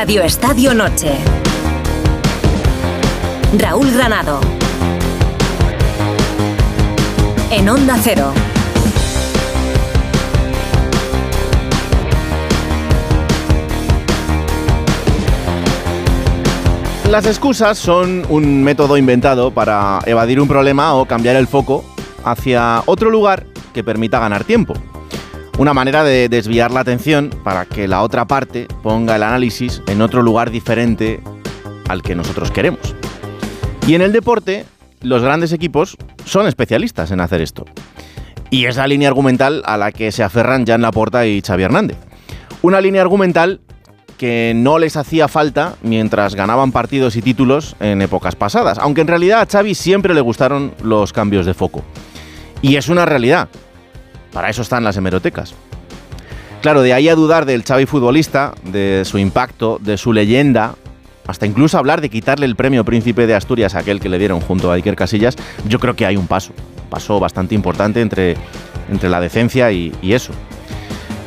Radio Estadio Noche. Raúl Granado. En Onda Cero. Las excusas son un método inventado para evadir un problema o cambiar el foco hacia otro lugar que permita ganar tiempo. Una manera de desviar la atención para que la otra parte ponga el análisis en otro lugar diferente al que nosotros queremos. Y en el deporte, los grandes equipos son especialistas en hacer esto. Y es la línea argumental a la que se aferran Jan Laporta y Xavi Hernández. Una línea argumental que no les hacía falta mientras ganaban partidos y títulos en épocas pasadas, aunque en realidad a Xavi siempre le gustaron los cambios de foco. Y es una realidad. Para eso están las hemerotecas. Claro, de ahí a dudar del Xavi futbolista, de su impacto, de su leyenda, hasta incluso hablar de quitarle el premio Príncipe de Asturias a aquel que le dieron junto a Iker Casillas, yo creo que hay un paso, un paso bastante importante entre, entre la decencia y, y eso.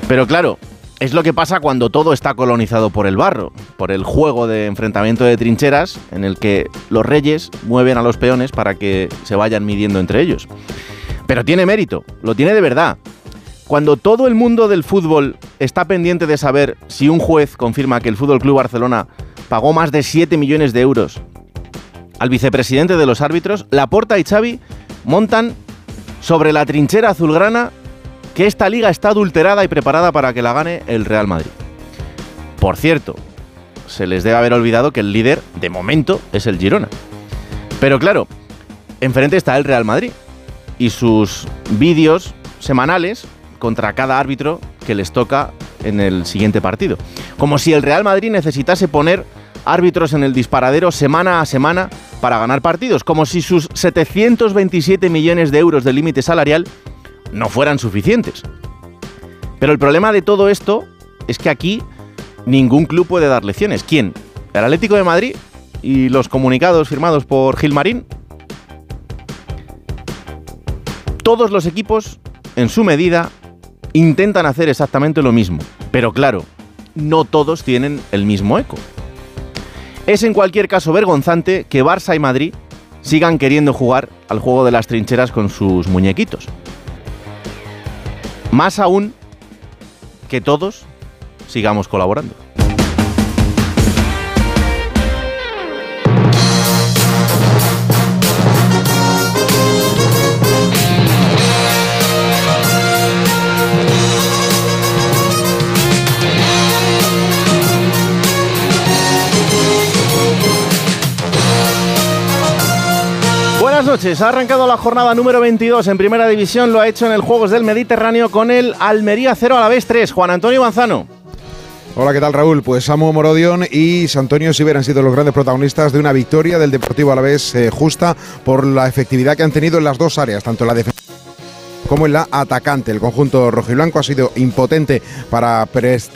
Pero claro, es lo que pasa cuando todo está colonizado por el barro, por el juego de enfrentamiento de trincheras en el que los reyes mueven a los peones para que se vayan midiendo entre ellos. Pero tiene mérito, lo tiene de verdad. Cuando todo el mundo del fútbol está pendiente de saber si un juez confirma que el Fútbol Club Barcelona pagó más de 7 millones de euros al vicepresidente de los árbitros, Laporta y Xavi montan sobre la trinchera azulgrana que esta liga está adulterada y preparada para que la gane el Real Madrid. Por cierto, se les debe haber olvidado que el líder, de momento, es el Girona. Pero claro, enfrente está el Real Madrid y sus vídeos semanales contra cada árbitro que les toca en el siguiente partido. Como si el Real Madrid necesitase poner árbitros en el disparadero semana a semana para ganar partidos, como si sus 727 millones de euros de límite salarial no fueran suficientes. Pero el problema de todo esto es que aquí ningún club puede dar lecciones. ¿Quién? ¿El Atlético de Madrid? ¿Y los comunicados firmados por Gilmarín? Todos los equipos, en su medida, intentan hacer exactamente lo mismo. Pero claro, no todos tienen el mismo eco. Es en cualquier caso vergonzante que Barça y Madrid sigan queriendo jugar al juego de las trincheras con sus muñequitos. Más aún que todos sigamos colaborando. Noches, ha arrancado la jornada número 22 en Primera División, lo ha hecho en el Juegos del Mediterráneo con el Almería 0 a la vez 3. Juan Antonio Manzano. Hola, ¿qué tal Raúl? Pues Samu Morodion y Santonio Siver han sido los grandes protagonistas de una victoria del Deportivo Alavés eh, justa por la efectividad que han tenido en las dos áreas, tanto la defensa como en la atacante. El conjunto rojiblanco ha sido impotente para,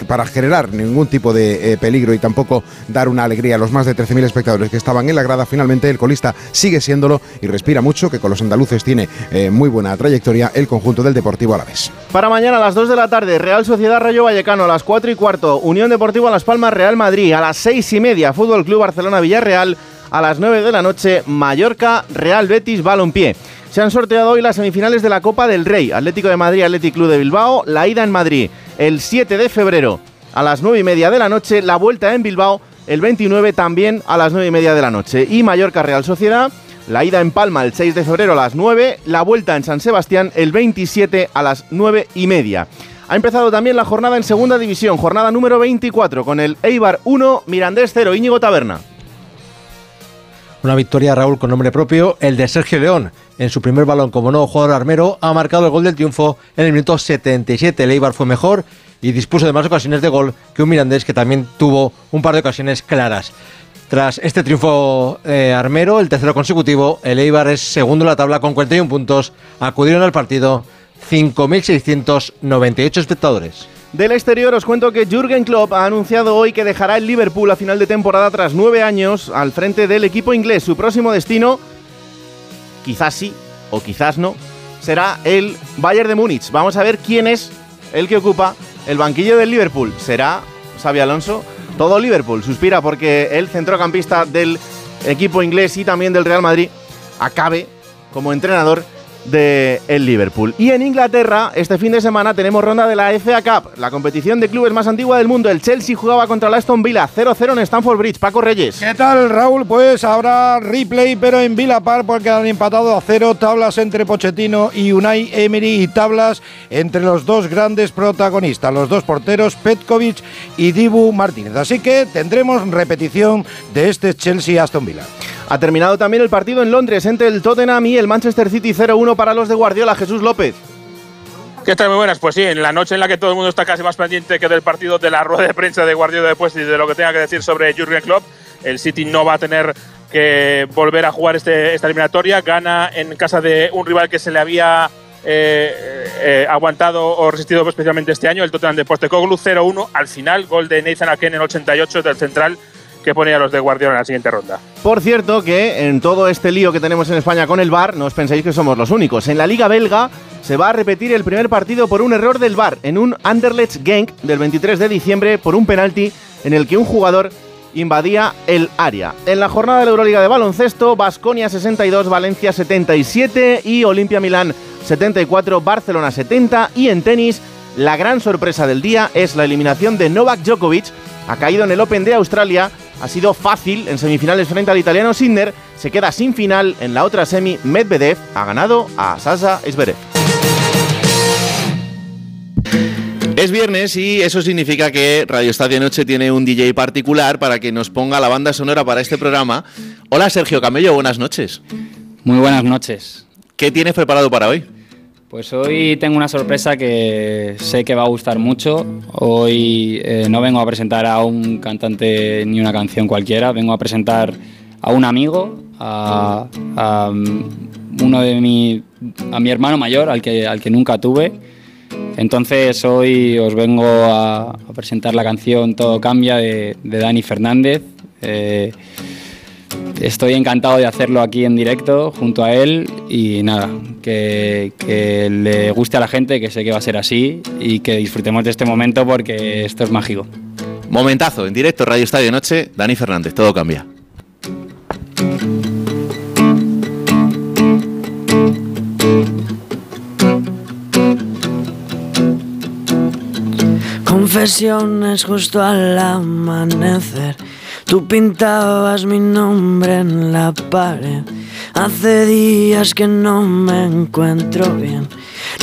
para generar ningún tipo de eh, peligro y tampoco dar una alegría a los más de 13.000 espectadores que estaban en la grada. Finalmente el colista sigue siéndolo y respira mucho, que con los andaluces tiene eh, muy buena trayectoria el conjunto del Deportivo Alavés. Para mañana a las 2 de la tarde, Real Sociedad Rayo Vallecano, a las 4 y cuarto, Unión Deportiva Las Palmas Real Madrid, a las 6 y media, Fútbol Club Barcelona Villarreal, a las 9 de la noche, Mallorca Real Betis Balompié. Se han sorteado hoy las semifinales de la Copa del Rey. Atlético de Madrid, Atlético Club de Bilbao, la ida en Madrid el 7 de febrero a las 9 y media de la noche, la vuelta en Bilbao el 29 también a las 9 y media de la noche. Y Mallorca Real Sociedad, la ida en Palma el 6 de febrero a las 9, la vuelta en San Sebastián el 27 a las 9 y media. Ha empezado también la jornada en segunda división, jornada número 24, con el Eibar 1, Mirandés 0, Íñigo Taberna. Una victoria, Raúl, con nombre propio, el de Sergio León. En su primer balón como nuevo jugador armero, ha marcado el gol del triunfo en el minuto 77. El Eibar fue mejor y dispuso de más ocasiones de gol que un Mirandés que también tuvo un par de ocasiones claras. Tras este triunfo eh, armero, el tercero consecutivo, el Eibar es segundo en la tabla con 41 puntos. Acudieron al partido 5.698 espectadores. Del exterior os cuento que Jürgen Klopp ha anunciado hoy que dejará el Liverpool a final de temporada tras nueve años al frente del equipo inglés. Su próximo destino, quizás sí o quizás no, será el Bayern de Múnich. Vamos a ver quién es el que ocupa el banquillo del Liverpool. ¿Será Xavi Alonso Todo Liverpool suspira porque el centrocampista del equipo inglés y también del Real Madrid acabe como entrenador de Liverpool. Y en Inglaterra, este fin de semana tenemos ronda de la FA Cup, la competición de clubes más antigua del mundo. El Chelsea jugaba contra el Aston Villa 0-0 en Stamford Bridge. Paco Reyes. ¿Qué tal, Raúl? Pues habrá replay, pero en Villa Park porque han empatado a cero tablas entre Pochettino y Unai Emery y tablas entre los dos grandes protagonistas, los dos porteros Petkovic y Dibu Martínez. Así que tendremos repetición de este Chelsea Aston Villa. Ha terminado también el partido en Londres entre el Tottenham y el Manchester City 0-1 para los de Guardiola. Jesús López. ¿Qué tal? Muy buenas. Pues sí, en la noche en la que todo el mundo está casi más pendiente que del partido de la rueda de prensa de Guardiola después y de lo que tenga que decir sobre Jurgen Klopp, el City no va a tener que volver a jugar este, esta eliminatoria. Gana en casa de un rival que se le había eh, eh, aguantado o resistido especialmente este año, el Tottenham de Postecoglou 0-1. Al final, gol de Nathan Ake en el 88 del central que ponía a los de Guardiola en la siguiente ronda. Por cierto, que en todo este lío que tenemos en España con el VAR, no os penséis que somos los únicos. En la Liga Belga se va a repetir el primer partido por un error del VAR en un Anderlecht Genk del 23 de diciembre por un penalti en el que un jugador invadía el área. En la jornada de la Euroliga de baloncesto, Basconia 62, Valencia 77 y Olimpia Milán 74, Barcelona 70 y en tenis la gran sorpresa del día es la eliminación de Novak Djokovic. Ha caído en el Open de Australia ha sido fácil en semifinales frente al italiano Sinner. Se queda sin final en la otra semi. Medvedev ha ganado a Sasa Esberev. Es viernes y eso significa que Radio Estadio Noche tiene un DJ particular para que nos ponga la banda sonora para este programa. Hola Sergio Camello, buenas noches. Muy buenas noches. ¿Qué tienes preparado para hoy? Pues hoy tengo una sorpresa que sé que va a gustar mucho. Hoy eh, no vengo a presentar a un cantante ni una canción cualquiera, vengo a presentar a un amigo, a, mm, uno de mi, a mi hermano mayor, al que, al que nunca tuve. Entonces hoy os vengo a, presentar la canción Todo cambia de, Dani Fernández. Eh, estoy encantado de hacerlo aquí en directo junto a él y nada, que, le guste a la gente, que sé que va a ser así y que disfrutemos de este momento porque esto es mágico. Momentazo, en directo, Radio Estadio Noche, Dani Fernández, todo cambia. Confesiones justo al amanecer Tú pintabas mi nombre en la pared. Hace días que no me encuentro bien.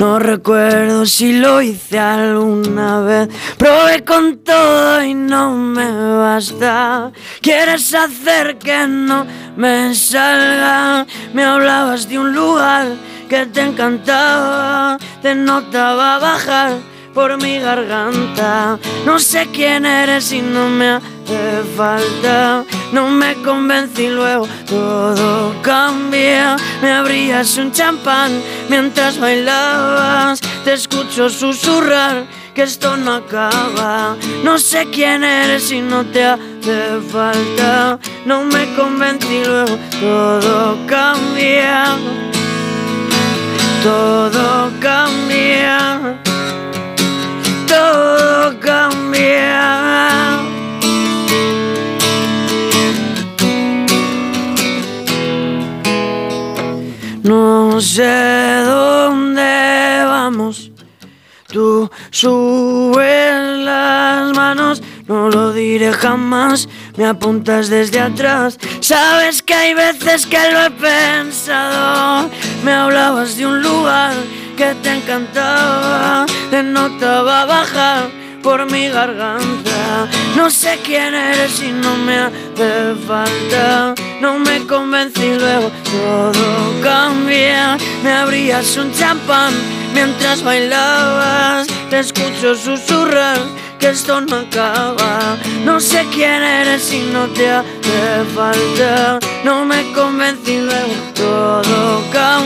No recuerdo si lo hice alguna vez. Probé con todo y no me basta. Quieres hacer que no me salga. Me hablabas de un lugar que te encantaba. Te notaba bajar por mi garganta. No sé quién eres y no me hace falta. No me convencí luego, todo cambia. Me abrías un champán mientras bailabas. Te escucho susurrar que esto no acaba. No sé quién eres y no te hace falta. No me convencí luego, todo cambia. Todo cambia No sé dónde vamos. Tú subes las manos, no lo diré jamás. Me apuntas desde atrás. Sabes que hay veces que lo he pensado. Me hablabas de un lugar que te encantaba, te notaba bajar por mi garganta. No sé quién eres y no me hace falta. No me convencí luego, todo cambia. Me abrías un champán mientras bailabas. Te escucho susurrar que esto no acaba. No sé quién eres y no te hace falta. No me convencí luego, todo cambia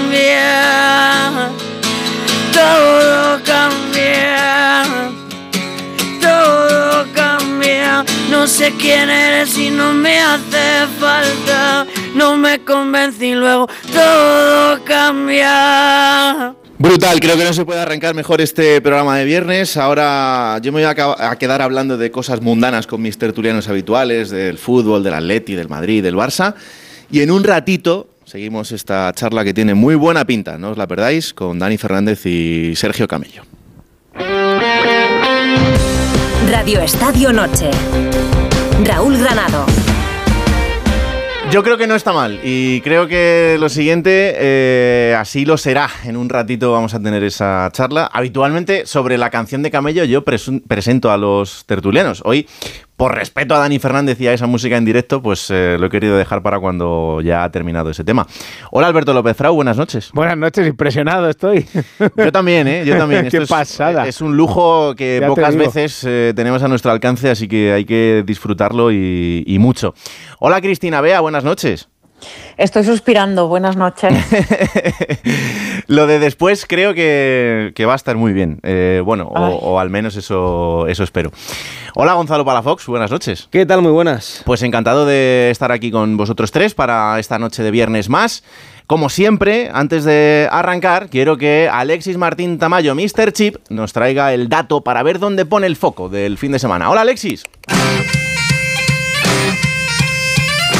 sé quién eres y no me hace falta. No me convencí luego, todo cambia. Brutal, creo que no se puede arrancar mejor este programa de viernes. Ahora yo me voy a, quedar hablando de cosas mundanas con mis tertulianos habituales, del fútbol, del Atleti, del Madrid, del Barça. Y en un ratito seguimos esta charla que tiene muy buena pinta, no os la perdáis, con Dani Fernández y Sergio Camello. Radio Estadio Noche. Raúl Granado. Yo creo que no está mal y creo que lo siguiente eh, así lo será. En un ratito vamos a tener esa charla. Habitualmente sobre la canción de Camello yo presento a los tertulianos. Hoy por respeto a Dani Fernández y a esa música en directo, pues eh, lo he querido dejar para cuando ya ha terminado ese tema. Hola Alberto López Frau, buenas noches. Buenas noches, impresionado estoy. Yo también, ¿eh? Yo también. Qué pasada. Es un lujo que pocas veces eh, tenemos a nuestro alcance, así que hay que disfrutarlo y, y mucho. Hola Cristina Bea, buenas noches. Estoy suspirando, buenas noches. Lo de después creo que, va a estar muy bien. Eh, bueno, o, al menos eso, eso espero. Hola Gonzalo Palafox, buenas noches. ¿Qué tal? Muy buenas. Pues encantado de estar aquí con vosotros tres para esta noche de viernes más. Como siempre, antes de arrancar, quiero que Alexis Martín Tamayo, Mr. Chip, nos traiga el dato para ver dónde pone el foco del fin de semana. Hola Alexis.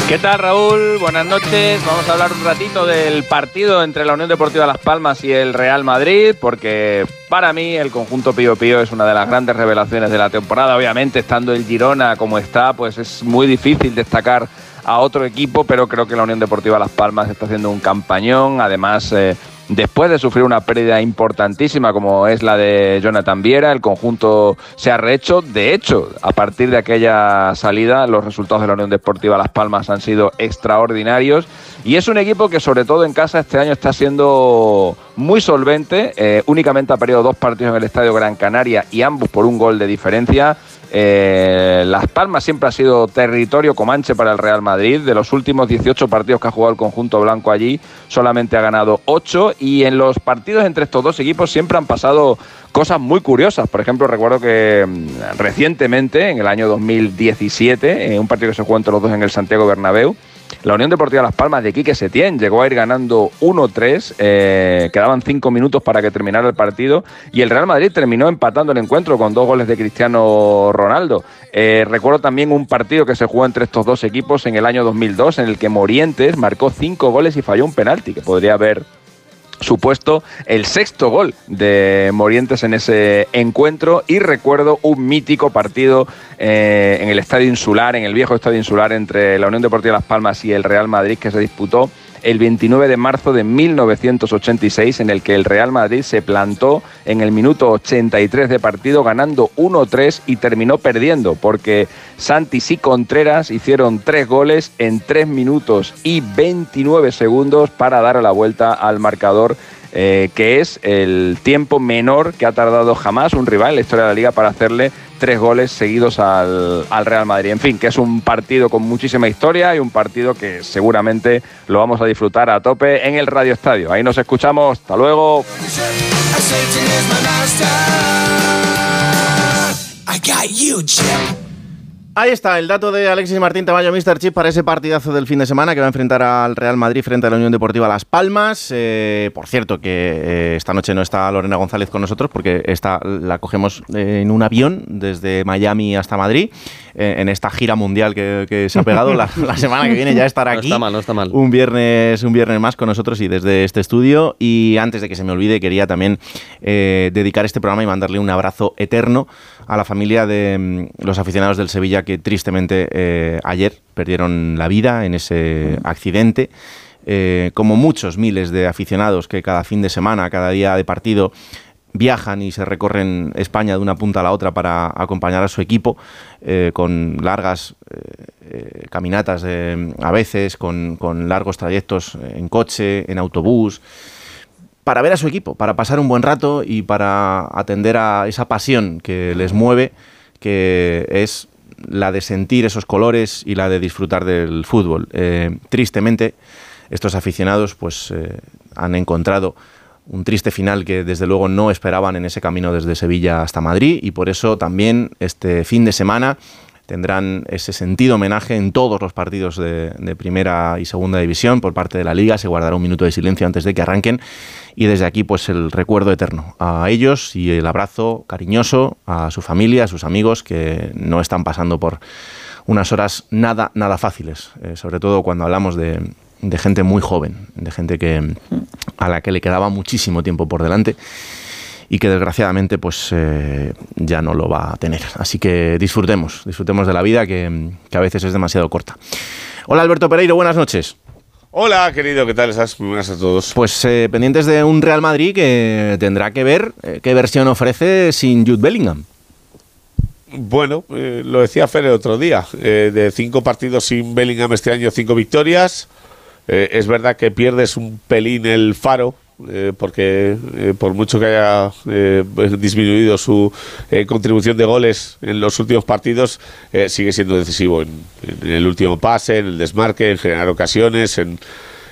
¿Qué tal Raúl? Buenas noches. Vamos a hablar un ratito del partido entre la Unión Deportiva Las Palmas y el Real Madrid, porque para mí el conjunto Pío Pío es una de las grandes revelaciones de la temporada. Obviamente, estando el Girona como está, pues es muy difícil destacar a otro equipo, pero creo que la Unión Deportiva Las Palmas está haciendo un campañón. Además, eh, después de sufrir una pérdida importantísima como es la de Jonathan Viera, el conjunto se ha rehecho. De hecho, a partir de aquella salida, los resultados de la Unión Deportiva Las Palmas han sido extraordinarios. Y es un equipo que sobre todo en casa este año está siendo muy solvente. Eh, únicamente ha perdido dos partidos en el Estadio Gran Canaria y ambos por un gol de diferencia. Eh, Las Palmas siempre ha sido territorio comanche para el Real Madrid. De los últimos 18 partidos que ha jugado el conjunto blanco allí, solamente ha ganado 8 y en los partidos entre estos dos equipos siempre han pasado cosas muy curiosas. Por ejemplo, recuerdo que mm, recientemente, en el año 2017, en un partido que se jugó entre los dos en el Santiago Bernabéu, la Unión Deportiva Las Palmas de Quique Setién llegó a ir ganando 1-3, eh, quedaban 5 minutos para que terminara el partido y el Real Madrid terminó empatando el encuentro con dos goles de Cristiano Ronaldo. Eh, recuerdo también un partido que se jugó entre estos dos equipos en el año 2002 en el que Morientes marcó 5 goles y falló un penalti que podría haber supuesto el sexto gol de Morientes en ese encuentro. Y recuerdo un mítico partido eh, en el Estadio Insular, en el viejo Estadio Insular entre la Unión Deportiva Las Palmas y el Real Madrid que se disputó el 29 de marzo de 1986, en el que el Real Madrid se plantó en el minuto 83 de partido, ganando 1-3 y terminó perdiendo, porque Santis y Contreras hicieron tres goles en 3 minutos y 29 segundos para dar la vuelta al marcador eh, que es el tiempo menor que ha tardado jamás un rival en la historia de la liga para hacerle tres goles seguidos al, al, Real Madrid. En fin, que es un partido con muchísima historia y un partido que seguramente lo vamos a disfrutar a tope en el Radio Estadio. Ahí nos escuchamos. Hasta luego. Ahí está el dato de Alexis Martín Tamayo, Mr. Chip, para ese partidazo del fin de semana que va a enfrentar al Real Madrid frente a la Unión Deportiva Las Palmas. Eh, por cierto, que eh, esta noche no está Lorena González con nosotros porque esta la cogemos eh, en un avión desde Miami hasta Madrid, en esta gira mundial que, se ha pegado. la, semana que viene ya estará aquí. No está mal, no está mal. Un viernes, un viernes más con nosotros y desde este estudio. Y antes de que se me olvide, quería también dedicar este programa y mandarle un abrazo eterno a la familia de mm, los aficionados del Sevilla que tristemente eh, ayer perdieron la vida en ese accidente. Eh, como muchos miles de aficionados que cada fin de semana, cada día de partido, viajan y se recorren España de una punta a la otra para acompañar a su equipo, eh, con largas caminatas a veces, con, con, largos trayectos en coche, en autobús, para ver a su equipo, para pasar un buen rato y para atender a esa pasión que les mueve, que es la de sentir esos colores y la de disfrutar del fútbol. Eh, tristemente, estos aficionados pues, eh, han encontrado un triste final que desde luego no esperaban en ese camino desde Sevilla hasta Madrid y por eso también este fin de semana tendrán ese sentido homenaje en todos los partidos de, primera y segunda división por parte de la liga. Se guardará un minuto de silencio antes de que arranquen y desde aquí pues el recuerdo eterno a ellos y el abrazo cariñoso a su familia, a sus amigos que no están pasando por unas horas nada, nada fáciles, eh, sobre todo cuando hablamos de, de gente muy joven, de gente que a la que le quedaba muchísimo tiempo por delante y que desgraciadamente pues eh, ya no lo va a tener. Así que disfrutemos, disfrutemos de la vida que, que, a veces es demasiado corta. Hola Alberto Pereiro, buenas noches. Hola querido, ¿qué tal estás? Muy buenas a todos. Pues eh, pendientes de un Real Madrid que tendrá que ver eh, qué versión ofrece sin Jude Bellingham. Bueno, lo decía Fer el otro día, de cinco partidos sin Bellingham este año, cinco victorias. Eh, es verdad que pierdes un pelín el faro, eh, porque eh, por mucho que haya disminuido su contribución de goles en los últimos partidos, sigue siendo decisivo en, el último pase, en el desmarque, en generar ocasiones, en,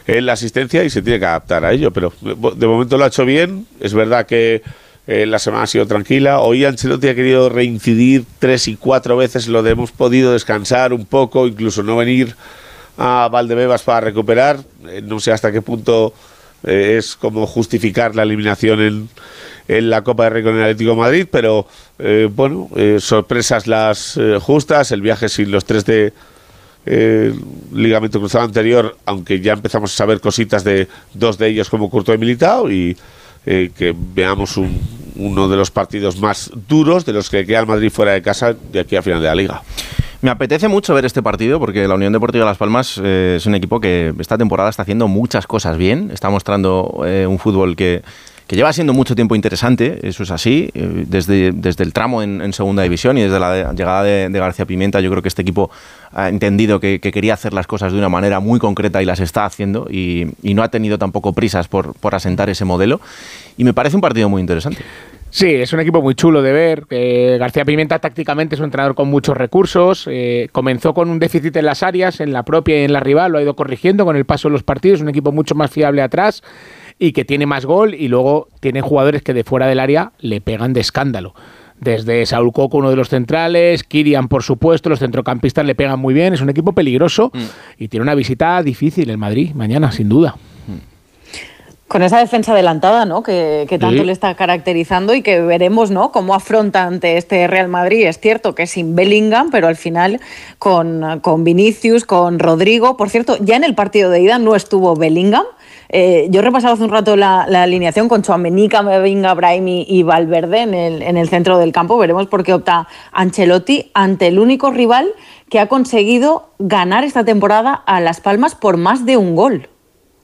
la asistencia y se tiene que adaptar a ello. Pero de momento lo ha hecho bien. Es verdad que la semana ha sido tranquila. Hoy Ancelotti ha querido reincidir tres y cuatro veces lo de hemos podido descansar un poco, incluso no venir a Valdebebas para recuperar. Eh, no sé hasta qué punto eh, es como justificar la eliminación en, en la Copa de Rey con el Atlético Madrid, pero eh, bueno, eh, sorpresas las eh, justas, el viaje sin los tres de ligamento cruzado anterior, aunque ya empezamos a saber cositas de dos de ellos como Curto de Militao y que veamos un, uno de los partidos más duros de los que queda el Madrid fuera de casa de aquí a final de la liga. Me apetece mucho ver este partido porque la Unión Deportiva Las Palmas eh, es un equipo que esta temporada está haciendo muchas cosas bien, está mostrando eh, un fútbol que, que, lleva siendo mucho tiempo interesante, eso es así, eh, desde, desde el tramo en, segunda división y desde la llegada de, García Pimienta yo creo que este equipo ha entendido que, que, quería hacer las cosas de una manera muy concreta y las está haciendo y, y no ha tenido tampoco prisas por, por asentar ese modelo y me parece un partido muy interesante. Sí, es un equipo muy chulo de ver. Eh, García Pimienta tácticamente es un entrenador con muchos recursos. Eh, comenzó con un déficit en las áreas, en la propia y en la rival, lo ha ido corrigiendo con el paso de los partidos. Un equipo mucho más fiable atrás y que tiene más gol y luego tiene jugadores que de fuera del área le pegan de escándalo. Desde Saúl Coco, uno de los centrales, Kirian, por supuesto, los centrocampistas le pegan muy bien. Es un equipo peligroso mm. y tiene una visita difícil el Madrid mañana, sin duda. Con esa defensa adelantada, ¿no? Que, que tanto sí. le está caracterizando y que veremos, ¿no? Cómo afronta ante este Real Madrid. Es cierto que sin Bellingham, pero al final con, con Vinicius, con Rodrigo. Por cierto, ya en el partido de ida no estuvo Bellingham. Eh, yo he repasado hace un rato la, la alineación con Chuamenica, Mevinga, Brahimi y Valverde en el, en el centro del campo. Veremos por qué opta Ancelotti ante el único rival que ha conseguido ganar esta temporada a Las Palmas por más de un gol.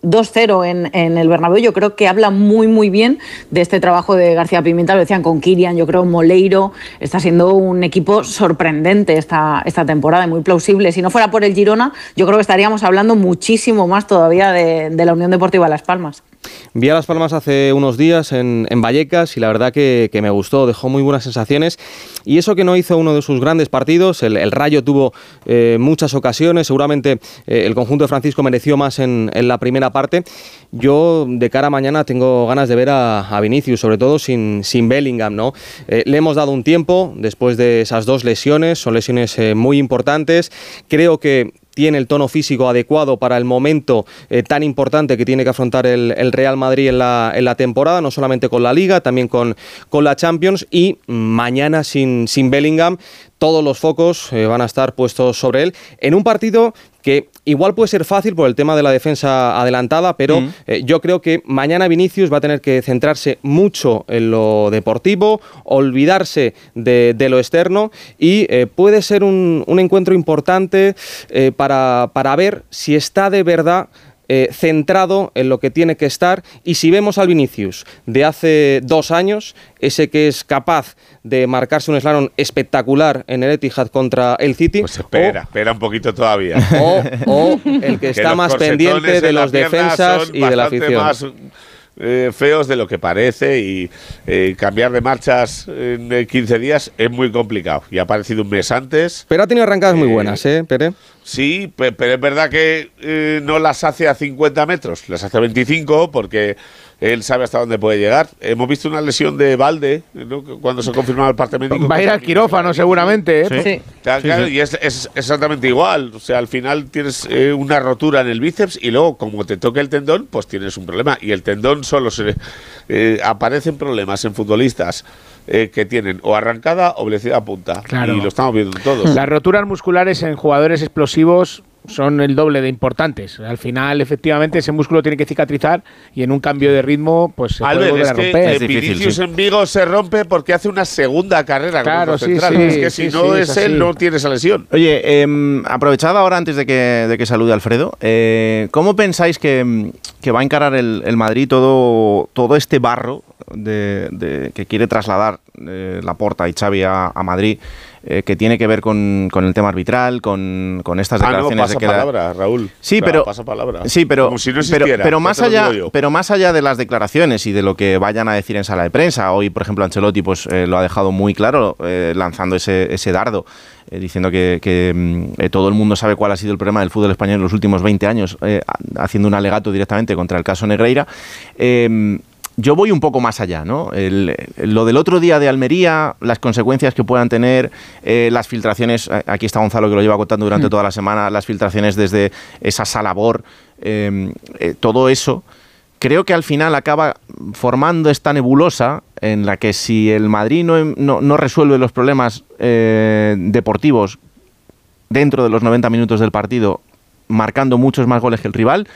2-0 en, el Bernabéu, yo creo que habla muy muy bien de este trabajo de García Pimienta, lo decían con Kirian, yo creo Moleiro, está siendo un equipo sorprendente esta, esta temporada, muy plausible. Si no fuera por el Girona, yo creo que estaríamos hablando muchísimo más todavía de, de la Unión Deportiva Las Palmas. Vi a Las Palmas hace unos días en, Vallecas y la verdad que, me gustó, dejó muy buenas sensaciones. Y eso que no hizo uno de sus grandes partidos, el, Rayo tuvo eh, muchas ocasiones, seguramente eh, el conjunto de Francisco mereció más en, la primera parte. Yo de cara a mañana tengo ganas de ver a, Vinicius, sobre todo sin, sin Bellingham. ¿no? Eh, le hemos dado un tiempo después de esas dos lesiones, son lesiones muy importantes. Creo que tiene el tono físico adecuado para el momento eh, tan importante que tiene que afrontar el, Real Madrid en la, en la, temporada, no solamente con la Liga, también con, con la Champions. Y mañana sin, sin Bellingham todos los focos eh, van a estar puestos sobre él. En un partido que igual puede ser fácil por el tema de la defensa adelantada, pero mm. eh, yo creo que mañana Vinicius va a tener que centrarse mucho en lo deportivo, olvidarse de, de lo externo y eh, puede ser un, un encuentro importante eh, para, para ver si está de verdad eh, centrado en lo que tiene que estar y si vemos al Vinicius de hace dos años, ese que es capaz de marcarse un slalom espectacular en el Etihad contra el City. Pues espera, o, espera un poquito todavía. O, o el que está que más pendiente de los defensas y de la afición. Más eh, feos de lo que parece y eh, cambiar de marchas en 15 días es muy complicado. Y ha aparecido un mes antes. Pero ha tenido arrancadas muy buenas, ¿eh, Pere? Sí, pero es verdad que eh, no las hace a 50 metros, las hace a 25 porque él sabe hasta dónde puede llegar. Hemos visto una lesión de Valde ¿no? cuando se confirmaba el parte médico. Va a ir al quirófano seguramente. ¿eh? Claro, claro, y es, es exactamente igual. O sea, al final tienes eh, una rotura en el bíceps y luego, como te toque el tendón, pues tienes un problema. Y el tendón solo se eh, aparecen problemas en futbolistas. eh, que tienen o arrancada o velocidad a punta. Claro. Y lo estamos viendo todos. Las roturas musculares en jugadores explosivos son el doble de importantes. Al final, efectivamente, ese músculo tiene que cicatrizar y en un cambio de ritmo, pues se puede Albert, volver es a que romper. eh, Vinicius en Vigo se rompe porque hace una segunda carrera Claro, sí, central. sí, es que si sí, no sí, es, es él, no tiene esa lesión. Oye, eh, aprovechad ahora antes de que, de que salude Alfredo, eh, ¿cómo pensáis que, que va a encarar el, el Madrid todo, todo este barro de, de- que quiere trasladar eh, Laporta y Xavi a, a Madrid, eh, que tiene que ver con, con el tema arbitral, con, con estas Ah, no, declaraciones pasa de que la- palabra, Raúl. Sí, pero pasa palabra. Sí, pero Como si no pero, más allá, pero más allá de las declaraciones y de lo que vayan a decir en sala de prensa, hoy por ejemplo Ancelotti pues eh, lo ha dejado muy claro eh, lanzando ese, ese dardo. diciendo que, que, mm, todo el mundo sabe cuál ha sido el problema del fútbol español en los últimos 20 años, ha- haciendo un alegato directamente contra el caso Negreira. Yo voy un poco más allá, ¿no? El- lo del otro día de Almería, las consecuencias que puedan tener, eh, las filtraciones, eh, aquí está Gonzalo que lo lleva contando durante Mm. toda la semana, las filtraciones desde esa salabor, eh, eh, todo eso, creo que al final acaba formando esta nebulosa en la que si el Madrid no, no- no resuelve los problemas deportivos dentro de los 90 minutos del partido, marcando muchos más goles que el rival,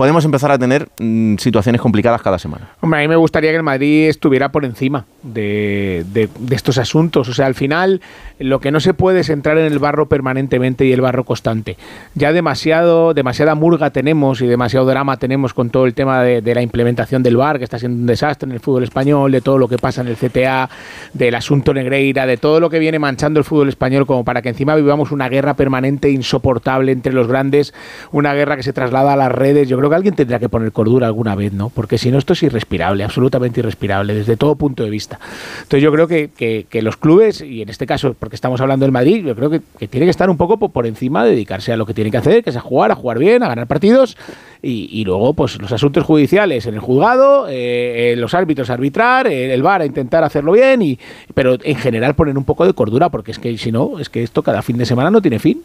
podemos empezar a tener mm, situaciones complicadas cada semana. Hombre, a mí me gustaría que el Madrid estuviera por encima de, estos asuntos. O sea, al final lo que no se puede es entrar en el barro permanentemente y el barro constante. Ya demasiado, demasiada murga tenemos y demasiado drama tenemos con todo el tema de, de la implementación del VAR, que está siendo un desastre en el fútbol español, de todo lo que pasa en el CTA, del asunto Negreira, de todo lo que viene manchando el fútbol español, como para que encima vivamos una guerra permanente insoportable entre los grandes, una guerra que se traslada a las redes. Yo creo que alguien tendrá que poner cordura alguna vez, ¿no? Porque si no, esto es irrespirable, absolutamente irrespirable, desde todo punto de vista. Entonces yo creo que, que- los clubes, y en este caso, porque estamos hablando del Madrid, yo creo que, tiene que estar un poco po- por encima, dedicarse a lo que tiene que hacer, que es a jugar, a jugar bien, a ganar partidos, y, y luego, pues los asuntos judiciales en el juzgado, eh, eh, los árbitros a arbitrar, eh, el VAR a intentar hacerlo bien, y, pero en general poner un poco de cordura, porque es que si no, es que esto cada fin de semana no tiene fin.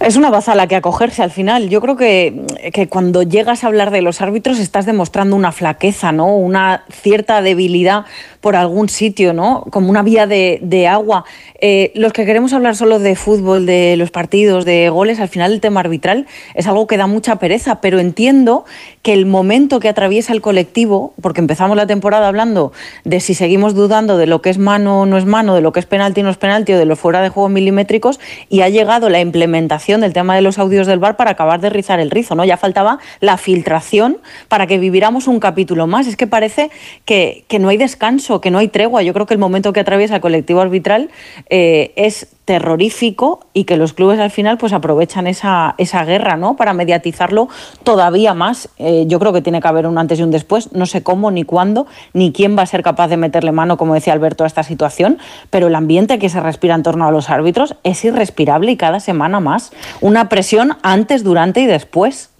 Es una baza a la que acogerse al final. Yo creo que, que cuando llegas a hablar de los árbitros estás demostrando una flaqueza, ¿no? Una cierta debilidad por algún sitio, ¿no? Como una vía de, agua. Eh, los que queremos hablar solo de fútbol, de los partidos, de goles, al final el tema arbitral es algo que da mucha pereza, pero entiendo que el momento que atraviesa el colectivo, porque empezamos la temporada hablando de si seguimos dudando de lo que es mano o no es mano, de lo que es penalti o no es penalti, o de los fuera de juego milimétricos, y ha llegado la implementación del tema de los audios del bar para acabar de rizar el rizo, ¿no? Ya faltaba la filtración para que viviéramos un capítulo más. Es que parece que no hay descanso, que no hay tregua. Yo creo que el momento que atraviesa el colectivo arbitral eh, es terrorífico y que los clubes al final pues aprovechan esa, esa guerra ¿no? para mediatizarlo todavía más. Eh, yo creo que tiene que haber un antes y un después, no sé cómo, ni cuándo, ni quién va a ser capaz de meterle mano, como decía Alberto, a esta situación, pero el ambiente que se respira en torno a los árbitros es irrespirable y cada semana más. Una presión antes, durante y después.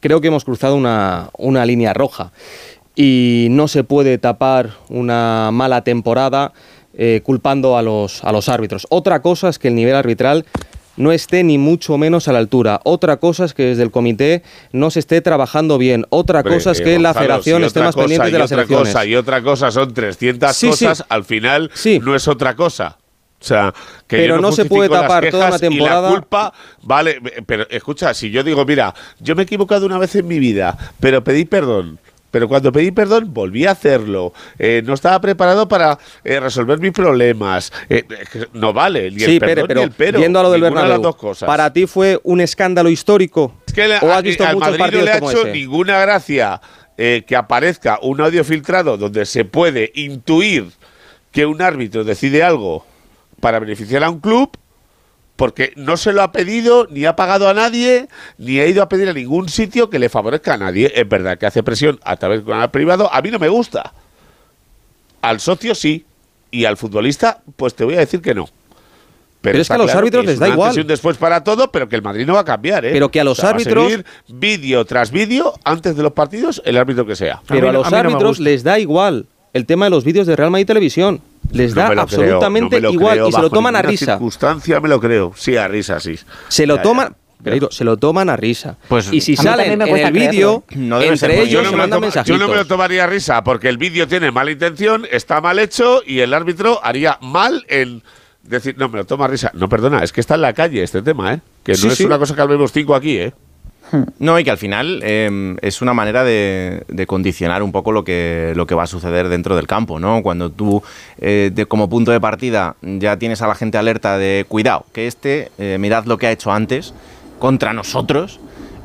creo que hemos cruzado una, una línea roja y no se puede tapar una mala temporada eh, culpando a los, a los árbitros. Otra cosa es que el nivel arbitral no esté ni mucho menos a la altura. Otra cosa es que desde el comité no se esté trabajando bien. Otra cosa es eh, que la Gonzalo, federación si esté más cosa pendiente de las elecciones. Cosa y otra cosa son 300 Sí, sí. cosas, al final no es otra cosa. O sea, que Pero yo no se puede tapar toda una y temporada. la culpa, vale, pero escucha, si yo digo, mira, yo me he equivocado una vez en mi vida, pero pedí perdón. Pero cuando pedí perdón, volví a hacerlo. Eh, no estaba preparado para eh, resolver mis problemas. Eh, no vale, ni sí, el perdón pero ni el pero. yendo a lo del de Bernabéu, las dos cosas. ¿para ti fue un escándalo histórico? Es que ¿O a- has visto al muchos Madrid no le ha hecho ese? ninguna gracia eh, que aparezca un audio filtrado donde se puede intuir que un árbitro decide algo para beneficiar a un club porque no se lo ha pedido, ni ha pagado a nadie, ni ha ido a pedir a ningún sitio que le favorezca a nadie. Es verdad que hace presión a través del canal privado. A mí no me gusta. Al socio sí. Y al futbolista, pues te voy a decir que no. Pero, es que a los claro árbitros es les da antes igual. y un después para todo, pero que el Madrid no va a cambiar, ¿eh? Pero que a los O sea, va árbitros- seguir vídeo tras vídeo, antes de los partidos, el árbitro que sea. Pero a, mí los a no árbitros les da igual el tema de los vídeos de Real Madrid Televisión. Les da creo, absolutamente no igual creo, y se lo toman a risa. circunstancia me lo creo. Sí, a risa, sí. Se lo Ya, toman, ya. Se lo toman a risa. Pues y si salen en el vídeo, No debe ser entre muy- Yo ellos no, se me lo mandan toma- mensajitos. yo no me lo tomaría a risa porque el vídeo tiene mala intención, está mal hecho y el árbitro haría mal en decir, no, me lo toma a risa. No, perdona, es que está en la calle este tema, ¿eh? Que no Sí, es sí. una cosa que hablemos cinco aquí, ¿eh? No, y que al final eh, es una manera de, de condicionar un poco lo que, lo que va a suceder dentro del campo, ¿no? Cuando tú, eh, de- como punto de partida, ya tienes a la gente alerta de cuidado, que este, eh, mirad lo que ha hecho antes contra nosotros,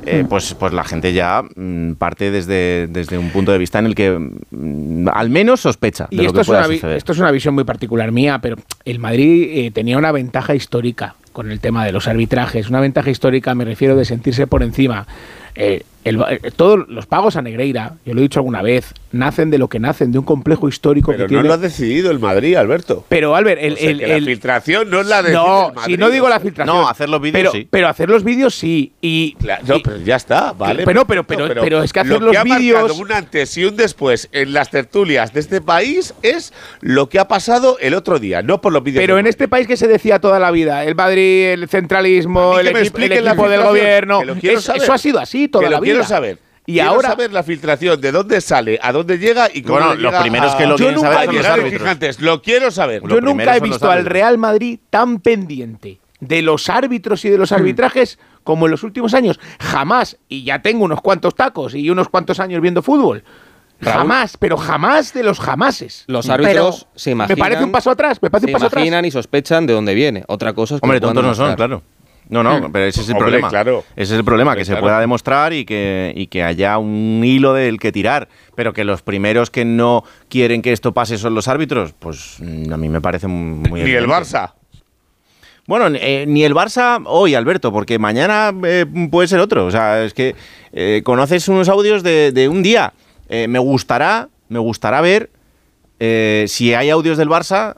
eh, pues, pues la gente ya mm, parte desde, desde un punto de vista en el que mm, al menos sospecha de Y lo esto que es, pueda una vi- suceder. esto es una visión muy particular mía, pero el Madrid eh, tenía una ventaja histórica con el tema de los arbitrajes. Una ventaja histórica, me refiero, de sentirse por encima. Eh, el- eh, todos los pagos a Negreira, yo lo he dicho alguna vez, nacen de lo que nacen, de un complejo histórico Pero que no tiene. lo ha decidido el Madrid, Alberto. Pero Albert, el, O sea, el- que el- la filtración no es la de no, si no digo la filtración. No, hacer los vídeos pero, sí. Pero hacer los vídeos sí. Y, No, pero ya está, ¿vale? Pero, pero, pero, perfecto, pero es que hacer lo los ha vídeos. un antes y un después en las tertulias de este país es lo que ha pasado el otro día, no por los vídeos. Pero en este país que se decía toda la vida, el Madrid, el centralismo, el, equipo, el equipo del gobierno, que lo quiero es- saber. eso ha sido así toda que la vida. Quiero saber. Y Quiero ahora saber la filtración, de dónde sale, a dónde llega y cómo Bueno, llega primeros a- que lo Yo quieren nunca saber he son los llegado, árbitros. fijantes, lo quiero saber. yo nunca he son los visto al árbitros. Real Madrid tan pendiente de los árbitros y de los arbitrajes como en los últimos años. Jamás, y ya tengo unos cuantos tacos y unos cuantos años viendo fútbol. Raúl. Jamás, pero jamás de los jamases. Los árbitros Pero- se imaginan. me parece un paso atrás, me parece se un paso atrás. imaginan y sospechan de dónde viene. Otra cosa es que Hombre, lo puedan tontos no son, demostrar. claro. No, no, pero ese es el Hombre, problema. claro. Ese es el problema, Hombre, que se pueda demostrar y que, y que haya un hilo del que tirar. Pero que los primeros que no quieren que esto pase son los árbitros, pues mm, a mí me parece muy Ni el. Barça. Bueno, eh, ni el Barça hoy, Alberto, porque mañana eh, puede ser otro. O sea, es que eh, conoces unos audios de, de un día. Me gustará, me gustará ver si hay audios del Barça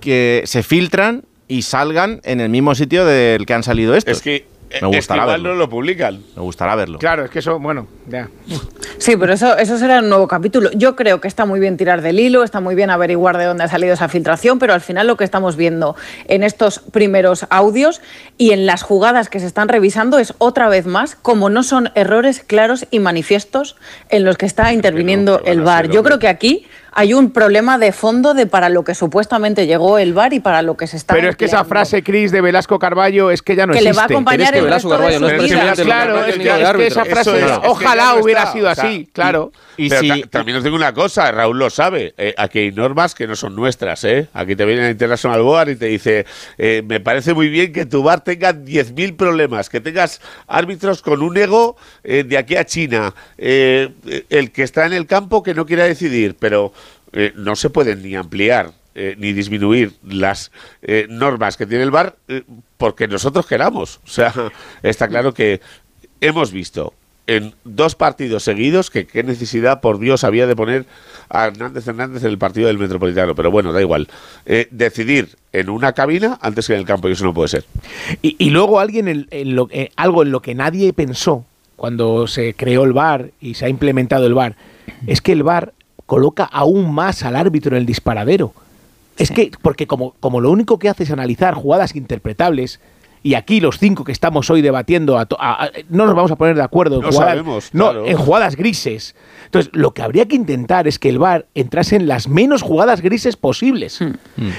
que se filtran y salgan en el mismo sitio del que han salido estos. Es que, me es que gustará igual verlo. no lo publican. Me gustará verlo. Claro, es que eso, bueno, ya. Sí, pero eso, eso será un nuevo capítulo. Yo creo que está muy bien tirar del hilo, está muy bien averiguar de dónde ha salido esa filtración, pero al final lo que estamos viendo en estos primeros audios y en las jugadas que se están revisando es otra vez más como no son errores claros y manifiestos en los que está interviniendo el VAR. Yo creo que aquí hay un problema de fondo de para lo que supuestamente llegó el VAR y para lo que se está Pero es que esa frase, Cris, de Velasco Carballo es que ya no Que le existe. va a acompañar que el Velasco resto de Carballo no es Claro, es que, es que esa frase, es que ojalá hubiera está, sido o sea, así, claro. Y Pero si- ta- también os digo una cosa, Raúl lo sabe. eh, aquí hay normas que no son nuestras, ¿eh? Aquí te viene la International Board y te dice: eh, Me parece muy bien que tu bar tenga 10.000 problemas, que tengas árbitros con un ego eh, de aquí a China, el que está en el campo que no quiera decidir, pero eh, no se pueden ni ampliar. eh, ni disminuir las eh, normas que tiene el bar porque nosotros queramos. O sea, está claro que hemos visto en dos partidos seguidos que qué necesidad, por Dios, había de poner a Hernández Hernández en el partido del Metropolitano. Pero bueno, da igual. Eh, decidir en una cabina antes que en el campo, y eso no puede ser. Y, luego alguien en, en lo, eh, algo en lo que nadie pensó cuando se creó el VAR y se ha implementado el VAR, es que el VAR coloca aún más al árbitro en el disparadero. Es que, porque como, como lo único que hace es analizar jugadas interpretables, y aquí los cinco que estamos hoy debatiendo, a to- a- a- no nos vamos a poner de acuerdo en, No jugadas, sabemos, no, claro. en jugadas grises. Entonces, lo que habría que intentar es que el VAR entrase en las menos jugadas grises posibles.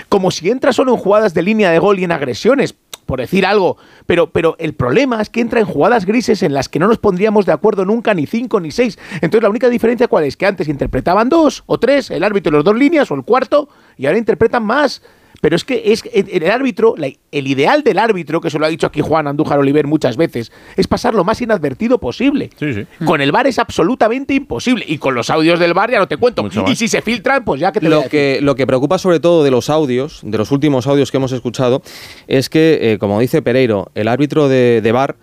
Como si entra solo en jugadas de línea de gol y en agresiones, por decir algo. Pero, pero el problema es que entra en jugadas grises en las que no nos pondríamos de acuerdo nunca, ni cinco ni seis. Entonces, la única diferencia cuál es? Que antes interpretaban dos o tres, el árbitro en las dos líneas o el cuarto, y ahora interpretan más. Pero es que es el el árbitro, la- el ideal del árbitro, que se lo ha dicho aquí Juan Andújar Oliver muchas veces, es pasar lo más inadvertido posible. Con el VAR es absolutamente imposible. Y con los audios del VAR ya no te cuento. Mucho más. Y si se filtran, pues ya que te Lo que, lo que preocupa sobre todo de los audios, de los últimos audios que hemos escuchado, es que, eh, como dice Pereiro, el árbitro de, de VAR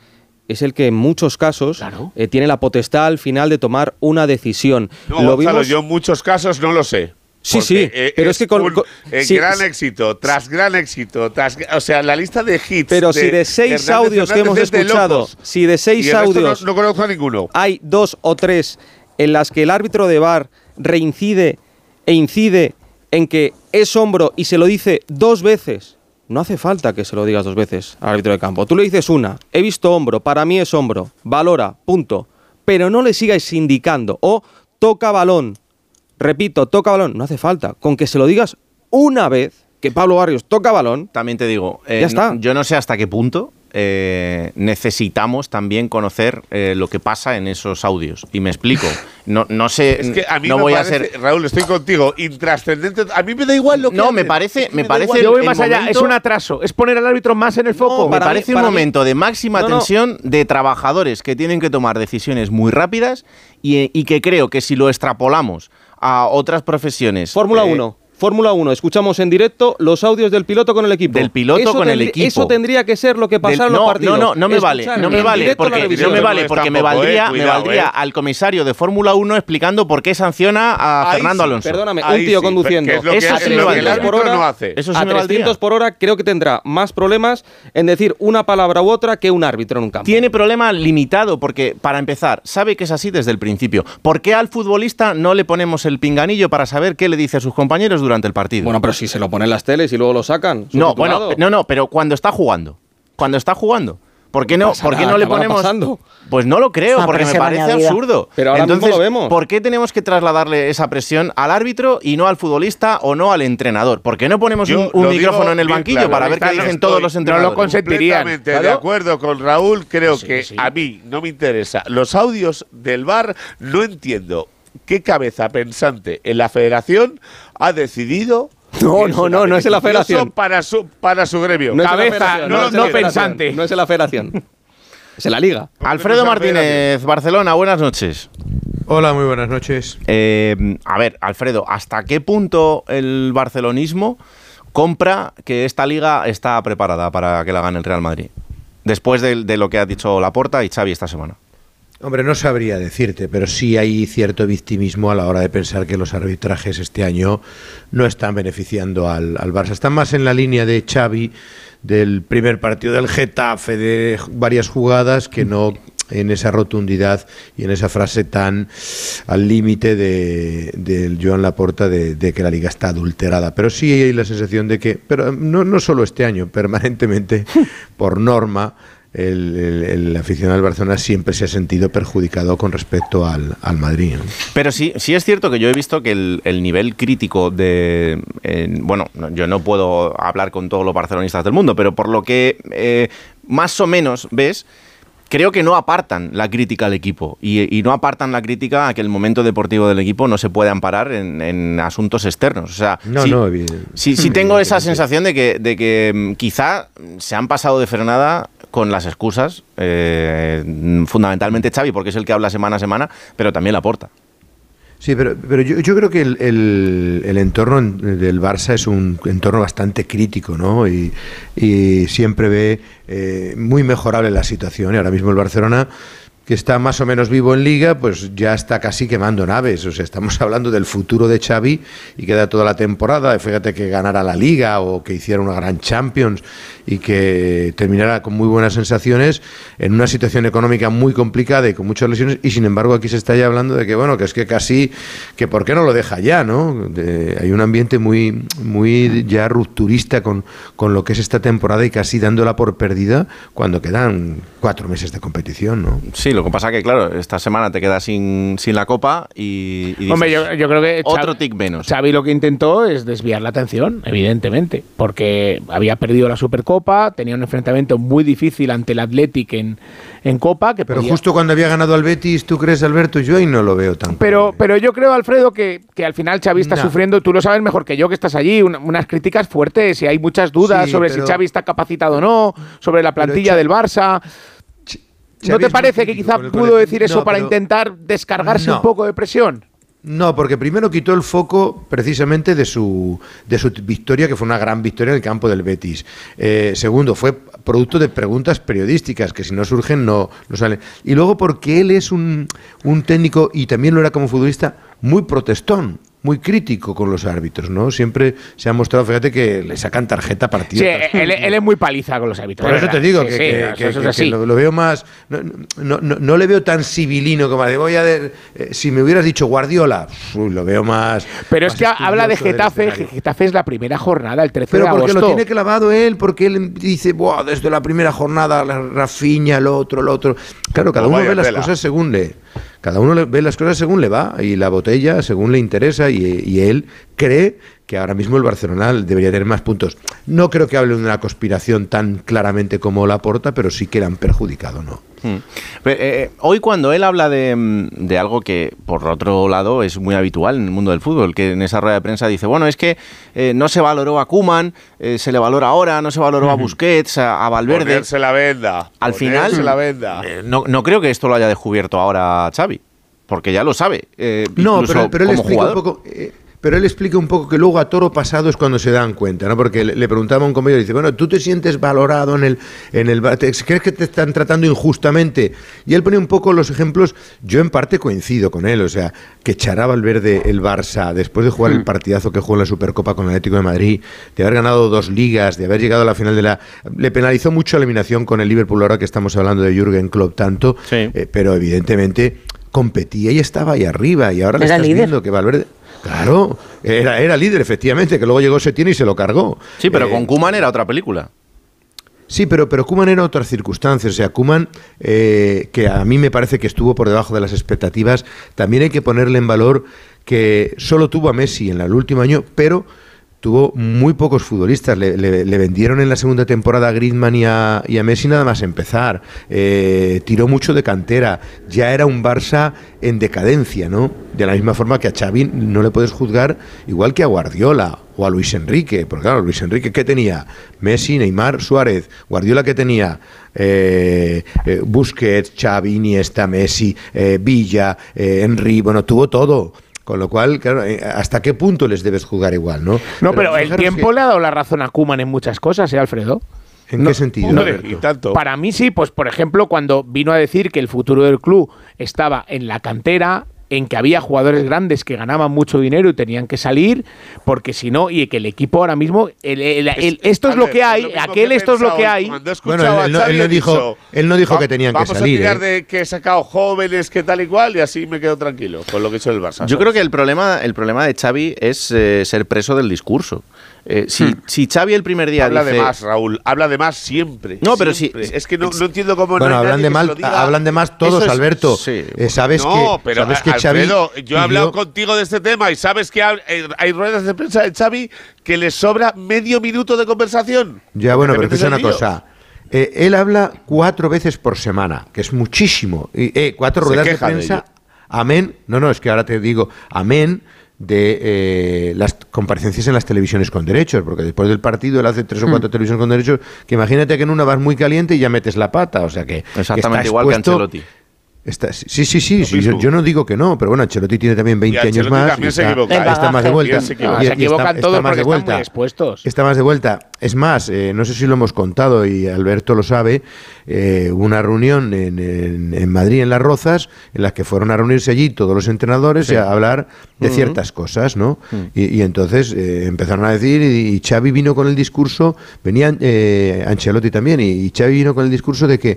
es el que en muchos casos Claro. eh, tiene la potestad al final de tomar una decisión. No, lo Gonzalo, vimos, yo en muchos casos no lo sé. Sí, sí, eh, pero es que con- un, con- eh, sí, gran sí. éxito, tras gran éxito, tras, o sea, la lista de hits. Pero si de seis audios que hemos escuchado, locos. si de seis no- audios no, conozco a ninguno. hay dos o tres en las que el árbitro de VAR reincide e incide en que es hombro y se lo dice dos veces, no hace falta que se lo digas dos veces al árbitro de campo. Tú le dices una, he visto hombro, para mí es hombro, valora, punto. Pero no le sigas indicando o toca balón. Repito, toca balón, no hace falta. Con que se lo digas una vez, que Pablo Barrios toca balón, También te digo, eh, Ya está. no- yo no sé hasta qué punto eh, necesitamos también conocer eh, lo que pasa en esos audios. Y me explico. No, no sé, Es que a mí no me voy parece, a ser... Raúl, estoy contigo, intrascendente. A mí me da igual lo que No, me parece, Es que me parece. Yo voy más allá, es un atraso, es poner al árbitro más en el foco. me mí- parece un mí- momento de máxima No, no. tensión de trabajadores que tienen que tomar decisiones muy rápidas y, y que creo que si lo extrapolamos a otras profesiones... Fórmula eh, 1. Fórmula 1, escuchamos en directo los audios del piloto con el equipo. Del piloto Eso con el equipo. Eso tendría que ser lo que del- pasara en los no, partidos. no, no, no me vale, no me vale, porque, no me no vale, es porque me valdría, eh, me cuidado, valdría eh. al comisario de Fórmula 1 explicando por qué sanciona a Ahí Fernando sí, Alonso. Perdóname, Ahí un tío sí, conduciendo. es lo que- Eso es sí lo me que el árbitro por hora, no hace. Eso sí a me valdría. 300 por hora creo que tendrá más problemas en decir una palabra u otra que un árbitro en un campo. Tiene problema limitado porque, para empezar, sabe que es así desde el principio. ¿Por qué al futbolista no le ponemos el pinganillo para saber qué le dice a sus compañeros durante el partido? Bueno, pero si se lo ponen las teles y luego lo sacan. no, bueno, no, no, pero cuando está jugando. Cuando está jugando. ¿Por qué no, pasará, ¿por qué no le ponemos.? pasando. Pues no lo creo, porque me parece añadida. absurdo. Pero ahora mismo Entonces, lo vemos. ¿por qué tenemos que trasladarle esa presión al árbitro y no al futbolista o no al entrenador? ¿Por qué no ponemos Yo un, un lo micrófono digo en el banquillo claro, para ver qué no dicen estoy- todos los no lo entrenadores? consentirían. Completamente Claro. de acuerdo con Raúl, creo Sí, que sí. a mí no me interesa. Los audios del bar no entiendo qué cabeza pensante en la federación ha decidido. No, no, no, no es en la federación. Para su, para su gremio. No Cabeza, no- pensante. No es en la federación. Es en la liga. Alfredo Martínez, Barcelona, buenas noches. Hola, muy buenas noches. Eh, a ver, Alfredo, ¿hasta qué punto el barcelonismo compra que esta liga está preparada para que la gane el Real Madrid? Después de, de lo que ha dicho Laporta y Xavi esta semana. Hombre, no sabría decirte, pero sí hay cierto victimismo a la hora de pensar que los arbitrajes este año no están beneficiando al, al Barça. Están más en la línea de Xavi del primer partido del Getafe, de varias jugadas, que no en esa rotundidad y en esa frase tan al límite de, Joan Laporta de, de que la liga está adulterada. Pero sí hay la sensación de que, pero no, no solo este año, permanentemente, por norma, el, el- aficionado del Barcelona siempre se ha sentido perjudicado con respecto al, al Madrid. Pero sí, sí es cierto que yo he visto que el, el nivel crítico de... bueno, no- yo no puedo hablar con todos los barcelonistas del mundo, pero por lo que eh, más o menos ves, creo que no apartan la crítica al equipo y, y no apartan la crítica a que el momento deportivo del equipo no se puede amparar en, en asuntos externos. O sea, No, sí, no, sí, sí tengo esa sensación de que, de que mm, quizá se han pasado de frenada con las excusas, eh, fundamentalmente Xavi, porque es el que habla semana a semana, pero también la porta. Sí, pero, pero yo, yo creo que el, el- el entorno en- del Barça es un entorno bastante crítico, ¿no? Y, y siempre ve eh, muy mejorable la situación. Y ahora mismo el Barcelona, que está más o menos vivo en Liga, pues ya está casi quemando naves. O sea, estamos hablando del futuro de Xavi y queda toda la temporada. Fíjate que ganara la Liga o que hiciera una gran Champions y que terminara con muy buenas sensaciones en una situación económica muy complicada y con muchas lesiones y sin embargo aquí se está ya hablando de que bueno que es que casi que por qué no lo deja ya no De- hay un ambiente muy muy ya rupturista con, con lo que es esta temporada y casi dándola por perdida cuando quedan cuatro meses de competición no Sí, lo que pasa que, claro, esta semana te quedas sin, sin la copa y, y Hombre, yo, yo creo que otro Xavi- tic menos. Xavi lo que intentó es desviar la atención, evidentemente, porque había perdido la Supercopa, tenía un enfrentamiento muy difícil ante el Athletic en, en Copa, que pero podía- justo cuando había ganado al Betis tú crees Alberto yo ahí no lo veo tan Pero, pero yo creo, Alfredo, que, que al final Xavi está No. sufriendo, tú lo sabes mejor que yo que estás allí, una- unas críticas fuertes y hay muchas dudas Sí, sobre pero- si Xavi está capacitado o no, sobre la plantilla del Barça. ¿No te parece que quizá pudo decir eso No, para intentar descargarse No. un poco de presión? No, porque primero quitó el foco precisamente de su, de su victoria, que fue una gran victoria en el campo del Betis. Eh, segundo, fue producto de preguntas periodísticas, que si no surgen no, no salen. Y luego porque él es un, un técnico, y también lo era como futbolista, muy protestón. Muy crítico con los árbitros, ¿no? Siempre se ha mostrado, fíjate que le sacan tarjeta partida. Sí, él, él es muy paliza con los árbitros. Por eso te digo Sí, que, sí, que- eso que- es que- así. que lo, lo veo más. No, no- no- le veo tan civilino como de voy a. ver, eh, si me hubieras dicho Guardiola, uy, lo veo más. Pero es que habla de Getafe, Getafe es la primera jornada, el 13 Pero de porque agosto. lo tiene clavado él, porque él dice, Buah, desde la primera jornada, la Rafiña, el otro, el otro. Claro, cada No, uno ve las tela. cosas según le. Cada uno ve las cosas según le va y la botella según le interesa y, y él cree que ahora mismo el Barcelona debería tener más puntos. No creo que hable de una conspiración tan claramente como la porta, pero sí que le han perjudicado, ¿no? Hmm. Pero, eh, hoy cuando él habla de, mm, de algo que por otro lado es muy habitual en el mundo del fútbol, que en esa rueda de prensa dice, bueno, es que eh, no se valoró a Kuman, se le valora ahora, no se valoró a Busquets, a, a Valverde. Ponerse la venda. Al final, ponerse la venda. eh, no, no creo que esto lo haya descubierto ahora Xavi, porque ya lo sabe. eh, No, pero, pero él explica jugador. un poco. eh, pero él explica un poco que luego a toro pasado es cuando se dan cuenta, ¿no? Porque le, preguntaba a un compañero, dice, bueno, tú te sientes valorado en el, en el, ¿crees que te están tratando injustamente? Y él pone un poco los ejemplos, yo en parte coincido con él, o sea, que echará Valverde el Barça después de jugar el partidazo que jugó en la Supercopa con el Atlético de Madrid, de haber ganado dos ligas, de haber llegado a la final de la... Le penalizó mucho la eliminación con el Liverpool ahora que estamos hablando de Jürgen Klopp tanto, eh, pero evidentemente competía y estaba ahí arriba y ahora le estás líder. viendo que Valverde claro era, era líder efectivamente que luego llegó Setién y se lo cargó Sí, pero Eh, con Kuman era otra película. Sí, pero, pero Kuman era otras circunstancias. O sea, Kuman, eh, que a mí me parece que estuvo por debajo de las expectativas, también hay que ponerle en valor que solo tuvo a Messi en el último año, pero tuvo muy pocos futbolistas. Le, le- vendieron en la segunda temporada a Griezmann y a, y a Messi nada más empezar. Eh, tiró mucho de cantera. Ya era un Barça en decadencia, ¿no? De la misma forma que a Xavi no le puedes juzgar igual que a Guardiola o a Luis Enrique. Porque claro, Luis Enrique, ¿qué tenía? Messi, Neymar, Suárez. Guardiola, ¿qué tenía? Eh, eh, Busquets, Xavi, Iniesta, Messi, eh, Villa, eh, Henry. Bueno, tuvo todo. Con lo cual, claro, eh, ¿hasta qué punto les debes jugar igual, no? No, pero, el tiempo que- le ha dado la razón a Kuman en muchas cosas, ¿eh, Alfredo? ¿En qué sentido? no, Alberto? Para mí sí, pues por ejemplo, cuando vino a decir que el futuro del club estaba en la cantera, en que había jugadores grandes que ganaban mucho dinero y tenían que salir, porque si no, y que el equipo ahora mismo, el- el- el- esto es lo que hay, aquel esto es lo que hay. Bueno, él no- él no dijo- él no dijo "Va- que tenían que vamos salir, a tirar ¿eh?". de que he sacado jóvenes, que tal y cual, y así me quedo tranquilo con lo que hecho el Barça. Yo creo que el problema, el problema de Xavi es eh, ser preso del discurso. Eh, si, Hmm. si Xavi el primer día Habla dice... de más, Raúl. Habla de más siempre. No, pero siempre. si- Es que no, no entiendo cómo no Bueno, hay hablan de, mal, hablan de más todos, es- Alberto. sí. Eh, sabes no, que, pero sabes que Xavi Alfredo, yo he hablado contigo de este tema y sabes que hab- eh, hay ruedas de prensa de Xavi que le sobra medio minuto de conversación. Ya, bueno, pero en una cosa. Eh, él habla cuatro veces por semana, que es muchísimo. Y, eh, cuatro Se ruedas de prensa. amén. No, no, es que ahora te digo, amén de eh, las comparecencias en las televisiones con derechos, porque después del partido él hace tres o Hmm. cuatro televisiones con derechos, que imagínate que en una vas muy caliente y ya metes la pata, o sea que... que Exactamente está igual que Ancelotti. Está- sí, sí, sí, sí, yo, no digo que no, pero bueno, Ancelotti tiene también 20 Y años más. también y se está, equivoca, está más de vuelta. Se equivoca. y- se y equivocan está- todos está más porque de están muy vuelta. expuestos. Está más de vuelta. Es más, eh, no sé si lo hemos contado y Alberto lo sabe, eh, hubo una reunión en, en- en Madrid, en Las Rozas, en las que fueron a reunirse allí todos los entrenadores y a hablar de ciertas cosas, ¿no? Mm. Y, y entonces eh, empezaron a decir, y, y Xavi vino con el discurso, venía eh, Ancelotti también, y, y Xavi vino con el discurso de que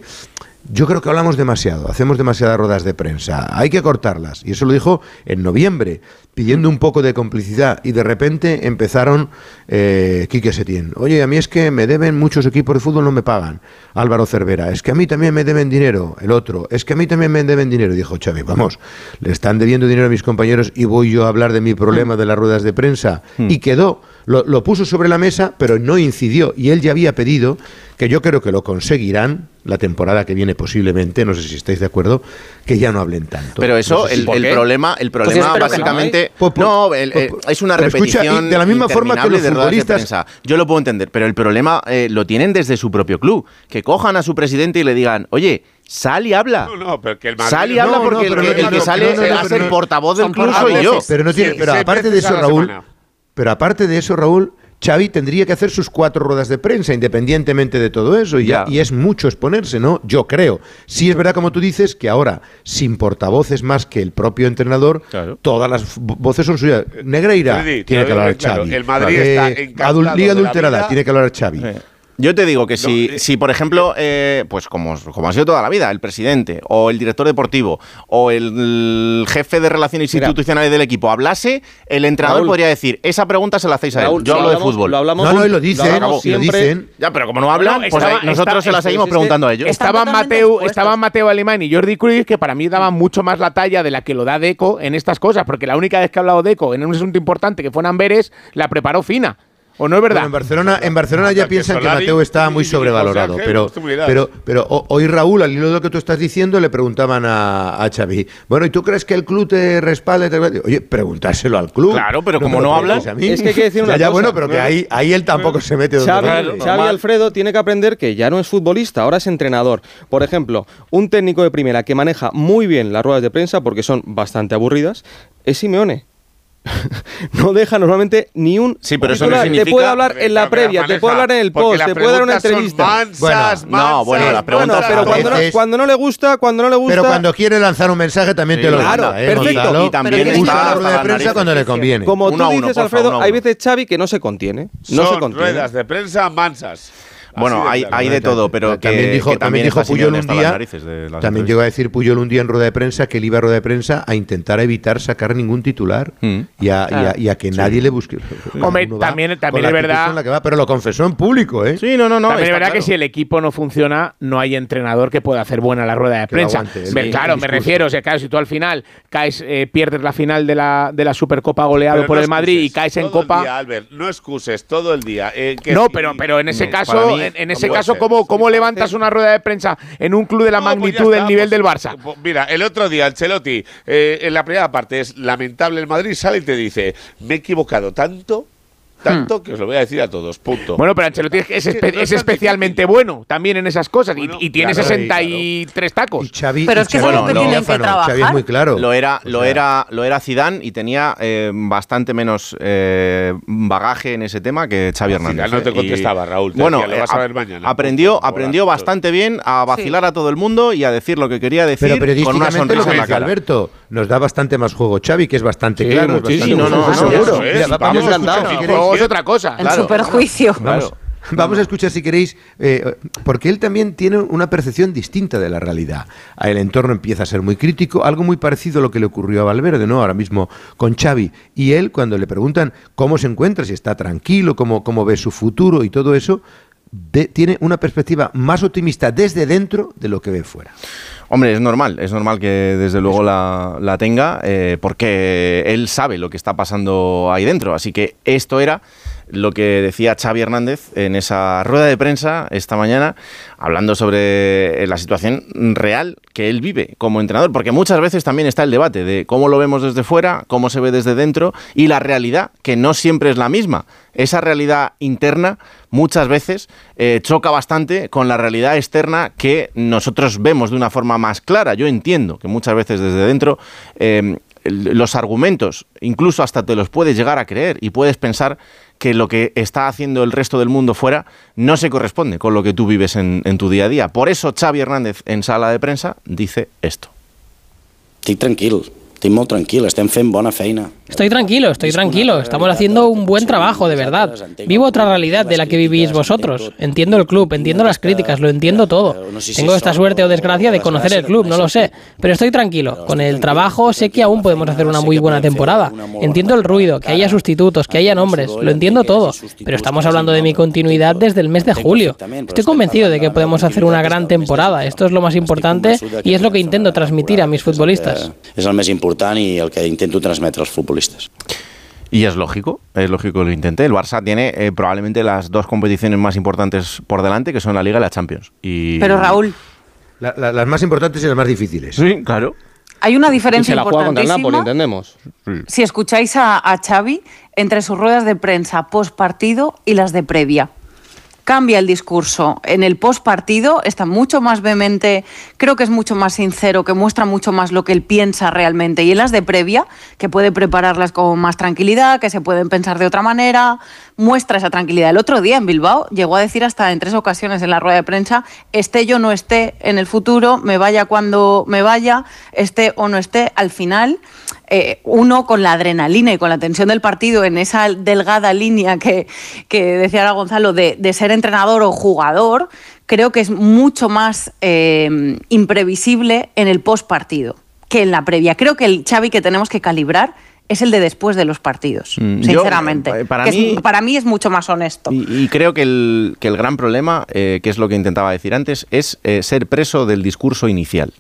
yo creo que hablamos demasiado, hacemos demasiadas ruedas de prensa, hay que cortarlas. Y eso lo dijo en noviembre, pidiendo un poco de complicidad. Y de repente empezaron eh, Quique Setién. Oye, a mí es que me deben muchos equipos de fútbol, no me pagan. Álvaro Cervera, es que a mí también me deben dinero. El otro, es que a mí también me deben dinero. Dijo Xavi, vamos, le están debiendo dinero a mis compañeros y voy yo a hablar de mi problema de las ruedas de prensa. Y quedó, lo, lo puso sobre la mesa, pero no incidió. Y él ya había pedido, que yo creo que lo conseguirán la temporada que viene posiblemente, no sé si estáis de acuerdo, que ya no hablen tanto. Pero eso, No sé si- el, problema, el Pues problema no, básicamente, ¿eh? Pues, pues, no, el- eh, es una escucha, repetición y de la misma forma que los de de futbolistas- prensa. Yo lo puedo entender, pero el problema eh, lo tienen desde su propio club, que cojan a su presidente y le digan, oye, sal y habla. No, no, pero que el Madrid- Sal y habla porque no, pero el, que- el que sale no, no, no, a ser no- portavoz del club soy yo. Pero no tiene, Sí, pero aparte de eso, Raúl, semana. pero aparte de eso, Raúl, Xavi tendría que hacer sus cuatro ruedas de prensa, independientemente de todo eso, y, ya- y es mucho exponerse, ¿no? Yo creo. Sí es verdad, como tú dices, que ahora, sin portavoces más que el propio entrenador, todas las vo- voces son suyas. Negreira Freddy, te tiene que hablar claro, Xavi. el Madrid está Liga adulterada, tiene que hablar Xavi. Yo te digo que si, si por ejemplo, eh, pues como, como ha sido toda la vida, el presidente o el director deportivo o el, jefe de relaciones Mira. institucionales del equipo hablase, el entrenador Raúl. podría decir, esa pregunta se la hacéis a él. Raúl, Yo lo hablo de fútbol. lo hablamos- No, no, y lo dicen, lo dicen. Ya, pero como no hablan, pues estaba- nosotros está- se la seguimos preguntando a ellos. Estaban expuestos. estaban Mateo Alemán y Jordi Cruyff, que para mí daban mucho más la talla de la que lo da Deco en estas cosas, porque la única vez que ha hablado Deco en un asunto importante que fue en Amberes, la preparó fina. ¿O no es verdad? Bueno, en Barcelona, en Barcelona ya piensan que Solari Mateo está muy sobrevalorado. Ángel, Pero, pero, pero ho- hoy Raúl, al hilo de lo que tú estás diciendo, le preguntaban a, a Xavi. Bueno, ¿y tú crees que el club te respalda? Te- Oye, preguntárselo al club. Claro, pero como no a mí. es que hay que decir una Ya, ya, cosa. bueno, pero que ahí, ahí él tampoco se mete donde Xavi, no. Alfredo tiene que aprender que ya no es futbolista, ahora es entrenador. Por ejemplo, un técnico de primera que maneja muy bien las ruedas de prensa, porque son bastante aburridas, es Simeone. no deja normalmente ni un Sí, pero eso no titular. Te significa- puede hablar en la previa, te puede hablar en el post, te puede dar una entrevista. mansas, Bueno, mansas, no, bueno, las Bueno, preguntas pero cuando no, veces- cuando no le gusta, cuando no le gusta. Pero cuando quiere lanzar un mensaje también Sí, te lo claro, manda, ¿eh, perfecto. Gonzalo? Y también usa la rueda de prensa cuando le conviene. como Uno tú uno, dices, porfa, Alfredo, uno hay uno. veces Xavi que no se contiene. No son se contiene. ruedas de prensa mansas. Bueno, hay, claro. hay de todo, pero que, también dijo, que también dijo Puyol un día, también llegó a decir Puyol un día en rueda de prensa que él iba a rueda de prensa a intentar evitar sacar ningún titular Mm. y, a, y a- y a que nadie le busque. Hombre, también- también la es verdad- la que va, pero lo confesó en público, ¿eh? Sí, no, no, no. También es verdad que claro. si el equipo no funciona, no hay entrenador que pueda hacer buena la rueda de Que prensa. aguante, Me- claro, me refiero, o sea, claro, si tú al final caes, eh, pierdes la final de la, de la Supercopa goleado Pero por no el Madrid y caes en Copa. día, Albert, no excuses todo el día. eh, que No, pero, pero en ese caso, en, ese caso, ser. ¿cómo, cómo levantas una rueda de prensa en un club de la No, pues magnitud del está, nivel pues, del Barça? pues mira, el otro día, Ancelotti, eh, en la primera parte es lamentable el Madrid, sale y te dice, me he equivocado tanto, tanto, que os lo voy a decir a todos, punto. Hmm. Bueno, pero Ancelotti es, es Es espe- especialmente bueno también en esas cosas y- Bueno, y, tiene claro, 63 tacos. Y Xavi, Pero es que Xavi es algo que tienen que diáfano, Xavi es trabajar. muy claro. Lo era, lo era, lo era Zidane y tenía eh, bastante menos eh, bagaje en ese tema que Xavi Hernández. Zidane no te. Y- contestaba, Raúl, te Bueno, decía, lo vas a ver mañana. aprendió, aprendió bastante bien a vacilar a todo el mundo y a decir lo que quería decir Pero con una periodísticamente lo sonrisa que en la dice cara. Alberto, nos da bastante más juego Xavi, que es bastante Sí, claro. es muchísimo, bastante no, no. Es. Otra cosa. En su perjuicio. Vamos, vamos a escuchar si queréis, eh, porque él también tiene una percepción distinta de la realidad. El entorno empieza a ser muy crítico, algo muy parecido a lo que le ocurrió a Valverde, ¿no? Ahora mismo con Xavi. Y él, cuando le preguntan cómo se encuentra, si está tranquilo, cómo, cómo ve su futuro y todo eso, de- tiene una perspectiva más optimista desde dentro de lo que ve fuera. Hombre, es normal, es normal que desde luego la, tenga, eh, porque él sabe lo que está pasando ahí dentro. Así que esto era lo que decía Xavi Hernández en esa rueda de prensa esta mañana, hablando sobre eh, la situación real que él vive como entrenador, porque muchas veces también está el debate de cómo lo vemos desde fuera, cómo se ve desde dentro y la realidad, que no siempre es la misma. Esa realidad interna muchas veces eh, choca bastante con la realidad externa que nosotros vemos de una forma más clara. Yo entiendo que muchas veces desde dentro eh, los argumentos, incluso hasta te los puedes llegar a creer y puedes pensar que lo que está haciendo el resto del mundo fuera no se corresponde con lo que tú vives en, tu día a día. Por eso Xavi Hernández en sala de prensa dice esto. Estic tranquil, estic molt tranquil, estem fent bona feina. Estoy tranquilo, estoy tranquilo. Estamos haciendo un buen trabajo, de verdad. Vivo otra realidad de la que vivís vosotros. Entiendo el club, entiendo las críticas, lo entiendo todo. Tengo esta suerte o desgracia de conocer el club, no lo sé. Pero estoy tranquilo. Con el trabajo sé que aún podemos hacer una muy buena temporada. Entiendo el ruido, que haya sustitutos, que haya nombres, lo entiendo todo. Pero estamos hablando de mi continuidad desde el mes de julio. Estoy convencido de que podemos hacer una gran temporada. Esto es lo más importante y es lo que intento transmitir a mis futbolistas. És el més important i el que intento transmetre als futbolistes. Y es lógico, es lógico que lo intente. El Barça tiene eh, probablemente las dos competiciones más importantes por delante, que son la Liga y la Champions. Y... Pero Raúl, La- la- las más importantes y las más difíciles. Sí, claro. hay una Y diferencia se la juega contra el Napoli, entendemos. si escucháis a, a Xavi entre sus ruedas de prensa post partido y las de previa. Cambia el discurso. En el post partido está mucho más vehemente, creo que es mucho más sincero, que muestra mucho más lo que él piensa realmente. Y en las de previa, que puede prepararlas con más tranquilidad, que se pueden pensar de otra manera, muestra esa tranquilidad. El otro día en Bilbao llegó a decir hasta en tres ocasiones en la rueda de prensa, esté yo no esté en el futuro, me vaya cuando me vaya, esté o no esté, al final eh, uno con la adrenalina y con la tensión del partido en esa delgada línea que, que decía ahora Gonzalo de, de ser entrenador o jugador, creo que es mucho más eh, imprevisible en el post partido que en la previa. Creo que el Xavi que tenemos que calibrar es el de después de los partidos, Mm, yo, sinceramente. eh, para es- mí- para mí es mucho más honesto. Y, y creo que el, que el gran problema, eh, que es lo que intentaba decir antes, es eh, ser preso del discurso inicial.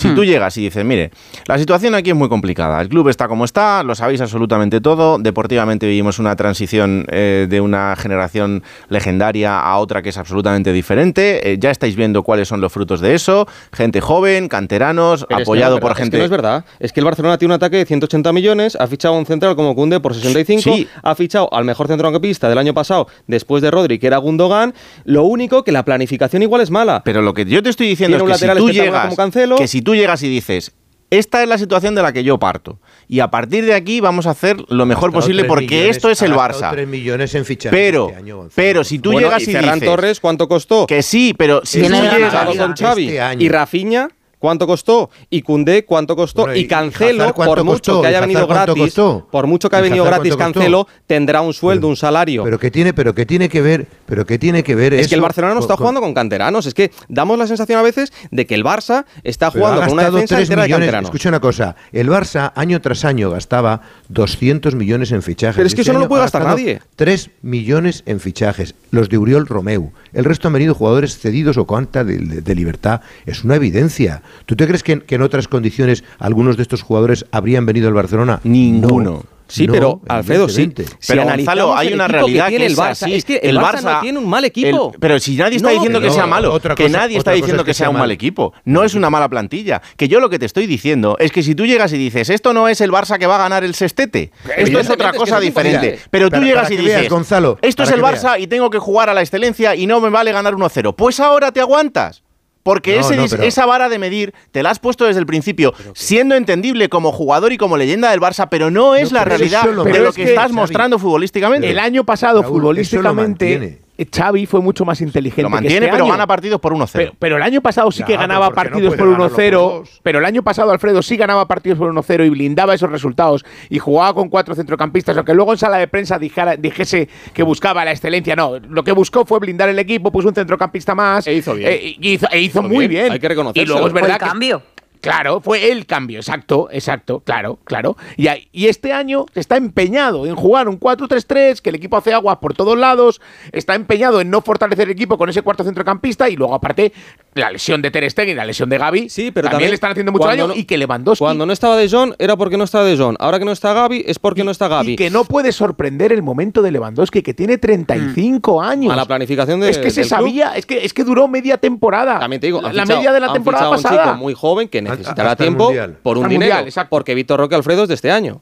Si Hmm. tú llegas y dices, mire, la situación aquí es muy complicada, el club está como está, lo sabéis absolutamente todo, deportivamente vivimos una transición eh, de una generación legendaria a otra que es absolutamente diferente, eh, ya estáis viendo cuáles son los frutos de eso, gente joven, canteranos, Pero es que apoyado no por gente... Es que no es verdad. Es que el Barcelona tiene un ataque de 180 millones, ha fichado a un central como Kunde por 65, Sí. ha fichado al mejor centrocampista del año pasado después de Rodri, que era Gundogan. Lo único que la planificación igual es mala. Pero lo que yo te estoy diciendo Tiene es que si lateral tú llegas, como Cancelo. que si tú llegas y dices, esta es la situación de la que yo parto y a partir de aquí vamos a hacer lo mejor posible porque millones- esto es el Barça. tres millones en fichajes Pero, este año, Gonzalo. pero si tú Bueno, llegas y y, Ferran dices Torres, ¿cuánto costó? que sí, pero si tú llegas con Xavi. este y Rafinha, ¿cuánto costó? Y Cundé, ¿cuánto costó? Bueno, y, Cancelo, Hazard, ¿cuánto por mucho costó? que haya ¿Y venido gratis, costó? por mucho que haya ¿Y venido gratis Cancelo, tendrá un sueldo, un salario. Pero que tiene, pero que tiene que ver, pero que tiene que ver es que el Barcelona no está con- jugando con canteranos. Es que damos la sensación a veces de que el Barça está jugando con una defensa 3 entera de millones. canteranos. Escucha una cosa, el Barça año tras año gastaba 200 millones en fichajes. Pero es que Este eso no lo puede gastar nadie. 3 millones en fichajes, los de Uriol Romeu. El resto han venido jugadores cedidos o cuanta de, de- de libertad. Es una evidencia. ¿Tú te crees que, que en otras condiciones algunos de estos jugadores habrían venido al Barcelona? Ninguno. No. Sí, No, pero Alfredo, sí. Pero Gonzalo, hay una realidad que tiene que el es Barça. así. Es que el, Barça, no tiene un mal equipo. el- pero si nadie está No, diciendo que no, sea malo, otra que cosa- nadie está cosa diciendo es que que sea sea un mal equipo. No es una mala plantilla. Que yo lo que te estoy diciendo es que si tú llegas y dices, esto no es el Barça que va a ganar el sextete, esto es otra es que cosa diferente. Pero tú Para- llegas para y veas, dices, Gonzalo, esto es el Barça y tengo que jugar a la excelencia y no me vale ganar 1-0. Pues ahora te aguantas. Porque No, ese no, pero- esa vara de medir te la has puesto desde el principio, siendo entendible como jugador y como leyenda del Barça, pero no es No, la realidad de lo que, que, estás Xavi, mostrando futbolísticamente. El año pasado, Raúl, futbolísticamente. Xavi fue mucho más inteligente. lo que mantiene, este pero año. gana partidos por 1-0. Pero, pero el año pasado sí Ya, que ganaba no partidos por ganarlo por 1-0. dos. Pero el año pasado Alfredo sí ganaba partidos por 1-0 y blindaba esos resultados. Y jugaba con cuatro centrocampistas, aunque luego en sala de prensa dijera- dijese que buscaba la excelencia. No, lo que buscó fue blindar el equipo, puso un centrocampista más. E hizo bien. eh, y hizo, e hizo Hizo muy bien, bien. hay que reconocerlo. Y luego es Fue verdad el que cambio. Claro, fue el cambio, exacto, exacto, claro, claro. Y, y este año está empeñado en jugar un 4-3-3, que el equipo hace aguas por todos lados, está empeñado en no fortalecer el equipo con ese cuarto centrocampista y luego aparte la lesión de Ter Stegen y la lesión de Gaby Sí, pero también, también le están haciendo mucho daño no- y que Lewandowski Cuando no estaba De Jong era porque no estaba De Jong. Ahora que no está Gaby es porque no está Gaby. y que no puede sorprender el momento de Lewandowski, que tiene 35 años. A la planificación de, es que se club. sabía, es que, es que duró media temporada. También te digo, la, fichado- media de la temporada fichado a un pasada. chico muy joven que necesitará tiempo Mundial. por un Al dinero. Mundial, exacto. porque Víctor Roque Alfredo es de este año.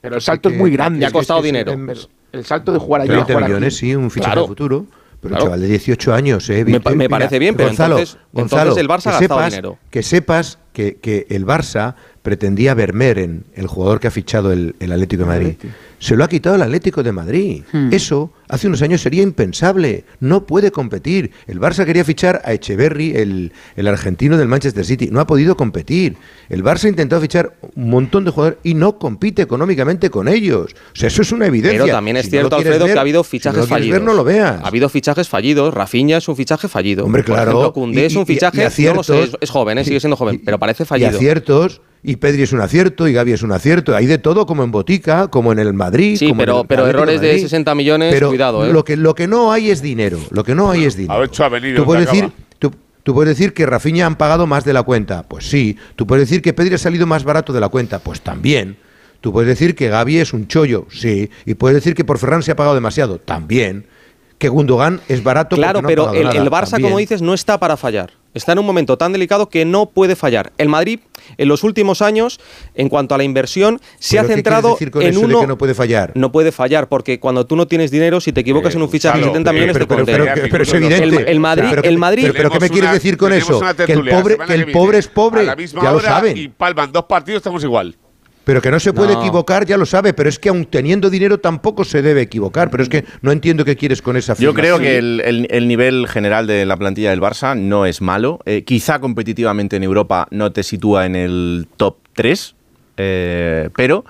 Pero el salto es que- muy grande. y ha costado es que- dinero. pero El salto de jugar allí a 30 jugar aquí. millones, sí, un fichaje Claro. futuro. Pero Claro. chaval de 18 años, ¿eh? Me Víctor? me Mira, parece bien, pero Gonzalo, entonces- Gonzalo, entonces el Barça que ha gastado sepas, dinero. Que sepas que, que el Barça pretendía Vermeer en el jugador que ha fichado el, el Atlético de Madrid. Se lo ha quitado el Atlético de Madrid. Hmm. Eso hace unos años sería impensable. No puede competir. El Barça quería fichar a Echeverry, el, el argentino del Manchester City. No ha podido competir. El Barça ha intentado fichar un montón de jugadores y no compite económicamente con ellos. O sea, eso es una evidencia. Pero también es Si no cierto, Alfredo, ver- que ha habido si fichajes no fallidos. ver, no lo veas. Ha habido fichajes fallidos. Rafinha es un fichaje fallido. Hombre, Por claro. ejemplo, Koundé Y- es un y- fichaje, y no lo sé, aciertos. es, es joven, ¿eh? sigue siendo joven, pero parece Y fallido. aciertos, y Pedri es un acierto, y Gaby es un acierto. Hay de todo, como en Botica, como en el Madrid. Sí, como pero, el pero errores de Madrid. 60 millones, Pero cuidado, ¿eh? Lo que, lo que no hay es dinero. Lo que no hay es dinero. A ver, Tú puedes decir. tú puedes decir que Rafinha han pagado más de la cuenta. Pues sí. Tú puedes decir que Pedri ha salido más barato de la cuenta. Pues también. Tú puedes decir que Gaby es un chollo. Sí. Y puedes decir que por Ferran se ha pagado demasiado. También. Que Gundogan es barato Claro, no pero el, Barça, También. como dices, no está para fallar. Está en un momento tan delicado que no puede fallar. El Madrid, en los últimos años, en cuanto a la inversión, se ¿Pero ha centrado decir con en eso de uno. que no puede fallar? No puede fallar, porque cuando tú no tienes dinero, si te equivocas Eh, en un fichaje de Gonzalo, 70 eh, millones, te pero, condenan. pero- pero es evidente. El, el Madrid, Pero el Madrid, pero- pero ¿qué me quieres una- decir con eso? Que el pobre, que el pobre es A pobre. la misma Ya lo saben. Y palman dos partidos, estamos igual. Pero que no se puede No. equivocar, ya lo sabe, pero es que aun teniendo dinero tampoco se debe equivocar. Pero es que no entiendo qué quieres con esa Yo creo afirmación. que el, el- el nivel general de la plantilla del Barça no es malo. Eh, quizá competitivamente en Europa no te sitúa en el top 3, eh, pero,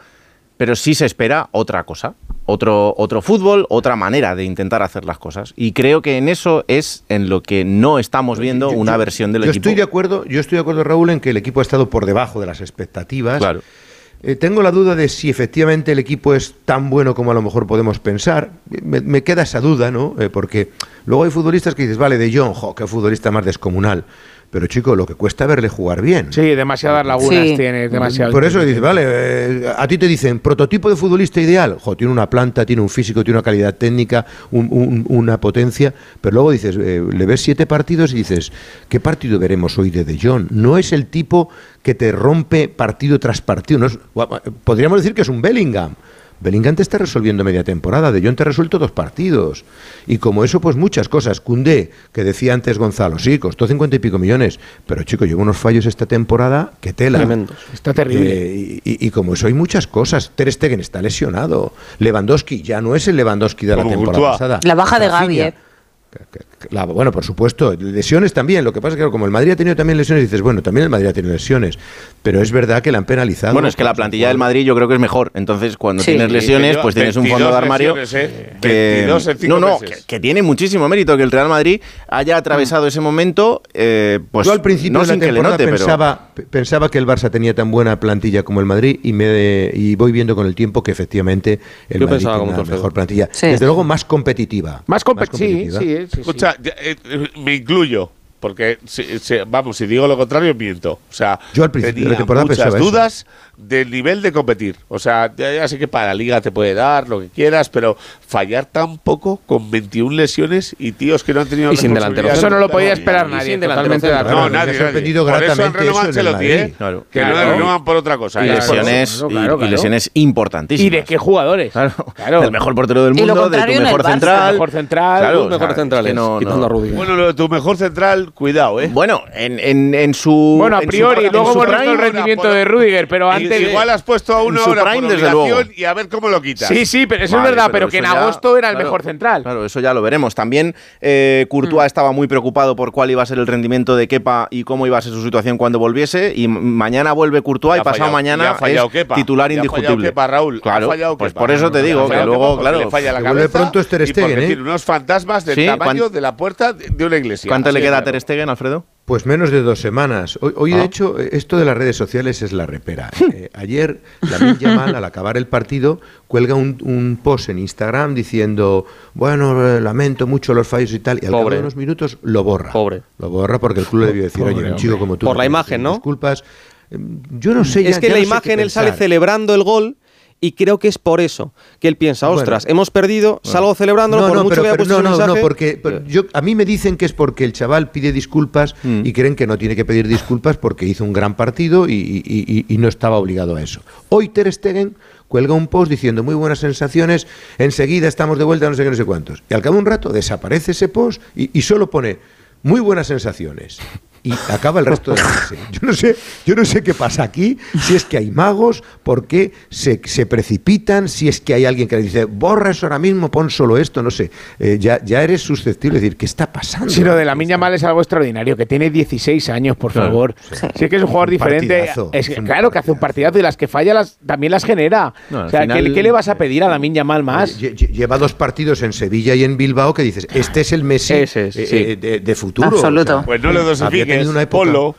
pero sí se espera otra cosa. Otro, otro fútbol, otra manera de intentar hacer las cosas. Y creo que en eso es en lo que no estamos viendo Yo- una yo- versión del yo equipo. Estoy de acuerdo, yo estoy de acuerdo, Raúl, en que el equipo ha estado por debajo de las expectativas. Claro. Eh, tengo la duda de si efectivamente el equipo es tan bueno como a lo mejor podemos pensar. Me, queda esa duda, ¿no? Eh, porque luego hay futbolistas que dices, vale, de John, jo, qué futbolista más descomunal. Pero chico, lo que cuesta verle jugar bien. Sí, demasiadas lagunas Sí. tiene, demasiado. Por eso dices, vale, eh, a ti te dicen, prototipo de futbolista ideal. Jo, tiene una planta, tiene un físico, tiene una calidad técnica, un- un- una potencia. Pero luego dices, eh, le ves siete partidos y dices, ¿qué partido veremos hoy de De Jong? No es el tipo que te rompe partido tras partido. No es- gua- podríamos decir que es un Bellingham. Bellingham te está resolviendo media temporada, De Jong te ha resuelto dos partidos. Y como eso, pues muchas cosas. Cundé, que decía antes Gonzalo, sí, costó cincuenta y pico millones, pero chico, lleva unos fallos esta temporada que tela. Tremendos. Está terrible. Eh, y, y- y como eso hay muchas cosas. Ter Stegen está lesionado. Lewandowski ya no es el Lewandowski de la Como temporada Courtois. pasada. La baja de ¿eh? La- bueno, por supuesto, lesiones también. Lo que pasa es que como el Madrid ha tenido también lesiones, dices, bueno, también el Madrid ha tenido lesiones. Pero es verdad que le han penalizado. Bueno, es que la plantilla del Madrid yo creo que es mejor. Entonces, cuando Sí. tienes lesiones, pues tienes un fondo de 22 armario lesiones, ¿eh? que 22 en cinco no, no, meses. que, que tiene muchísimo mérito que el Real Madrid haya atravesado ese momento, eh, pues Yo al principio no de la sin que le temporada note, pero pensaba, pe- pensaba que el Barça tenía tan buena plantilla como el Madrid y me y voy viendo con el tiempo que efectivamente el Yo Madrid tiene una mejor plantilla. Sí. Desde luego más competitiva. Más, compe- competitiva. sí, sí, sí. Escucha, me incluyo. Porque, si- si- vamos, si digo lo contrario, miento. O sea, Yo al principio de la tenía temporada muchas eso. dudas del nivel de competir. O sea, ya, ya sé que para la liga te puede dar lo que quieras, pero fallar tan poco con 21 lesiones y tíos que no han tenido Y sin delantero. Eso no lo podía esperar nadie. sin delantero Totalmente. No, nadie. sorprendido nadie. Por eso han renovado Ancelotti, ¿eh? Claro. Que Claro. no renuevan por otra cosa. y lesiones, Claro, y- claro, y, claro. lesiones importantísimas. ¿Y de qué jugadores? Claro, Claro. del mejor portero del mundo, de tu mejor central. Mejor central, quitando a Rudiger. Bueno, lo de tu mejor central, cuidado, ¿eh? Bueno, en, en, en su. Bueno, a su- priori, luego hemos visto el rendimiento de Rudiger, pero antes. Igual has puesto a uno ahora por prime, desde obligación luego. y a ver cómo lo quitas. Sí, sí, pero eso Vale, es verdad, pero, que en ya- agosto era el claro, mejor central. Claro, eso ya lo veremos. También eh, Courtois estaba muy preocupado por cuál iba a ser el rendimiento de Kepa y cómo iba a ser su situación cuando volviese. Y mañana vuelve Courtois Ya y ha pasado fallado, mañana ha fallado es Kepa, titular ya ha fallado indiscutible. Kepa, Raúl, ha claro, fallado pues Kepa. por eso te digo que luego, claro. le falla la cabeza pronto es Ter Stegen, ¿eh? unos fantasmas del tamaño ¿cuán- de la puerta de una iglesia. ¿Cuánto le queda a. Ter Stegen, Alfredo? Pues menos de dos semanas. Hoy, hoy, Ah. de hecho, esto de las redes sociales es la repera. Eh, ayer, Lamine Yamal, al acabar el partido, cuelga un, un post en Instagram diciendo, bueno, eh, lamento mucho los fallos y tal, y al cabo de unos minutos lo borra. Pobre. Lo borra porque el club le debió decir, Pobre oye, un chico como tú... Por no la imagen, ¿no? Disculpas. Eh, Yo no sé... ya- es que ya la no imagen él sale celebrando el gol y creo que es por eso que él piensa, Bueno. ostras, hemos perdido, salgo celebrándolo No, por no, mucho pero, que pero no, no, no, mensaje. porque pero yo, a mí me dicen que es porque el chaval pide disculpas Mm. y creen que no tiene que pedir disculpas porque hizo un gran partido y, y- y- y no estaba obligado a eso. Hoy Ter Stegen cuelga un post diciendo muy buenas sensaciones, enseguida estamos de vuelta, no sé qué, no sé cuántos. Y al cabo de un rato desaparece ese post y, y solo pone muy buenas sensaciones. Y acaba el resto de la frase. Yo no sé, yo no sé qué pasa aquí, si es que hay magos, por qué se, se precipitan, si es que hay alguien que le dice, borra eso ahora mismo, pon solo esto, no sé. Eh, ya, ya eres susceptible de decir, ¿qué está pasando? Sí, lo de la Miña Mal es algo extraordinario, que tiene 16 años, por Claro. favor. Sí. que es un jugador Un diferente. partidazo, Es, claro que hace un partidazo y las que falla las, también las genera. No, o sea, ¿qué, final- qué le vas a pedir a la Miña Mal más? Lle- lle- Lleva dos partidos en Sevilla y en Bilbao que dices, este es el Messi es, eh, sí. eh, de, de futuro. Absoluto. Pues no le había dosifiques, tenido una época- ponlo.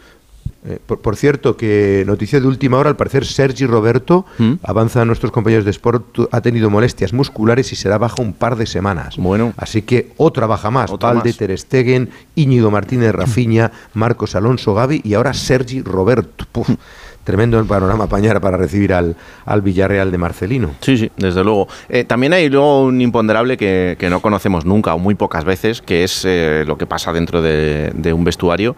Eh, por, por cierto, que noticia de última hora, al parecer Sergi Roberto, ¿Mm? avanza a nuestros compañeros de Sport, ha tenido molestias musculares y será baja un par de semanas. Bueno. Así que otra baja más. Otra Valde, más. Ter Stegen, Íñigo Martínez Rafiña, Marcos Alonso Gavi y ahora Sergi Roberto. Puf, tremendo el panorama pañar para recibir al, al Villarreal de Marcelino. Sí, sí, desde luego. Eh, también hay luego un imponderable que, que no conocemos nunca o muy pocas veces, que es eh, lo que pasa dentro de, de un vestuario.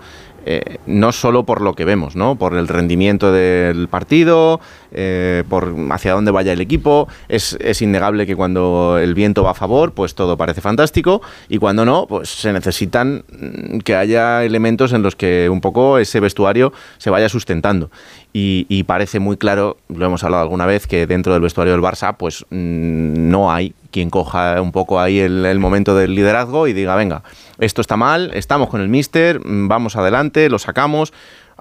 Eh, no solo por lo que vemos, ¿no? Por el rendimiento del partido, eh, por hacia dónde vaya el equipo. Es, es, innegable que cuando el viento va a favor, pues todo parece fantástico, y cuando no, pues se necesitan mm, que haya elementos en los que un poco ese vestuario se vaya sustentando. Y, y, parece muy claro, lo hemos hablado alguna vez, que dentro del vestuario del Barça, pues mmm, no hay quien coja un poco ahí el, el, momento del liderazgo y diga, venga, esto está mal, estamos con el mister, vamos adelante, lo sacamos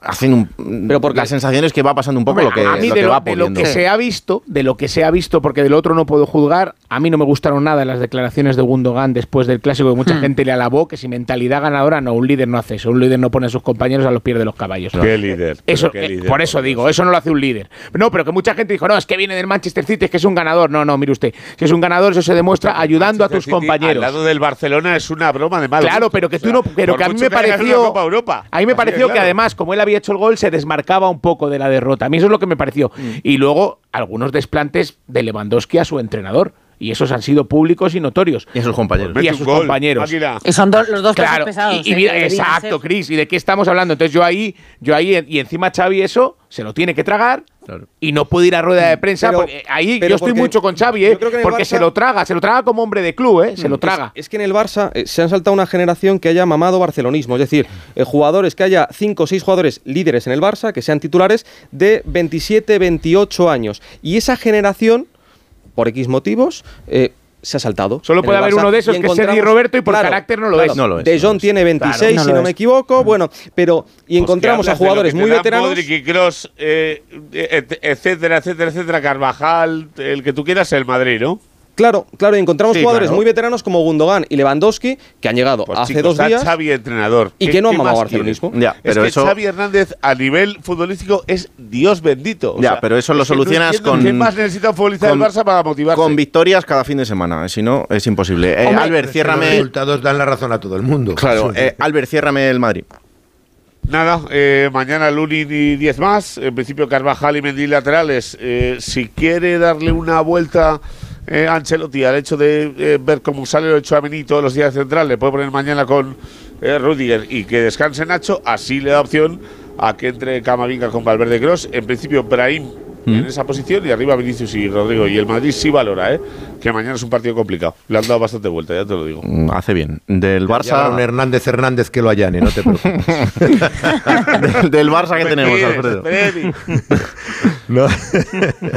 hacen un, pero porque la sensación es que va pasando un poco Hombre, lo que, a mí lo de, que lo, va de lo puliendo. que se ha visto de lo que se ha visto porque del otro no puedo juzgar a mí no me gustaron nada las declaraciones de Gundogan después del clásico que mucha Hmm. gente le alabó que si mentalidad ganadora no un líder no hace eso un líder no pone a sus compañeros a los pies de los caballos ¿Qué líder? eso ¿Pero qué eh, líder, por eso digo eso no lo hace un líder no pero que mucha gente dijo no es que viene del Manchester City es que es un ganador no no mire usted si es un ganador eso se demuestra ayudando a tus City, Al compañeros lado del Barcelona es una broma de mal Claro, pero que O tú sea, no, pero que a mí me pareció, una Copa Europa. a mí me pareció que además como él había hecho el gol se desmarcaba un poco de la derrota. A mí eso es lo que me pareció. Mm. Y luego algunos desplantes de Lewandowski a su entrenador. Y esos han sido públicos y notorios. Y a sus compañeros. Y a sus compañeros. Y son do- los dos Claro, pesos pesados. y, y ¿eh? mira, exacto, ser. Chris. ¿Y de qué estamos hablando? Entonces yo ahí, yo ahí, y encima Xavi eso se lo tiene que tragar y no puede ir a rueda de prensa. Pero- porque ahí pero yo estoy porque- mucho con Xavi, ¿eh? porque Barça- se lo traga, se lo traga como hombre de club, ¿eh? Se lo Es- traga. Es, que en el Barça eh, se han saltado una generación que haya mamado barcelonismo. Es decir, eh, jugadores que haya 5 o 6 jugadores líderes en el Barça, que sean titulares, de 27, 28 años. Y esa generación, por X motivos, eh, se ha saltado. Solo puede haber Barça. uno de esos Y que es Sergi encontramos- Roberto y por Claro, carácter no lo claro, es. No lo es, De Jong tiene 26, no si no me equivoco. Bueno, pero. Y encontramos a Pues de lo jugadores que muy veteranos. Modric y Kroos, eh, et- etcétera, etcétera, etcétera, Carvajal, el que tú quieras, el Madrid, ¿no? Claro, claro, y encontramos Sí, jugadores claro. muy veteranos como Gundogan y Lewandowski, que han llegado Pues hace chicos, dos días. Xavi entrenador. y ¿Qué- que no han mamado barcelonismo. Ya, Es pero que eso- Xavi Hernández a nivel futbolístico es Dios bendito. O Ya, sea, pero eso lo es no solucionas con- ¿Qué más necesita un futbolista del Barça para motivarse? Con victorias cada fin de semana, si no, es imposible. Eh, Hombre, Albert, Los ciérrame. resultados dan la razón a todo el mundo. Claro, eh, Albert, ciérrame el Madrid. Nada, eh, mañana Lunin y 10 más. En principio Carvajal y Mendy laterales. Eh, si quiere darle una vuelta eh, a Ancelotti al hecho de eh, ver cómo sale el Chouameni todos los días central, le puede poner mañana con eh, Rudiger y que descanse Nacho. Así le da opción a que entre Camavinga con Valverde Cross. En principio Brahim en esa posición y arriba Vinicius y Rodrigo. Y el Madrid sí valora, ¿eh? que mañana es un partido complicado. Le han dado bastante vuelta, ya te lo digo. Mm, Hace bien. Del Ya habrá un Barça. Hernández Hernández que lo allane, no te preocupes. del, del Barça que tenemos, Alfredo. No.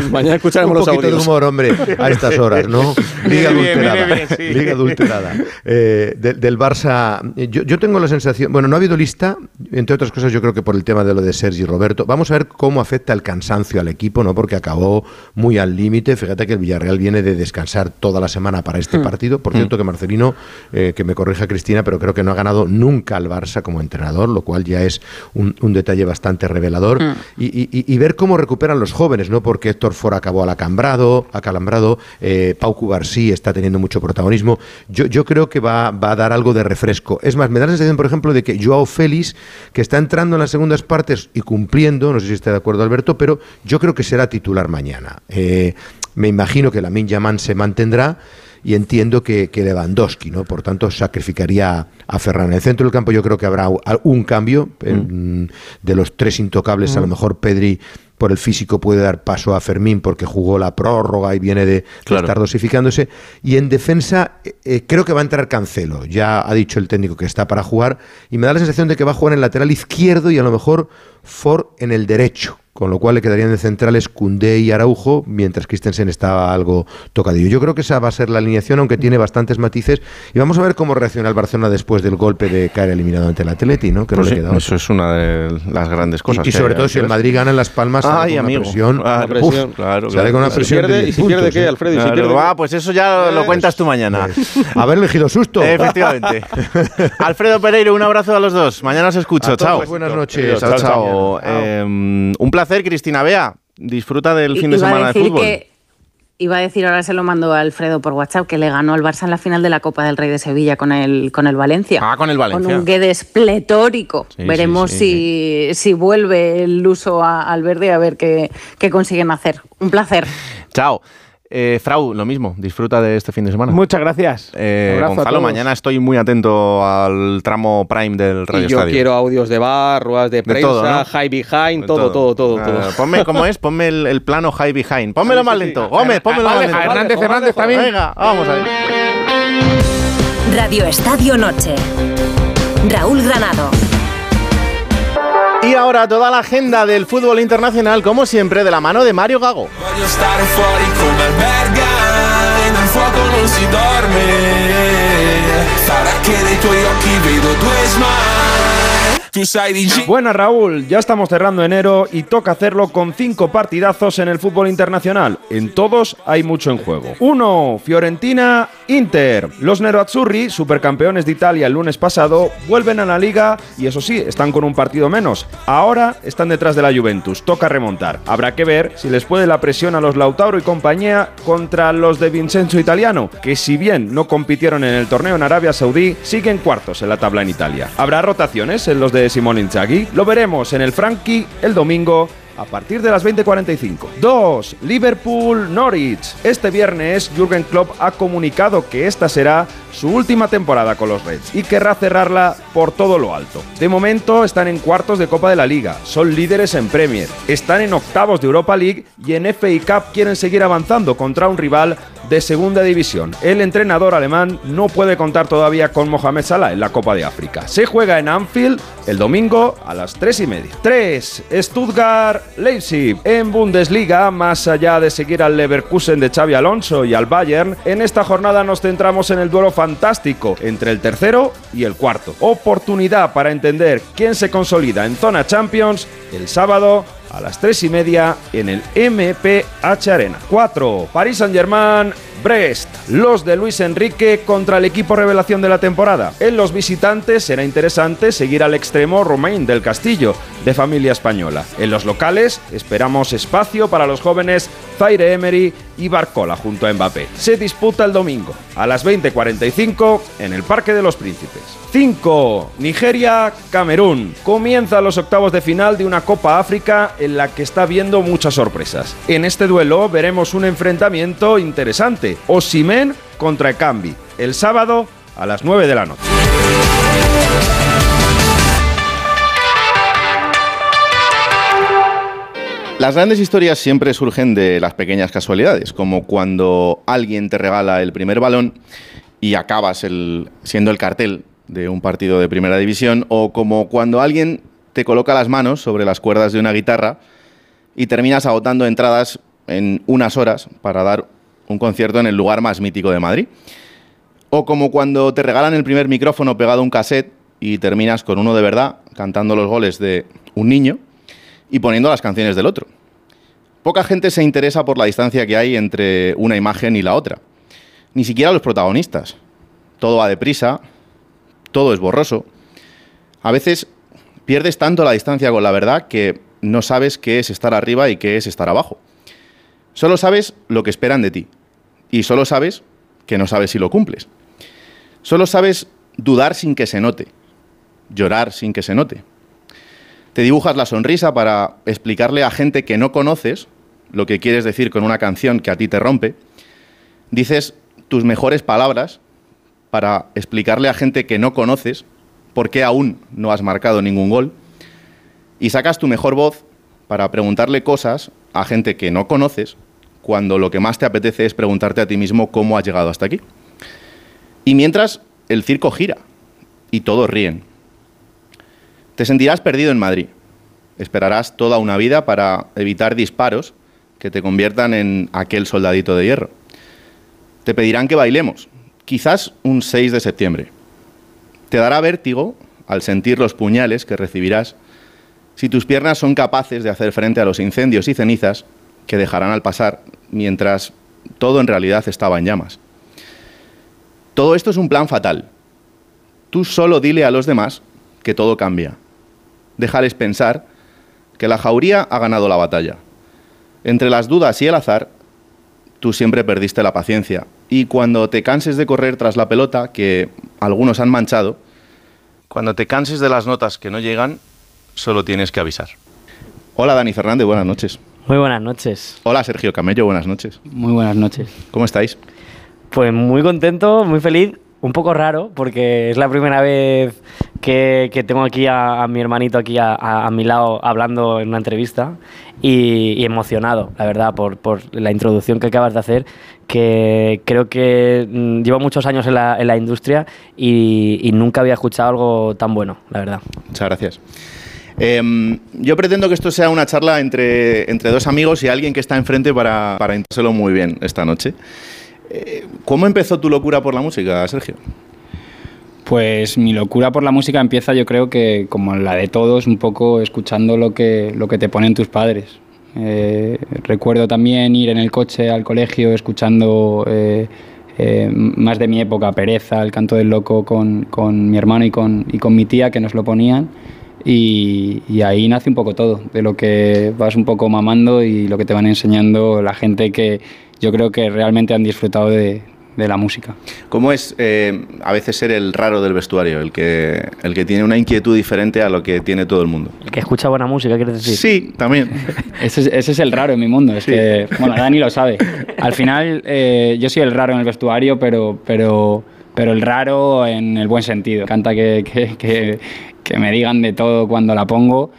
Mañana escucharemos un los poquito de audios. humor, hombre, a estas horas, ¿no? Liga bien, adulterada. bien, sí. Liga adulterada. Eh, de- del Barça, eh, yo, yo tengo la sensación, bueno, no ha habido lista, entre otras cosas, yo creo que por el tema de lo de Sergi Roberto. Vamos a ver cómo afecta el cansancio al equipo, ¿no? Porque acabó muy al límite. Fíjate que el Villarreal viene de descansar toda la semana para este partido. Por cierto, que Marcelino, eh, que me corrija Cristina, pero creo que no ha ganado nunca al Barça como entrenador, lo cual ya es un, un detalle bastante revelador. Y- y- y ver cómo recuperan los jóvenes, ¿no? Porque Héctor Ford acabó acalambrado, acalambrado eh, Pau Cubarsí está teniendo mucho protagonismo. Yo, yo creo que va, va a dar algo de refresco. Es más, me da la sensación, por ejemplo, de que Joao Félix, que está entrando en las segundas partes y cumpliendo, no sé si está de acuerdo Alberto, pero yo creo que será titular mañana. Eh, me imagino que la Yaman se mantendrá y entiendo que, que Lewandowski, ¿no? Por tanto, sacrificaría a Ferran. En el centro del campo yo creo que habrá un cambio. en- de los tres intocables, a lo mejor Pedri por el físico puede dar paso a Fermín porque jugó la prórroga y viene de, Claro. estar dosificándose. Y en defensa eh, eh, creo que va a entrar Cancelo. Ya ha dicho el técnico que está para jugar y me da la sensación de que va a jugar en el lateral izquierdo y a lo mejor Ford en el derecho. Con lo cual le quedarían de centrales Cundé y Araujo, mientras Christensen estaba algo tocadillo. Yo creo que esa va a ser la alineación, aunque tiene bastantes matices. Y vamos a ver cómo reacciona el Barcelona después del golpe de caer eliminado ante el Atleti, ¿no? Que no Pues le queda eso es una de las grandes cosas. Y, sobre hay, todo si el. Madrid gana en Las Palmas, sale Ay, con amigo. una presión. Uf, presión, claro, sale claro, con una claro. presión. ¿Y si pierde- de 10 y si pierde puntos, qué, ¿eh? Alfredo? ¿Y si Claro, pierde va, pues eso ya lo cuentas tú mañana. Haberle elegido susto. Efectivamente. Alfredo Pereiro, un abrazo a los dos. Mañana os escucho. A todos, chao. buenas noches. Chao, Chao, chao. chao. Eh, un placer, Cristina Bea. Disfruta del I- fin de semana de fútbol. que- Iba a decir, ahora se lo mando a Alfredo por WhatsApp, que le ganó al Barça en la final de la Copa del Rey de Sevilla con el, con el Valencia. Ah, con el Valencia. Con un Guedes pletórico. Sí, Veremos sí, si, si vuelve el uso a- al verde a ver qué, qué consiguen hacer. Un placer. Chao. Eh, Frau, lo mismo, disfruta de este fin de semana. Muchas gracias. Eh, Gonzalo, todos. mañana estoy muy atento al tramo prime del Radio Y yo Estadio. quiero audios de bar, ruedas de prensa, todo, ¿no? high behind, todo, todo, todo. Ah, todo. Ponme, ¿cómo es? Ponme el, el plano high behind. Pónmelo más lento. Gómez, pónmelo más lento. Hernández, Hernández también. Venga, vamos a ver. Radio Estadio Noche. Raúl Granado. Y ahora toda la agenda del fútbol internacional, como siempre, de la mano de Mario Gago. Buenas Raúl, ya estamos cerrando enero y toca hacerlo con cinco partidazos en el fútbol internacional. En todos hay mucho en juego. 1. Fiorentina, Inter. Los Nerazzurri, supercampeones de Italia el lunes pasado, vuelven a la liga y eso sí, están con un partido menos. Ahora están detrás de la Juventus, toca remontar. Habrá que ver si les puede la presión a los Lautaro y compañía contra los de Vincenzo Italiano, que si bien no compitieron en el torneo en Arabia Saudí, siguen cuartos en la tabla en Italia. ¿Habrá rotaciones en los de Simón Inzaghi? Lo veremos en el Frankie el domingo a partir de las 20:45. 2. Liverpool-Norwich. Este viernes Jürgen Klopp ha comunicado que esta será su última temporada con los Reds y querrá cerrarla por todo lo alto. De momento están en cuartos de Copa de la Liga, son líderes en Premier, están en octavos de Europa League y en FA Cup quieren seguir avanzando contra un rival de segunda división. El entrenador alemán no puede contar todavía con Mohamed Salah en la Copa de África. Se juega en Anfield el domingo a las 3 y media. 3. Stuttgart Leipzig. En Bundesliga, más allá de seguir al Leverkusen de Xavi Alonso y al Bayern, en esta jornada nos centramos en el duelo fantástico entre el tercero y el cuarto. Oportunidad para entender quién se consolida en zona Champions el sábado a las 3 y media en el MPH Arena. 4. Paris Saint-Germain. Brest, los de Luis Enrique contra el equipo revelación de la temporada. En los visitantes será interesante seguir al extremo Romain del Castillo, de familia española. En los locales esperamos espacio para los jóvenes Zaire Emery y Barcola junto a Mbappé. Se disputa el domingo a las 20:45 en el Parque de los Príncipes. 5. Nigeria, Camerún. Comienza los octavos de final de una Copa África en la que está viendo muchas sorpresas. En este duelo veremos un enfrentamiento interesante. Osimen contra Ekambi. El sábado a las 9 de la noche. Las grandes historias siempre surgen de las pequeñas casualidades, como cuando alguien te regala el primer balón y acabas siendo el cartel de un partido de primera división, o como cuando alguien te coloca las manos sobre las cuerdas de una guitarra y terminas agotando entradas en unas horas para dar un concierto en el lugar más mítico de Madrid. O como cuando te regalan el primer micrófono pegado a un cassette y terminas con uno de verdad, cantando los goles de un niño y poniendo las canciones del otro. Poca gente se interesa por la distancia que hay entre una imagen y la otra. Ni siquiera los protagonistas. Todo va deprisa, todo es borroso. A veces pierdes tanto la distancia con la verdad que no sabes qué es estar arriba y qué es estar abajo. Solo sabes lo que esperan de ti. Y solo sabes que no sabes si lo cumples. Solo sabes dudar sin que se note. Llorar sin que se note. Te dibujas la sonrisa para explicarle a gente que no conoces lo que quieres decir con una canción que a ti te rompe. Dices tus mejores palabras para explicarle a gente que no conoces por qué aún no has marcado ningún gol. Y sacas tu mejor voz para preguntarle cosas a gente que no conoces cuando lo que más te apetece es preguntarte a ti mismo cómo has llegado hasta aquí. Y mientras el circo gira y todos ríen. Te sentirás perdido en Madrid. Esperarás toda una vida para evitar disparos que te conviertan en aquel soldadito de hierro. Te pedirán que bailemos, quizás un 6 de septiembre. Te dará vértigo al sentir los puñales que recibirás si tus piernas son capaces de hacer frente a los incendios y cenizas que dejarán al pasar mientras todo en realidad estaba en llamas. Todo esto es un plan fatal. Tú solo dile a los demás que todo cambia. Déjales pensar que la jauría ha ganado la batalla. Entre las dudas y el azar, tú siempre perdiste la paciencia. Y cuando te canses de correr tras la pelota, que algunos han manchado, cuando te canses de las notas que no llegan, solo tienes que avisar. Hola Dani Fernández, buenas noches. Muy buenas noches. Hola Sergio Camello, buenas noches. Muy buenas noches. ¿Cómo estáis? Pues muy contento, muy feliz, un poco raro, porque es la primera vez que, tengo aquí a, mi hermanito aquí a, a- mi lado hablando en una entrevista y, emocionado, la verdad, por, la introducción que acabas de hacer, que creo que mm, llevo muchos años en la, industria y, nunca había escuchado algo tan bueno, la verdad. Muchas gracias. Em, yo pretendo que esto sea una charla entre, entre dos amigos y alguien que está enfrente para, para muy bien esta noche. Eh, ¿Cómo empezó tu locura por la música, Sergio? Pues mi locura por la música empieza, yo creo que como la de todos, un poco escuchando lo que, lo que te ponen tus padres. Eh, recuerdo también ir en el coche al colegio escuchando eh, más de mi época, Pereza, El canto del loco, con, con mi hermano y con, y con mi tía que nos lo ponían. Y ahí nace un poco todo, de lo que vas un poco mamando y lo que te van enseñando la gente que yo creo que realmente han disfrutado de, de la música. ¿Cómo es eh, a veces ser el raro del vestuario, el que, el que tiene una inquietud diferente a lo que tiene todo el mundo? El que escucha buena música, ¿quieres decir? Sí, también. Ese es, ese es el raro en mi mundo. Es que, bueno, Dani lo sabe. Al final, eh, yo soy el raro en el vestuario, pero, pero, pero el raro en el buen sentido. Me encanta que, que, que, que me digan de todo cuando la pongo,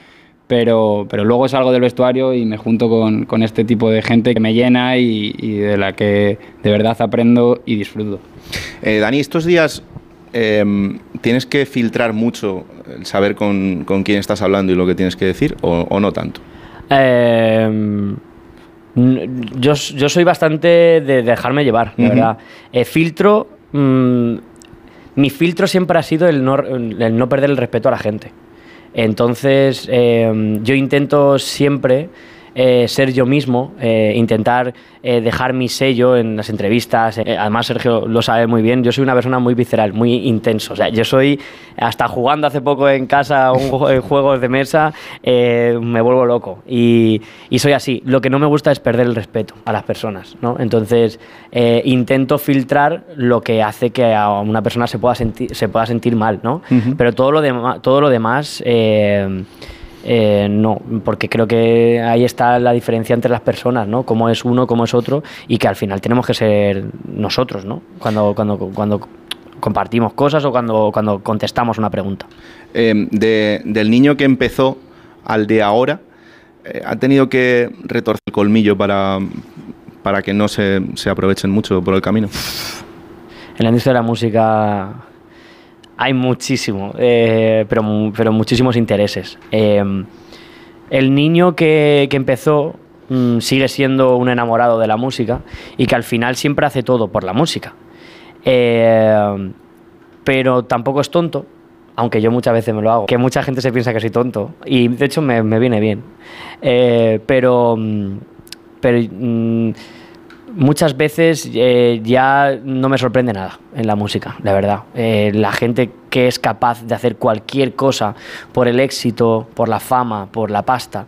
pero, pero luego salgo del vestuario y me junto con, con este tipo de gente que me llena y, y de la que de verdad aprendo y disfruto. Eh, Dani, estos días em, tienes que filtrar mucho el saber con, con quién estás hablando y lo que tienes que decir, o, o no tanto. Eh, n- yo, yo soy bastante de dejarme llevar, la Ujú. verdad. Eh, filtro. mm, mi filtro siempre ha sido el no, el no perder el respeto a la gente. Entonces, eh, yo intento siempre eh, ser yo mismo, eh, intentar eh, dejar mi sello en las entrevistas. Además, Sergio lo sabe muy bien, yo soy una persona muy visceral, muy intenso. O sea, yo soy, hasta jugando hace poco en casa un ju- juegos de mesa, me vuelvo loco. Y, y soy así. Lo que no me gusta es perder el respeto a las personas. ¿no? Entonces, intento filtrar lo que hace que a una persona se pueda, sentir se pueda sentir mal. ¿no? Pero todo lo, todo lo demás... eh, no, porque creo que ahí está la diferencia entre las personas, ¿no? Cómo es uno, cómo es otro, y que al final tenemos que ser nosotros, ¿no? Cuando, cuando, cuando compartimos cosas o cuando, cuando contestamos una pregunta. Em, de- del niño que empezó al de ahora, eh, ha tenido que retorcer el colmillo para, para que no se, se aprovechen mucho por el camino. En la industria de la música hay muchísimo, eh, pero, pero muchísimos intereses. Eh, el niño que, que empezó mm, sigue siendo un enamorado de la música y que al final siempre hace todo por la música. Eh, pero tampoco es tonto, aunque yo muchas veces me lo hago, que mucha gente se piensa que soy tonto y de hecho me, me viene bien. Pero mm, mm, muchas veces eh, ya no me sorprende nada en la música, la verdad. Eh, la gente que es capaz de hacer cualquier cosa por el éxito, por la fama, por la pasta,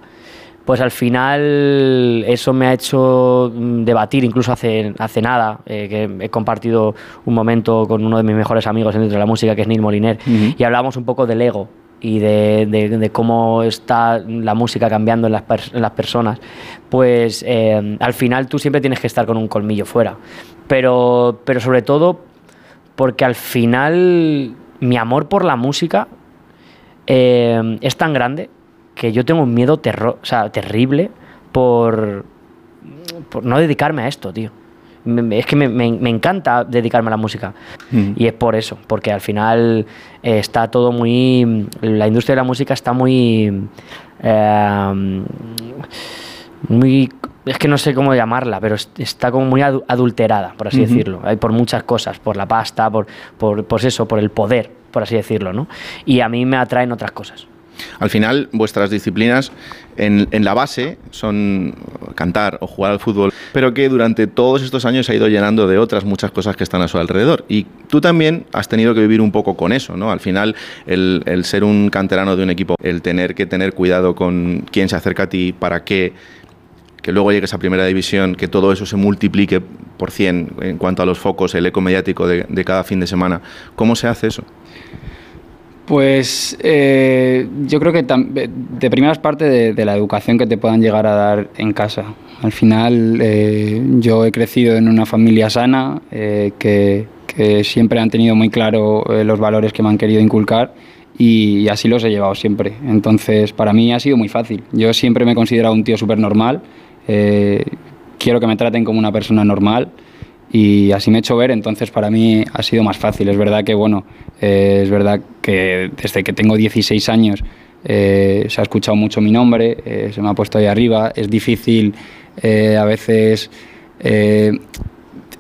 pues al final eso me ha hecho mm, debatir, incluso hace, hace nada, eh, que he compartido un momento con uno de mis mejores amigos dentro de la música, que es Neil Moliner, y hablábamos un poco del ego y de, de- cómo está la música cambiando en las, las personas, pues eh, al final tú siempre tienes que estar con un colmillo fuera. Pero, pero sobre todo porque al final mi amor por la música eh, es tan grande que yo tengo un miedo o sea, terrible por, por no dedicarme a esto, tío. Me- Es que me, me- me encanta dedicarme a la música. Y es por eso, porque al final eh, está todo muy. La industria de la música está muy. eh, muy. Es que no sé cómo llamarla, pero es- está como muy adu- adulterada, por así Ujú. decirlo. Hay por muchas cosas, por la pasta, por, por, eso, por el poder, por así decirlo, ¿no? Y a mí me atraen otras cosas. Al final, vuestras disciplinas en, en la base son cantar o jugar al fútbol, pero que durante todos estos años se ha ido llenando de otras muchas cosas que están a su alrededor. Y tú también has tenido que vivir un poco con eso, ¿no? Al final, el, el ser un canterano de un equipo, el tener que tener cuidado con quién se acerca a ti, para que que luego llegues a primera división, que todo eso se multiplique por 100 en cuanto a los focos, el eco mediático de, de cada fin de semana. ¿Cómo se hace eso? Pues eh, yo creo que de primeras parte de, de la educación que te puedan llegar a dar en casa. Al final eh, yo he crecido en una familia sana eh, que, siempre han tenido muy claro eh, los valores que me han querido inculcar y así los he llevado siempre. Entonces para mí ha sido muy fácil. Yo siempre me he considerado un tío súper normal. quiero que me traten como una persona normal y así me he hecho ver, entonces para mí ha sido más fácil. Es verdad que, bueno, es verdad que desde que tengo 16 años se ha escuchado mucho mi nombre, se me ha puesto ahí arriba, es difícil eh, a veces eh,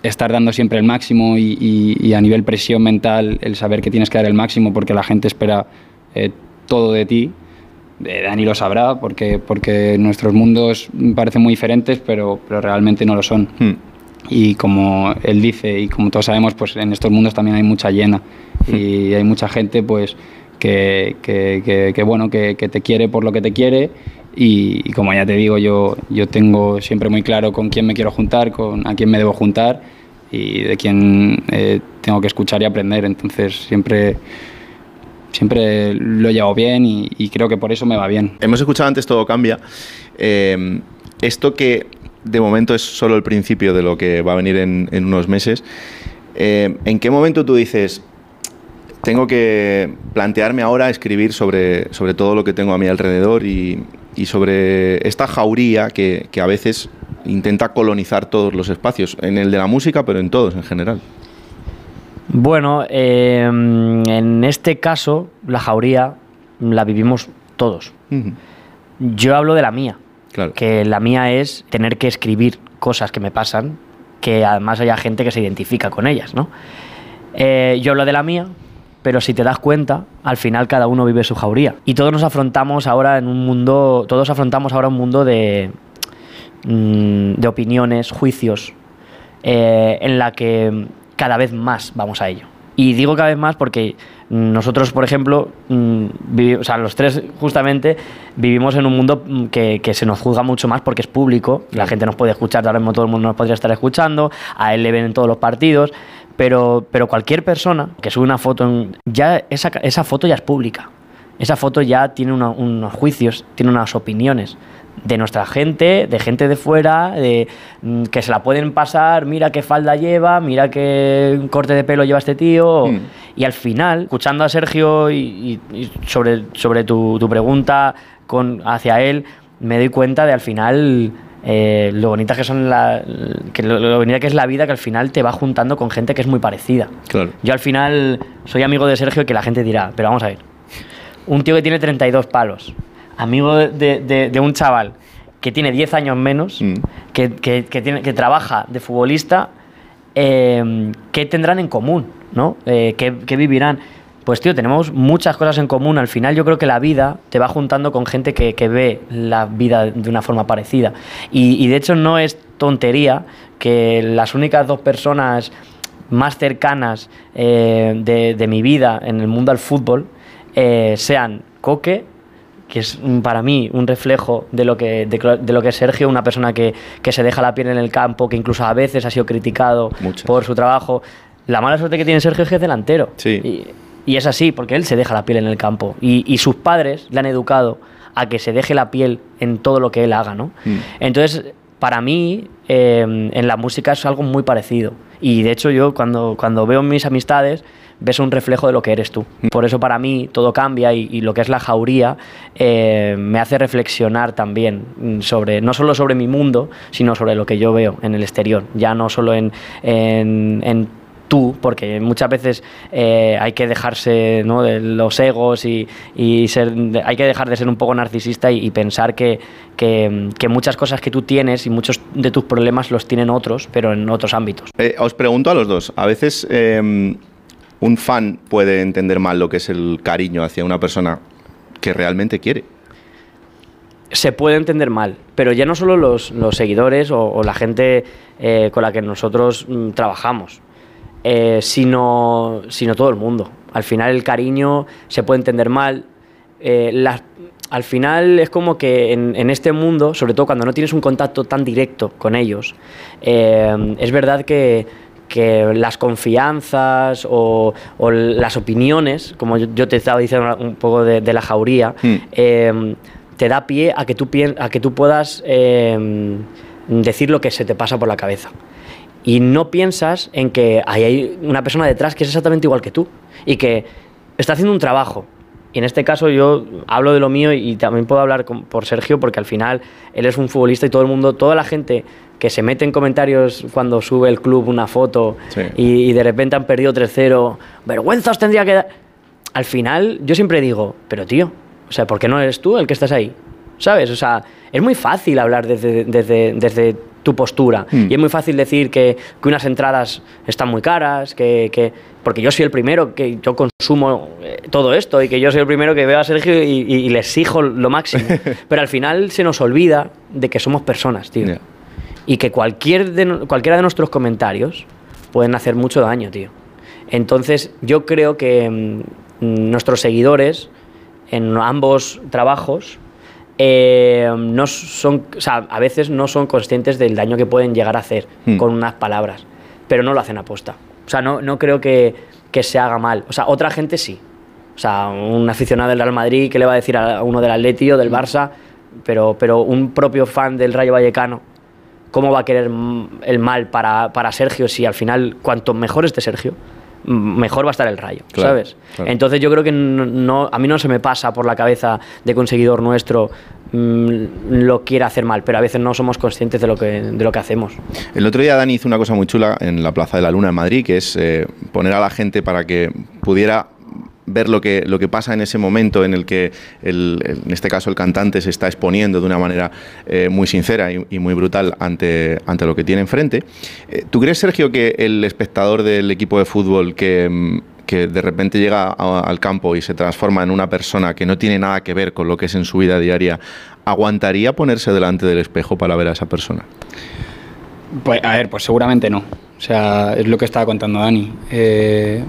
estar dando siempre el máximo y, y- y a nivel presión mental el saber que tienes que dar el máximo porque la gente espera eh, todo de ti. Eh, Dani lo sabrá porque, porque nuestros mundos parecen muy diferentes, pero, pero realmente no lo son. Y como él dice, y como todos sabemos, pues en estos mundos también hay mucha llena. Y hay mucha gente pues que, que- que- que, bueno, que te quiere por lo que te quiere. Y, y como ya te digo, yo, yo tengo siempre muy claro con quién me quiero juntar, con a quién me debo juntar y de quién eh, tengo que escuchar y aprender. Entonces siempre, siempre lo he llevado bien y, y creo que por eso me va bien. Hemos escuchado antes Todo Cambia. Eh, esto que de momento es solo el principio de lo que va a venir en, en unos meses. eh, ¿En qué momento tú dices, tengo que plantearme ahora escribir sobre, sobre todo lo que tengo a mi alrededor y, y sobre esta jauría que, que a veces intenta colonizar todos los espacios, en el de la música, pero en todos en general? Bueno, eh, en este caso, la jauría la vivimos todos. Yo hablo de la mía. Que la mía es tener que escribir cosas que me pasan, que además haya gente que se identifica con ellas, ¿no? Eh, yo hablo de la mía, pero si te das cuenta, al final cada uno vive su jauría. Y todos nos afrontamos ahora en un mundo, todos afrontamos ahora un mundo de, mm, de opiniones, juicios, eh, en la que cada vez más vamos a ello. Y digo cada vez más porque nosotros, por ejemplo, mm, vivi- o sea, los tres justamente vivimos en un mundo mm, que, que se nos juzga mucho más porque es público, la gente nos puede escuchar, ahora mismo todo el mundo nos podría estar escuchando, a él le ven en todos los partidos, pero, pero cualquier persona que sube una foto, en- ya esa, esa foto ya es pública. Esa foto ya tiene una- unos juicios, tiene unas opiniones de nuestra gente, de gente de fuera, de, mm, que se la pueden pasar, mira qué falda lleva, mira qué corte de pelo lleva este tío. Y al final, escuchando a Sergio y, y- y sobre, sobre tu, tu pregunta con, hacia él, me doy cuenta de al final eh, lo bonita que son la, que lo, lo bonita que es la vida que al final te va juntando con gente que es muy parecida. Claro. Yo al final soy amigo de Sergio y que la gente dirá, pero vamos a ver, un tío que tiene 32 palos, amigo de, de- de un chaval que tiene 10 años menos, que, que- que tiene, que trabaja de futbolista, eh, ¿qué tendrán en común? ¿no? Eh, ¿qué, qué vivirán? Pues tío, tenemos muchas cosas en común. Al final yo creo que la vida te va juntando con gente que, que ve la vida de una forma parecida. Y, y de hecho no es tontería que las únicas dos personas más cercanas eh, de, de mi vida en el mundo del fútbol eh, sean Coque, que es mm, para mí un reflejo de lo que, de, lo que es Sergio, una persona que, que se deja la piel en el campo, que incluso a veces ha sido criticado por su trabajo. La mala suerte que tiene Sergio es que es delantero. Y, y es así, porque él se deja la piel en el campo. Y, y sus padres le han educado a que se deje la piel en todo lo que él haga, ¿no? Entonces, para mí, eh, en la música es algo muy parecido. Y de hecho, yo cuando, cuando veo mis amistades, ves un reflejo de lo que eres tú. Por eso, para mí, todo cambia y, y lo que es la jauría eh, me hace reflexionar también mm, sobre, no solo sobre mi mundo, sino sobre lo que yo veo en el exterior. Ya no solo en, en, en tú, porque muchas veces eh, hay que dejarse ¿no? de los egos y, y ser, de- hay que dejar de ser un poco narcisista y, y pensar que, que- que muchas cosas que tú tienes y muchos de tus problemas los tienen otros, pero en otros ámbitos. Eh, os pregunto a los dos, a veces eh, un fan puede entender mal lo que es el cariño hacia una persona que realmente quiere. se puede entender mal, pero ya no solo los, los seguidores o, o la gente eh, con la que nosotros mm, trabajamos, eh, sino, sino todo el mundo. Al final el cariño se puede entender mal. eh, las- al final es como que en, en este mundo, sobre todo cuando no tienes un contacto tan directo con ellos, eh, es verdad que, que las confianzas o, o las opiniones, como yo, yo te estaba diciendo un poco de, de la jauría, Hmm. eh, te da pie a que tú, a que tú puedas eh, decir lo que se te pasa por la cabeza. Y no piensas en que ahí hay una persona detrás que es exactamente igual que tú y que está haciendo un trabajo. Y en este caso yo hablo de lo mío y también puedo hablar con- por Sergio porque al final él es un futbolista y todo el mundo, toda la gente que se mete en comentarios cuando sube el club una foto y, y de repente han perdido 3-0, vergüenzas tendría que dar. Al final yo siempre digo, pero tío, o sea, ¿por qué no eres tú el que estás ahí? ¿Sabes? O sea, es muy fácil hablar desde, desde, desde tu postura. Mm. Y es muy fácil decir que, que unas entradas están muy caras, que, que- porque yo soy el primero que yo consumo eh, todo esto y que yo soy el primero que veo a Sergio y, y- y le exijo lo máximo. Pero al final se nos olvida de que somos personas, tío. Y que cualquier de cualquiera de nuestros comentarios pueden hacer mucho daño, tío. Entonces, yo creo que mm, nuestros seguidores en ambos trabajos eh, no son, o sea, a veces no son conscientes del daño que pueden llegar a hacer Hmm. con unas palabras, pero no lo hacen aposta. O sea, no, no creo que, que se haga mal. O sea, otra gente sí. O sea, un aficionado del Real Madrid que le va a decir a uno del Atleti o del Barça, pero, pero un propio fan del Rayo Vallecano, ¿cómo va a querer el mal para, para Sergio si al final, cuanto mejor esté Sergio, mejor va a estar el Rayo, Claro, ¿sabes? claro. Entonces yo creo que no, no- a mí no se me pasa por la cabeza de que un seguidor nuestro mm, lo quiera hacer mal, pero a veces no somos conscientes de lo que, de lo que hacemos. El otro día Dani hizo una cosa muy chula en la Plaza de la Luna en Madrid, que es eh, poner a la gente para que pudiera ver lo que, lo que pasa en ese momento en el que, el- en este caso, el cantante se está exponiendo de una manera eh, muy sincera y, muy brutal ante, ante lo que tiene enfrente. Eh, ¿Tú crees, Sergio, que el espectador del equipo de fútbol que, mm, que de repente llega al campo y se transforma en una persona que no tiene nada que ver con lo que es en su vida diaria, aguantaría ponerse delante del espejo para ver a esa persona? Pues, a ver, pues seguramente no. O sea, es lo que estaba contando Dani. Eh,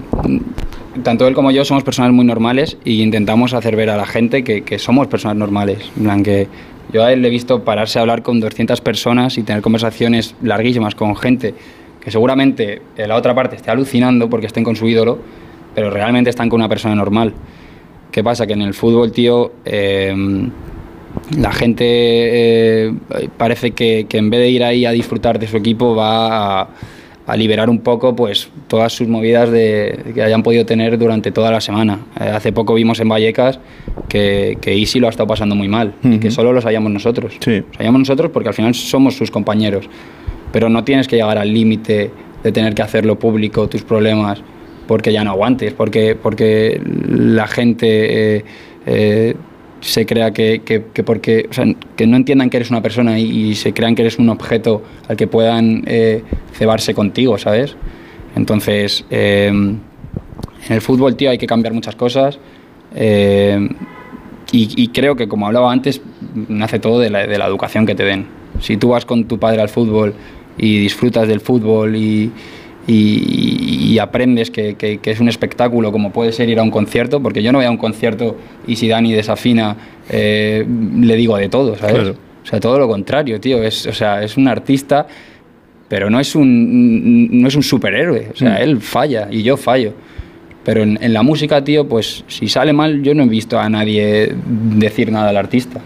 tanto él como yo somos personas muy normales y intentamos hacer ver a la gente que, que somos personas normales. En plan que yo a él le he visto pararse a hablar con 200 personas y tener conversaciones larguísimas con gente que seguramente en la otra parte esté alucinando porque estén con su ídolo, pero realmente están con una persona normal. ¿Qué pasa? Que en el fútbol, tío, eh, la gente eh, parece que, que en vez de ir ahí a disfrutar de su equipo va a, a liberar un poco pues todas sus movidas de, que hayan podido tener durante toda la semana. Eh, hace poco vimos en Vallecas que, que Isi lo ha estado pasando muy mal y que solo lo sabíamos nosotros. Lo sabíamos nosotros porque al final somos sus compañeros. Pero no tienes que llegar al límite de tener que hacerlo público, tus problemas, porque ya no aguantes, porque, porque la gente eh, eh, se crea que, que- que porque, que no entiendan que eres una persona y, se crean que eres un objeto al que puedan eh, cebarse contigo, ¿sabes? Entonces, eh, en el fútbol, tío, hay que cambiar muchas cosas. y, y creo que, como hablaba antes, nace todo de la, de la educación que te den. Si tú vas con tu padre al fútbol y disfrutas del fútbol y, y- y aprendes que, que- que es un espectáculo como puede ser ir a un concierto, porque yo no voy a un concierto y si Dani desafina, eh, le digo de todo, ¿sabes? Claro. O sea, todo lo contrario, tío. Es, o sea, es un artista, pero no es un, no es un superhéroe. O sea, Mm. él falla y yo fallo. Pero en, en la música, tío, pues si sale mal, yo no he visto a nadie decir nada al artista.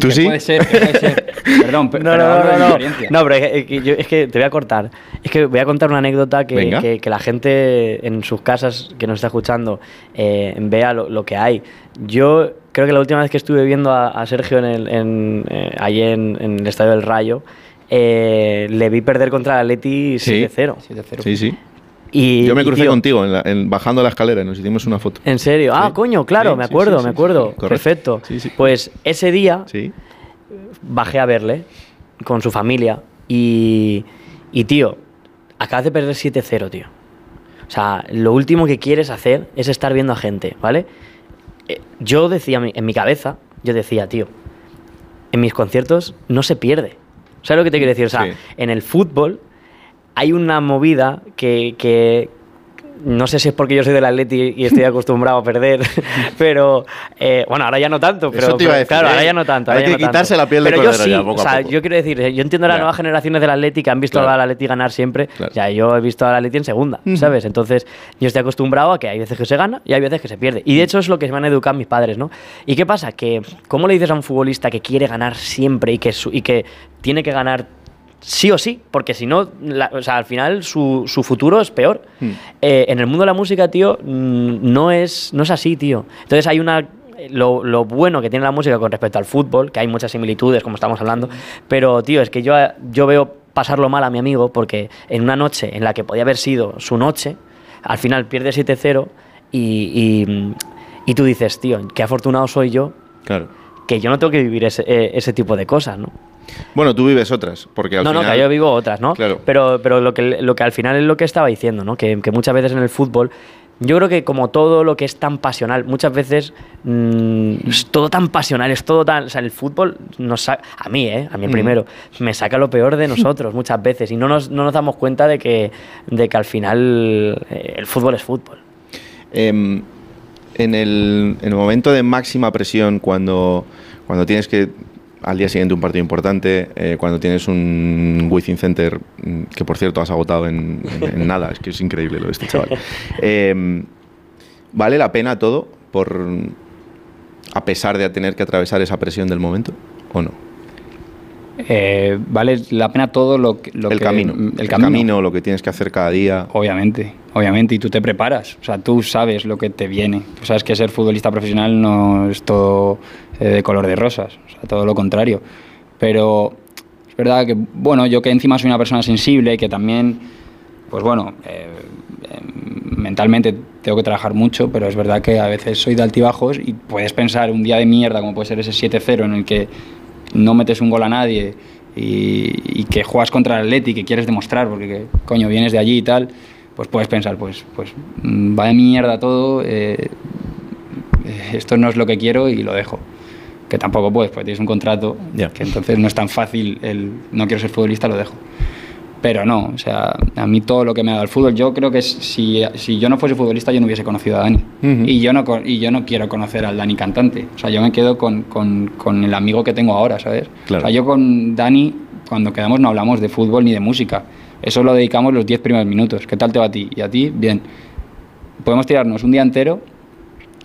¿Tú Que sí? Puede ser, que puede ser. Perdón, pe- No, pero no, no, no, no, pero es que, yo- es que te voy a cortar. Es que voy a contar una anécdota que, que- que la gente en sus casas que nos está escuchando eh, vea lo, lo que hay. Yo creo que la última vez que estuve viendo a, a Sergio en el, en, eh, allí en, en el Estadio del Rayo, eh, le vi perder contra el Atleti 7-0. Sí, sí. Y, Yo me y, crucé tío, contigo en la- en- bajando la escalera y nos hicimos una foto. ¿En serio? Ah, coño, claro, Sí, me acuerdo, sí, me acuerdo. Perfecto. Pues ese día bajé a verle con su familia y, y tío, acabas de perder 7-0, tío. O sea, lo último que quieres hacer es estar viendo a gente, ¿vale? Eh, Yo decía en mi cabeza, yo decía, tío, en mis conciertos no se pierde. ¿Sabes lo que te quiero decir? O sea, en el fútbol hay una movida que, que no sé si es porque yo soy del Atleti y estoy acostumbrado a perder, pero eh, bueno, ahora ya no tanto, pero, Eso te iba a decir, claro, ¿eh? ahora ya no tanto. Hay ya que no tanto. quitarse la piel de pero yo sí, ya, poco a o sea, poco. yo quiero decir, eh, yo entiendo las nuevas generaciones del Atleti que han visto al Atleti ganar siempre, ya yo he visto al Atleti en segunda, ¿sabes? Entonces, yo estoy acostumbrado a que hay veces que se gana y hay veces que se pierde. Y de hecho es lo que me han educado mis padres, ¿no? ¿Y qué pasa? Que, ¿cómo le dices a un futbolista que quiere ganar siempre y que, su- y que tiene que ganar sí o sí, porque si no, la- o sea, al final su, su futuro es peor. Eh, en el mundo de la música, tío, mm, no es, no es así, tío. Entonces hay una... Lo, lo bueno que tiene la música con respecto al fútbol, que hay muchas similitudes, como estamos hablando, pero, tío, es que yo, yo veo pasarlo mal a mi amigo porque en una noche en la que podía haber sido su noche, al final pierde 7-0 y, y, y tú dices, tío, qué afortunado soy yo Claro. que yo no tengo que vivir ese, eh, ese tipo de cosas, ¿no? Bueno, tú vives otras, porque al no, final... no, que yo vivo otras, ¿no? Claro. Pero, pero lo, que, lo que al final es lo que estaba diciendo, ¿no? Que, que muchas veces en el fútbol, yo creo que como todo lo que es tan pasional, muchas veces mm, es todo tan pasional, es todo tan... O sea, el fútbol nos sa- a mí, ¿eh? A mí Mm. primero, me saca lo peor de nosotros muchas veces y no nos, no nos damos cuenta de que, de que al final eh, el fútbol es fútbol. Em, en, el, en el momento de máxima presión, cuando, cuando tienes que al día siguiente un partido importante, eh, cuando tienes un Within Center, mm, que por cierto has agotado en, en- en nada, es que es increíble lo de este chaval. Em, ¿Vale la pena todo por a pesar de tener que atravesar esa presión del momento o no? Eh, vale la pena todo lo, que- lo el que- camino, el el camino. camino, lo que tienes que hacer cada día. Obviamente, obviamente, y tú te preparas, o sea, tú sabes lo que te viene. Tú sabes que ser futbolista profesional no es todo eh, de color de rosas, o sea, todo lo contrario. Pero es verdad que, bueno, yo que encima soy una persona sensible, que también, pues bueno, eh, eh, mentalmente tengo que trabajar mucho, pero es verdad que a veces soy de altibajos y puedes pensar un día de mierda, como puede ser ese 7-0 en el que no metes un gol a nadie y, y que juegas contra el Atleti, que quieres demostrar, porque que, coño, vienes de allí y tal, pues puedes pensar, pues, pues mm, va de mierda todo, eh, esto no es lo que quiero y lo dejo. Que tampoco puedes, porque tienes un contrato, que entonces no es tan fácil el no quiero ser futbolista, lo dejo. Pero no, o sea, a mí todo lo que me ha dado el fútbol, yo creo que si, si yo no fuese futbolista yo no hubiese conocido a Dani. y, yo no, y yo no quiero conocer al Dani cantante. O sea, yo me quedo con, con- con el amigo que tengo ahora, ¿sabes? Claro. O sea, yo con Dani, cuando quedamos, no hablamos de fútbol ni de música. Eso lo dedicamos los 10 primeros minutos. ¿Qué tal te va a ti? Y a ti, bien. Podemos tirarnos un día entero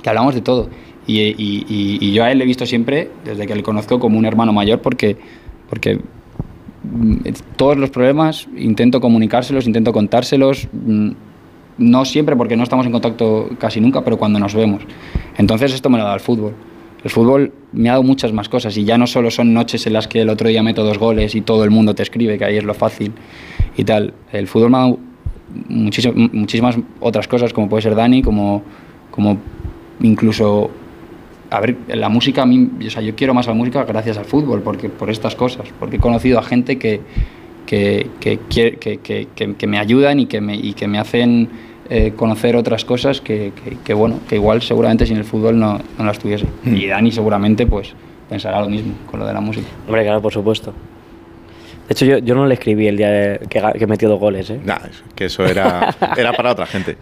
que hablamos de todo. Y, y- y- yo a él le he visto siempre, desde que le conozco, como un hermano mayor, porque, porque mm, todos los problemas intento comunicárselos, intento contárselos. mm, No siempre, porque no estamos en contacto casi nunca, pero cuando nos vemos. Entonces esto me lo dado el fútbol. El fútbol me ha dado muchas más cosas y ya no solo son noches en las que el otro día meto dos goles y todo el mundo te escribe, que ahí es lo fácil y tal. El fútbol me ha dado muchísim- muchísimas otras cosas, como puede ser Dani, como, como incluso a ver, la música a mí, o sea, yo quiero más la música gracias al fútbol, porque por estas cosas, porque he conocido a gente que, que, que, que, me ayudan y que me, y que me hacen eh, conocer otras cosas que, bueno, que igual seguramente sin el fútbol no, no las tuviese. Y Dani seguramente pues pensará lo mismo con lo de la música. Hombre, claro, por supuesto. De hecho, yo, yo no le escribí el día de- que, que metió dos goles, ¿eh? Nah, es que eso era, era para otra gente.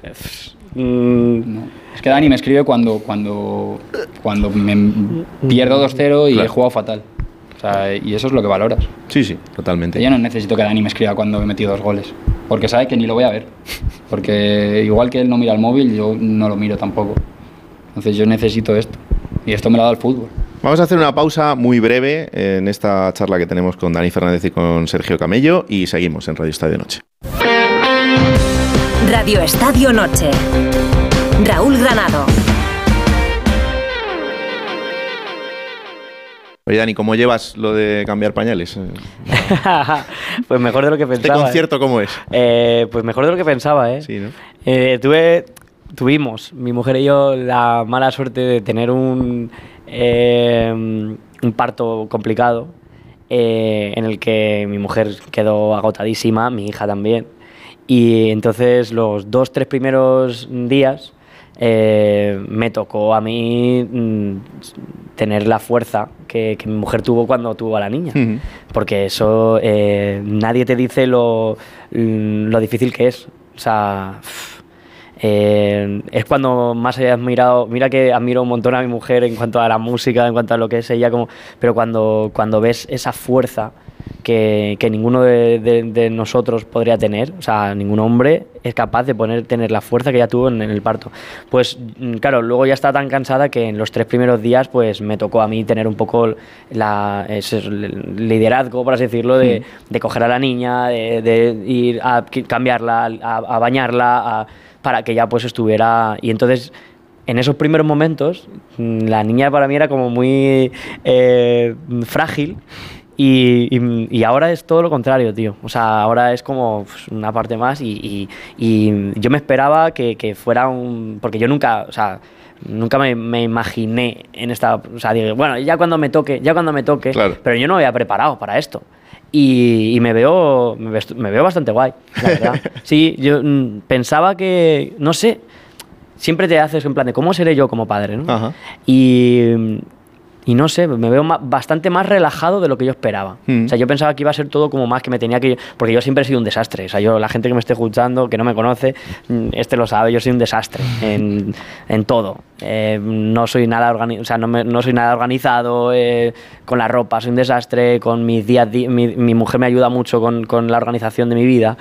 No. Es que Dani me escribe cuando, cuando, cuando me pierdo 2-0 y Claro. he jugado fatal. O sea, y eso es lo que valoras. Sí, sí, totalmente. Yo no necesito que Dani me escriba cuando he metido dos goles, porque sabe que ni lo voy a ver. Porque igual que él no mira el móvil, yo no lo miro tampoco. Entonces yo necesito esto. Y esto me lo ha dado el fútbol. Vamos a hacer una pausa muy breve en esta charla que tenemos con Dani Fernández y con Sergio Camello y seguimos en Radio Estadio Noche. Radio Estadio Noche. Raúl Granado. Oye, Dani, ¿cómo llevas lo de cambiar pañales? Eh, pues mejor de lo que ¿Este pensaba. ¿eh? concierto cómo es? Eh, pues mejor de lo que pensaba, ¿eh? Sí, ¿no? Eh, tuve, tuvimos, mi mujer y yo, la mala suerte de tener un, eh, un parto complicado eh, en el que mi mujer quedó agotadísima, mi hija también. Y entonces los dos, tres primeros días eh, me tocó a mí mm, tener la fuerza que, que mi mujer tuvo cuando tuvo a la niña. Porque eso eh, nadie te dice lo, lo difícil que es. O sea, eh, es cuando más he admirado, mira que admiro un montón a mi mujer en cuanto a la música, en cuanto a lo que es ella, como, pero cuando, cuando ves esa fuerza que, que ninguno de, de- de nosotros podría tener, o sea, ningún hombre es capaz de poner, tener la fuerza que ella tuvo en, en el parto. Pues mm, claro, luego ya está tan cansada que en los tres primeros días pues me tocó a mí tener un poco la, ese liderazgo, por así decirlo, de, de coger a la niña, de, ir a cambiarla, a, a bañarla, a- para que ya pues estuviera... Y entonces en esos primeros momentos, mm, la niña para mí era como muy eh, frágil. Y, y- y ahora es todo lo contrario, tío. O sea, ahora es como pues, una parte más y, yo me esperaba que, que fuera un... Porque yo nunca, o sea, nunca me, me imaginé en esta... O sea, digo, bueno, ya cuando me toque, ya cuando me toque, pero yo no me había preparado para esto. Y, y me veo me, veo bastante guay, la verdad. Sí, yo mm, pensaba que, no sé, siempre te haces en plan de cómo seré yo como padre, ¿no? Y, y no sé, me veo ma- bastante más relajado de lo que yo esperaba. Mm. O sea, yo pensaba que iba a ser todo como más que me tenía que... Porque yo siempre he sido un desastre. O sea, yo, la gente que me esté escuchando, que no me conoce, mm, este lo sabe, yo soy un desastre en, en todo. Eh, no soy nada organi- o sea, no, me- no soy nada organizado eh, con la ropa, soy un desastre, con mis días... di- mi, mi mujer me ayuda mucho con, con la organización de mi vida.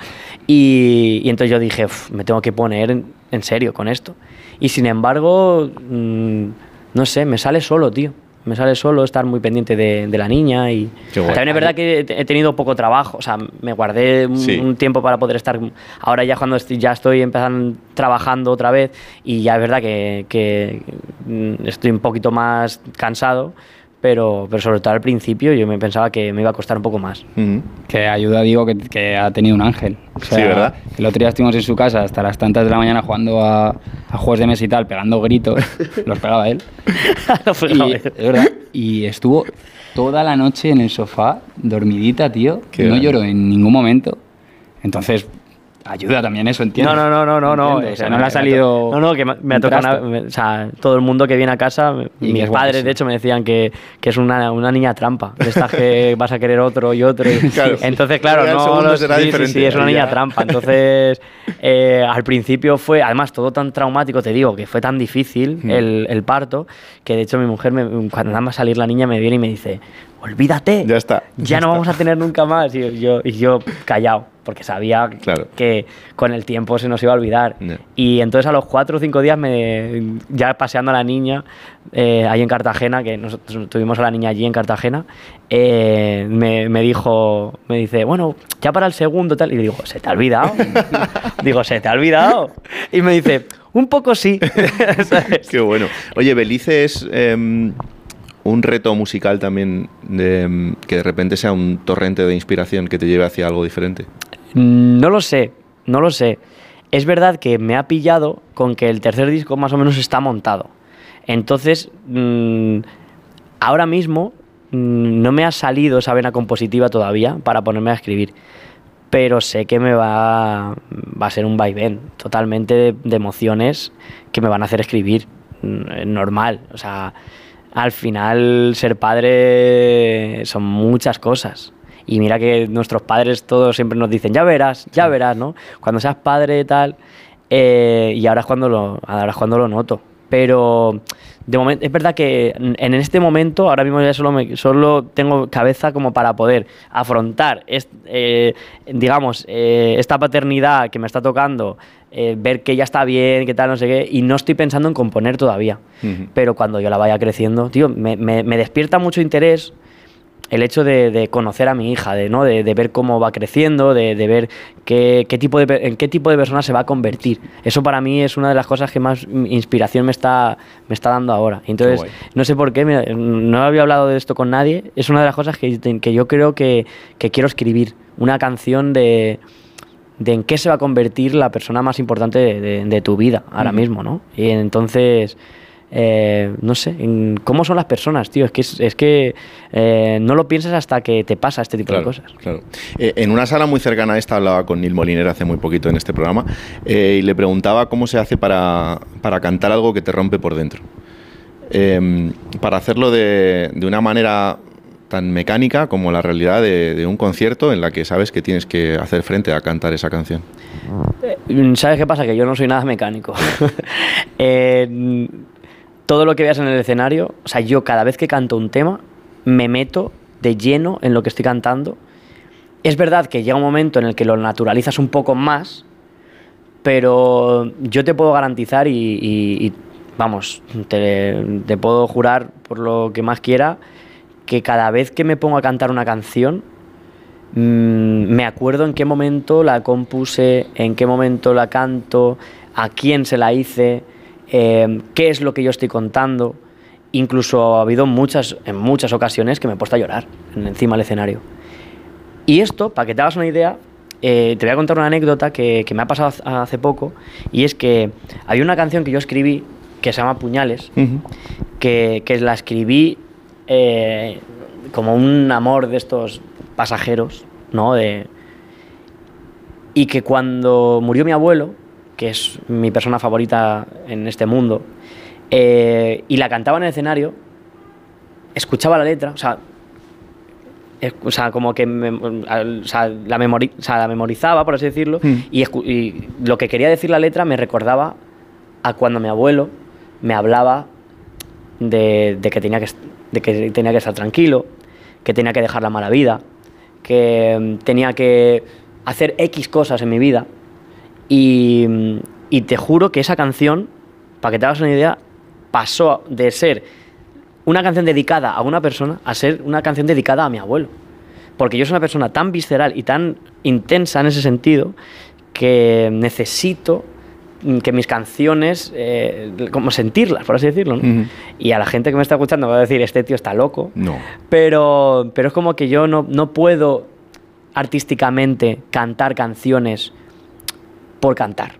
Y, y entonces yo dije, "Uf, me tengo que poner en, en serio con esto. Y sin embargo, mm, no sé, me sale solo, tío. Me sale solo estar muy pendiente de, de la niña y también es verdad que he he tenido poco trabajo, o sea, me guardé un, Sí. un tiempo para poder estar. Ahora ya cuando estoy, ya estoy empezando trabajando otra vez y ya es verdad que, que, mm, estoy un poquito más cansado, pero, pero sobre todo al principio yo me pensaba que me iba a costar un poco más. Que ayuda, digo, que, que ha tenido un ángel. O sea, Sí, ¿verdad? El otro día estuvimos en su casa hasta las tantas de la mañana jugando a, a juegos de mesa y tal, pegando gritos. los pegaba él. y, es verdad. Y estuvo toda la noche en el sofá, dormidita, tío. Qué no grande. lloró en ningún momento. Entonces, ayuda también eso, entiendo. No, no, no, no, no, no. O sea, no le ha salido. No, no, que me, ha tocado. o sea, todo el mundo que viene a casa, mis es padres, de hecho, me decían que, que es una, una niña trampa. De estas que vas a querer otro y otro. y- Claro. Entonces, claro, no. los- será sí, sí, sí, es una niña trampa. Entonces, eh, al principio fue, además, todo tan traumático, te digo, que fue tan difícil Hmm. el, el parto, que de hecho mi mujer, me- cuando nada más salir la niña, me viene y me dice: Olvídate. Ya está. Ya no vamos a tener nunca más. Y yo, y yo callado, porque sabía que con el tiempo se nos iba a olvidar. Y entonces a los cuatro o cinco días, me, ya paseando a la niña, eh, ahí en Cartagena, que nosotros tuvimos a la niña allí en Cartagena, eh, me, me dijo, me dice, bueno, ya para el segundo tal. Y digo, ¿se te ha olvidado? digo, ¿se te ha olvidado? Y me dice, un poco sí. Qué bueno. Oye, Belice es em, un reto musical también de, em, que de repente sea un torrente de inspiración que te lleve hacia algo diferente. Mm, No lo sé, no lo sé. Es verdad que me ha pillado con que el tercer disco más o menos está montado. Entonces, mm, ahora mismo mm, no me ha salido esa vena compositiva todavía para ponerme a escribir. Pero sé que me va, va a ser un vaivén totalmente de, de emociones que me van a hacer escribir. mm, Normal. O sea, al final ser padre son muchas cosas. Y mira que nuestros padres todos siempre nos dicen, ya verás, ya verás, ¿no? Cuando seas padre y tal. eh, y ahora es cuando lo, ahora es cuando lo noto. Pero de momento, es verdad que en en este momento, ahora mismo ya solo, me- solo tengo cabeza como para poder afrontar, est- eh, digamos, eh, esta paternidad que me está tocando, eh, ver que ya está bien, que tal, no sé qué, y no estoy pensando en componer todavía. Pero cuando yo la vaya creciendo, tío, me, me- me despierta mucho interés el hecho de, de conocer a mi hija, de, ¿no? de, de ver cómo va creciendo, de, de ver qué, qué tipo de, en qué tipo de persona se va a convertir. Eso para mí es una de las cosas que más inspiración me está, me está dando ahora. Entonces, no sé por qué, mira, no había hablado de esto con nadie, es una de las cosas que, que yo creo que, que quiero escribir, una canción de, de en qué se va a convertir la persona más importante de, de- de tu vida ahora mismo, ¿no? Y entonces, eh, no sé, en cómo son las personas, tío. Es que, es, que eh, no lo piensas hasta que te pasa este tipo de cosas. Claro. Eh, en una sala muy cercana a esta hablaba con Neil Moliner hace muy poquito en este programa y le preguntaba cómo se hace para, para cantar algo que te rompe por dentro. Em, para hacerlo de, de una manera tan mecánica como la realidad de, un concierto en la que sabes que tienes que hacer frente a cantar esa canción? Eh, ¿Sabes qué pasa? Que yo no soy nada mecánico. Eh, todo lo que veas en el escenario, o sea, yo cada vez que canto un tema, me meto de lleno en lo que estoy cantando. Es verdad que llega un momento en el que lo naturalizas un poco más, pero yo te puedo garantizar y, vamos, te puedo jurar por lo que más quiera que cada vez que me pongo a cantar una canción, mm, me acuerdo en qué momento la compuse, en qué momento la canto, a quién se la hice, eh, qué es lo que yo estoy contando. Incluso ha habido muchas, en muchas ocasiones que me he puesto a llorar en- encima del escenario. Y esto, para que te hagas una idea, eh, te voy a contar una anécdota que, que me ha pasado hace- hace poco, y es que había una canción que yo escribí que se llama Puñales, que, que la escribí eh, como un amor de estos pasajeros, ¿no? De, y que cuando murió mi abuelo, que es mi persona favorita en este mundo, eh, y la cantaba en el escenario, escuchaba la letra, o sea, es- o sea, como que me- al- o sea, la, memori- o sea, la memorizaba, por así decirlo, y, escu- y lo que quería decir la letra me recordaba a cuando mi abuelo me hablaba de, de que tenía que, de que tenía que estar tranquilo, que tenía que dejar la mala vida, que mm, tenía que hacer X cosas en mi vida. Y, mm, y te juro que esa canción, para que te hagas una idea, pasó de ser una canción dedicada a una persona a ser una canción dedicada a mi abuelo. Porque yo soy una persona tan visceral y tan intensa en ese sentido que necesito que mis canciones, eh, como sentirlas, por así decirlo. ¿no? Y a la gente que me está escuchando va a decir, este tío está loco. No. Pero, pero es como que yo no, no puedo artísticamente cantar canciones por cantar,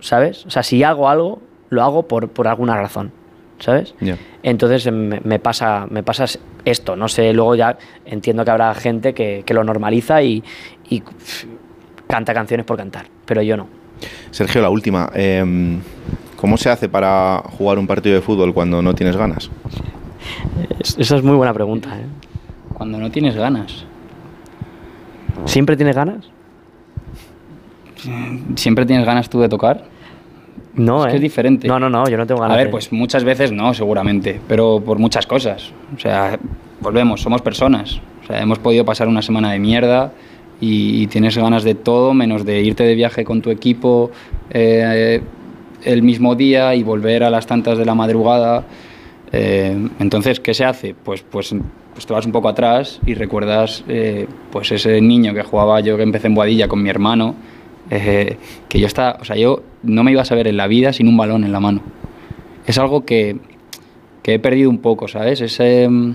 ¿sabes? O sea, si hago algo, lo hago por, por alguna razón, ¿sabes? Entonces em, me, me pasa, me pasa esto, no sé, luego ya entiendo que habrá gente que, que lo normaliza y, y, canta canciones por cantar, pero yo no. Sergio, la última. em, ¿Cómo se hace para jugar un partido de fútbol cuando no tienes ganas? Esa es muy buena pregunta. ¿eh? Cuando no tienes ganas. ¿Siempre tienes ganas? ¿Siempre tienes ganas tú de tocar? No, es que ¿eh? es diferente. No, no, no, yo no tengo ganas A ver, pues muchas veces no, seguramente, pero por muchas cosas. O sea, volvemos, somos personas. O sea, hemos podido pasar una semana de mierda y, tienes ganas de todo, menos de irte de viaje con tu equipo eh, el mismo día y volver a las tantas de la madrugada. Eh, entonces, ¿qué se hace? Pues, pues, pues te vas un poco atrás y recuerdas eh, pues ese niño que jugaba yo que empecé en Boadilla con mi hermano, que yo estaba, o sea, yo no me iba a saber en la vida sin un balón en la mano. Es algo que, que he perdido un poco, ¿sabes? Ese, mm,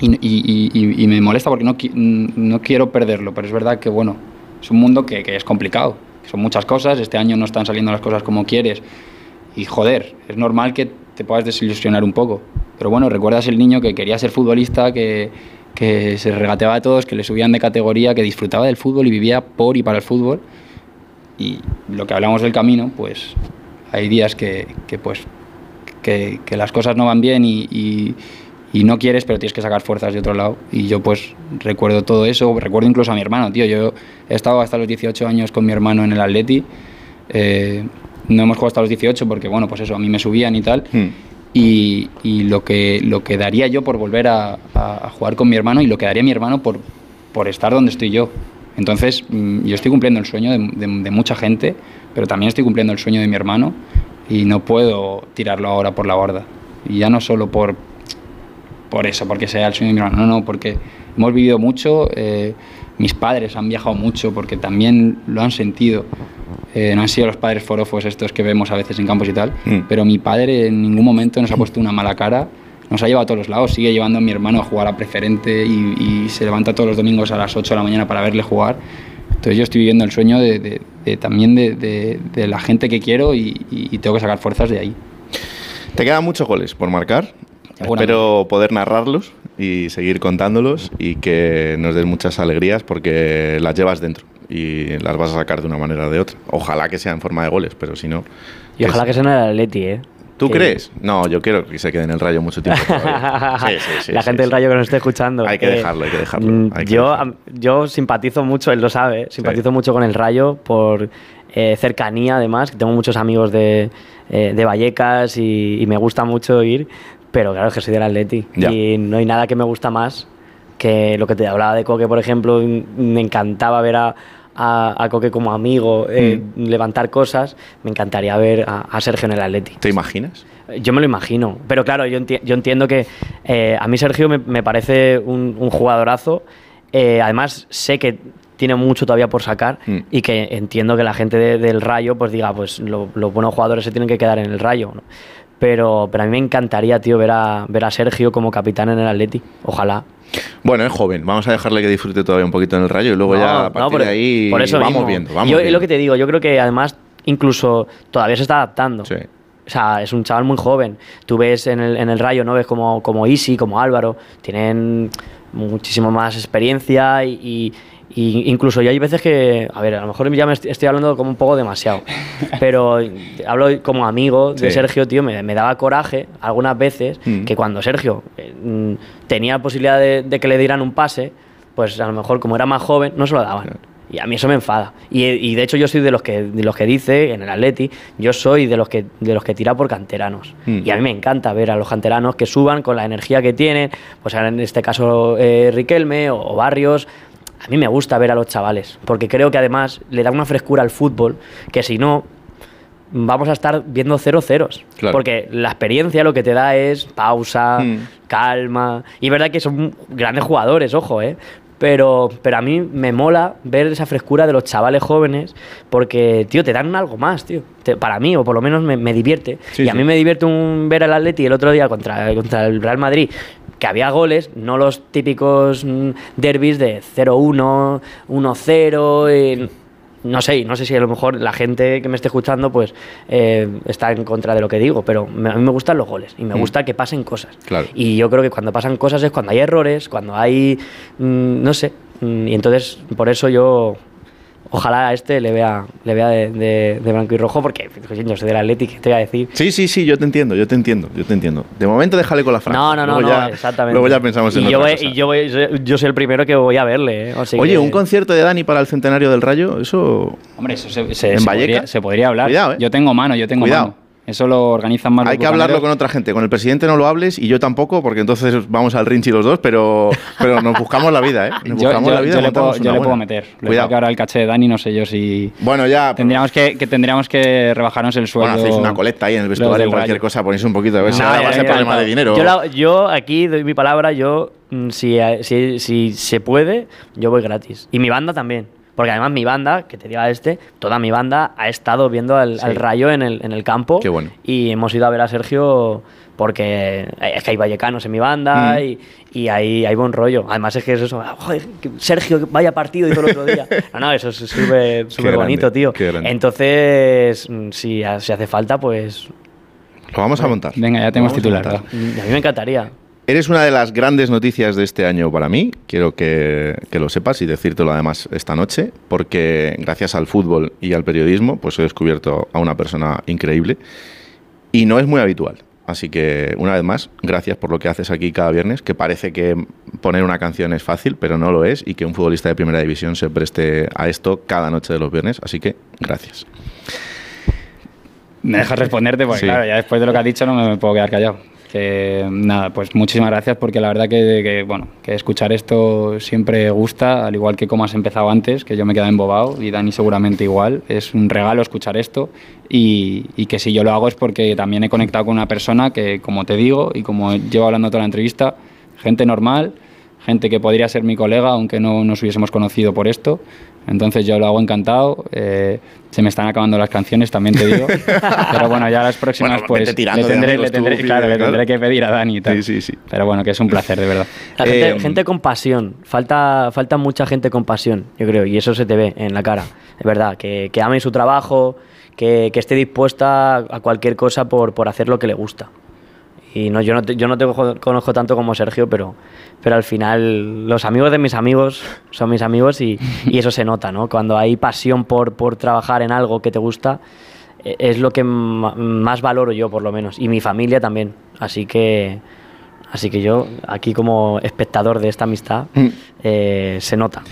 y, y- y- y- me molesta porque no, no quiero perderlo, pero es verdad que, bueno, es un mundo que, que es complicado. Son muchas cosas, este año no están saliendo las cosas como quieres. Y joder, es normal que te puedas desilusionar un poco. Pero bueno, recuerdas el niño que quería ser futbolista, que, que se regateaba a todos, que le subían de categoría, que disfrutaba del fútbol y vivía por y para el fútbol. Y lo que hablamos del camino, pues hay días que, que, pues, que, que las cosas no van bien y, y- y no quieres, pero tienes que sacar fuerzas de otro lado. Y yo pues recuerdo todo eso, recuerdo incluso a mi hermano, tío. Yo he estado hasta los 18 años con mi hermano en el Atleti. Eh, no hemos jugado hasta los 18 porque, bueno, pues eso, a mí me subían y tal. Y, y lo, que, lo que daría yo por volver a, jugar con mi hermano y lo que daría mi hermano por, por estar donde estoy yo. Entonces, mm, yo estoy cumpliendo el sueño de, de- de mucha gente, pero también estoy cumpliendo el sueño de mi hermano y no puedo tirarlo ahora por la borda. Y ya no solo por, por eso, porque sea el sueño de mi hermano, no, no, porque hemos vivido mucho, eh, mis padres han viajado mucho porque también lo han sentido. Eh, no han sido los padres forofos estos que vemos a veces en campos y tal, pero mi padre en ningún momento nos ha puesto una mala cara, nos ha llevado a todos los lados, sigue llevando a mi hermano a jugar a preferente y, y se levanta todos los domingos a las 8 de la mañana para verle jugar. Entonces yo estoy viviendo el sueño de, de- de también de, de- la gente que quiero y- y tengo que sacar fuerzas de ahí. Te quedan muchos goles por marcar. Espero poder narrarlos y seguir contándolos y que nos des muchas alegrías porque las llevas dentro y las vas a sacar de una manera o de otra. Ojalá que sea en forma de goles, pero si no... Y ojalá que sea en el Atleti, ¿eh? ¿Tú que- crees? No, yo quiero que se quede en el rayo mucho tiempo. Sí, sí, sí, la gente del. Rayo que nos esté escuchando. Hay que eh, dejarlo, hay que dejarlo. mm, hay que yo, dejarlo. yo simpatizo mucho, él lo sabe, simpatizo mucho con el Rayo por eh, cercanía, además, que tengo muchos amigos de, eh, de Vallecas y, y me gusta mucho ir, pero claro, es que soy del Atleti Ya. y no hay nada que me gusta más que lo que te hablaba de Coque, por ejemplo, me encantaba ver a, a, a Coque como amigo, eh, Mm. levantar cosas, me encantaría ver a, a Sergio en el Atleti. ¿Te imaginas? Yo me lo imagino, pero claro, yo, enti- yo entiendo que eh, a mí Sergio me, me parece un, un jugadorazo. Eh, además, sé que tiene mucho todavía por sacar Mm. y que entiendo que la gente de- del Rayo pues diga, pues lo- los buenos jugadores se tienen que quedar en el Rayo. ¿no? Pero, pero a mí me encantaría, tío, ver a, ver a Sergio como capitán en el Atleti. Ojalá. Bueno, es joven. Vamos a dejarle que disfrute todavía un poquito en el rayo y luego No, ya a no, partir por- de ahí por eso vamos mismo. viendo. Vamos yo, viendo. lo que te digo, yo creo que además incluso todavía se está adaptando. O sea, es un chaval muy joven. Tú ves en el, en el Rayo, ¿no? Ves como, como Isi, como Álvaro, tienen muchísimo más experiencia y, y- y incluso yo hay veces que, a ver, a lo mejor ya me est- estoy hablando como un poco demasiado, pero hablo como amigo de Sí. Sergio, tío, me, me daba coraje algunas veces Mm. que cuando Sergio eh, tenía posibilidad de, de que le dieran un pase, pues a lo mejor como era más joven, no se lo daban. Y a mí eso me enfada. Y, y de hecho yo soy de los que de los que dice en el Atleti, yo soy de los que de los que tira por canteranos. Mm. Y a mí me encanta ver a los canteranos que suban con la energía que tienen, pues en este caso eh, Riquelme o, o Barrios. A mí me gusta ver a los chavales, porque creo que además le da una frescura al fútbol que si no vamos a estar viendo cero ceros. Claro. Porque la experiencia lo que te da es pausa, Mm. calma. Y es verdad que son grandes jugadores, ojo, ¿eh? Pero, pero a mí me mola ver esa frescura de los chavales jóvenes porque, tío, te dan algo más, tío. Te- para mí, o por lo menos me, me divierte. Sí, y a sí. mí me divierte un, ver al Atleti el otro día contra, contra el Real Madrid que había goles, no los típicos mm, derbis de 0-1, 1-0, eh, no sé, no sé si a lo mejor la gente que me esté escuchando pues eh, está en contra de lo que digo, pero me- a mí me gustan los goles y me Mm. gusta que pasen cosas. Claro. Y yo creo que cuando pasan cosas es cuando hay errores, cuando hay, mm, no sé, mm, y entonces por eso yo ojalá a este le vea, le vea de, de- de blanco y rojo, porque pues, yo soy del Atlético, ¿qué te voy a decir? Sí, sí, sí, yo te entiendo, yo te entiendo, yo te entiendo. De momento déjale con la franja. No, no, no, Luego no, ya- exactamente. Luego ya pensamos en y yo otra voy, cosa. Y yo, voy- yo soy el primero que voy a verle. ¿eh? Oye, que- un concierto de Dani para el centenario del Rayo, eso... Hombre, eso se, se- ¿En se podría, se podría hablar. Cuidado, ¿eh? Yo tengo mano, yo tengo Cuidado. mano. Eso lo organizan más Hay los que hablarlo con otra gente. Con el presidente no lo hables y yo tampoco, porque entonces vamos al Rinchi los dos, pero, pero nos buscamos la vida, ¿eh? Nos Yo, buscamos yo- la vida yo le puedo, yo le puedo meter. Cuidado. que ahora el caché de Dani, no sé yo si. Bueno, ya. Tendríamos que, que tendríamos que rebajarnos el sueldo. Bueno, hacéis una colecta ahí en el vestuario, cualquier Rayo. cosa, ponéis un poquito, a ver si ahora va a ser problema ya. de dinero. Yo, la- yo aquí doy mi palabra, yo mm, si, si, si se puede, yo voy gratis. Y mi banda también. Porque además mi banda, que te diga este, toda mi banda ha estado viendo al, Sí. al Rayo en el, en el campo. Qué bueno. Y hemos ido a ver a Sergio porque es que hay vallecanos en mi banda Mm. y, y hay, hay buen rollo. Además es que es eso, joder, que Sergio, vaya partido hizo el otro día. No, no, eso es súper bonito, tío. qué grande. Entonces, mm, si, si hace falta, pues Lo vamos a montar. Venga, ya tenemos a titular. ¿verdad? mm, a mí me encantaría. Eres una de las grandes noticias de este año para mí, quiero que, que lo sepas y decírtelo además esta noche, porque gracias al fútbol y al periodismo, pues he descubierto a una persona increíble y no es muy habitual. Así que, una vez más, gracias por lo que haces aquí cada viernes, que parece que poner una canción es fácil, pero no lo es, y que un futbolista de primera división se preste a esto cada noche de los viernes. Así que, gracias. Me dejas responderte porque, Sí. claro, ya después de lo que has dicho no me puedo quedar callado. Que nada, pues muchísimas gracias porque la verdad que, que, bueno, que escuchar esto siempre gusta, al igual que como has empezado antes, que yo me he quedado embobado y Dani seguramente igual. Es un regalo escuchar esto y, y que si yo lo hago es porque también he conectado con una persona que, como te digo y como llevo hablando toda la entrevista, gente normal, gente que podría ser mi colega aunque no nos hubiésemos conocido por esto. Entonces yo lo hago encantado. eh, se me están acabando las canciones, también te digo. Pero bueno, ya las próximas Bueno, pues le tendré, le tendré- tú, claro, le tendré que pedir a Dani y tal. Sí, sí, sí. Pero bueno, que es un placer, de verdad. La gente, Eh, gente con pasión. Falta, falta mucha gente con pasión, yo creo, y eso se te ve en la cara. Es verdad, que, que ame su trabajo, que, que esté dispuesta a cualquier cosa por, por hacer lo que le gusta. Y no, yo no te, yo no te conozco tanto como Sergio, pero, pero al final los amigos de mis amigos son mis amigos y, y eso se nota, ¿no? Cuando hay pasión por, por trabajar en algo que te gusta, eh, es lo que más valoro yo, por lo menos, y mi familia también. Así que, así que yo, aquí como espectador de esta amistad, Mm. eh, se nota.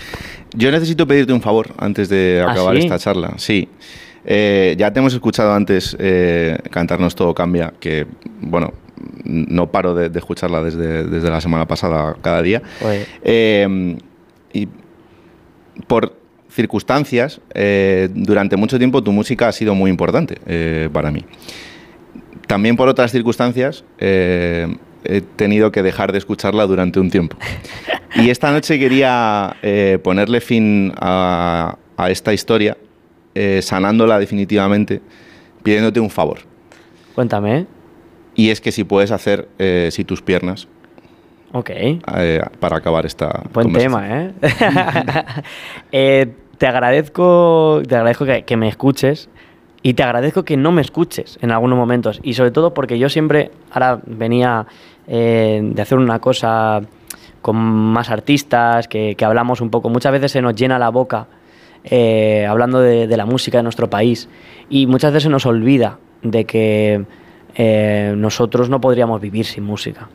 Yo necesito pedirte un favor antes de ¿Ah, acabar sí? esta charla. Sí. Eh, ya te hemos escuchado antes eh, cantarnos Todo Cambia, que, bueno, no paro de, de escucharla desde, desde la semana pasada cada día. Eh, y por circunstancias, eh, durante mucho tiempo tu música ha sido muy importante eh, para mí. También por otras circunstancias eh, he tenido que dejar de escucharla durante un tiempo. Y esta noche quería ponerle fin a, a esta historia, sanándola definitivamente, pidiéndote un favor. Cuéntame. Y es que si puedes hacer, eh, si tus piernas, Ok. eh, para acabar esta Buen tema, ¿eh? Eh, Te agradezco, te agradezco que, que me escuches y te agradezco que no me escuches en algunos momentos. Y sobre todo porque yo siempre, ahora venía eh, de hacer una cosa con más artistas, que, que hablamos un poco, muchas veces se nos llena la boca eh, hablando de, de la música de nuestro país y muchas veces se nos olvida de que eh, nosotros no podríamos vivir sin música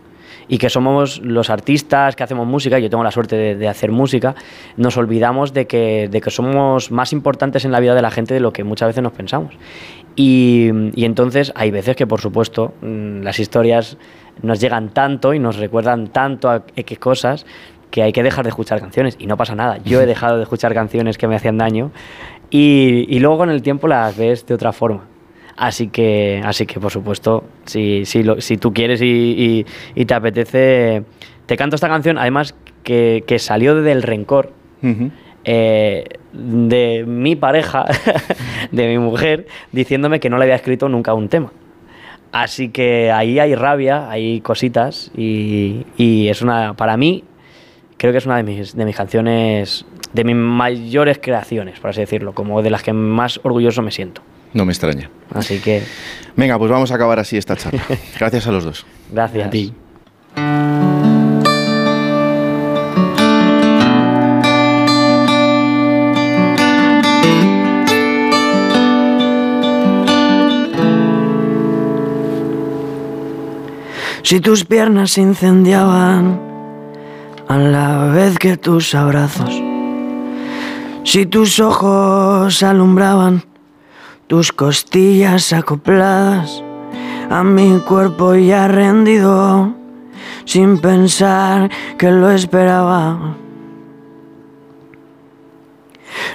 y que somos los artistas que hacemos música, yo tengo la suerte de, de hacer música, nos olvidamos de que, de que somos más importantes en la vida de la gente de lo que muchas veces nos pensamos. Y, y entonces hay veces que, por supuesto, mm, las historias nos llegan tanto y nos recuerdan tanto a X cosas que hay que dejar de escuchar canciones y no pasa nada. Yo he dejado de escuchar canciones que me hacían daño y, y luego con el tiempo las ves de otra forma. Así que, así que por supuesto, si, si, lo- si tú quieres y, y- y te apetece, te canto esta canción, además que, que salió del rencor eh, de mi pareja, de mi mujer, diciéndome que no le había escrito nunca un tema. Así que ahí hay rabia, hay cositas y, y es una, para mí, creo que es una de mis, de mis canciones, de mis mayores creaciones, por así decirlo, como de las que más orgulloso me siento. No me extraña. Así que Venga, pues vamos a acabar así esta charla. Gracias a los dos. gracias. A ti. Si tus piernas se incendiaban a la vez que tus abrazos, si tus ojos alumbraban tus costillas acopladas a mi cuerpo ya rendido, sin pensar que lo esperaba.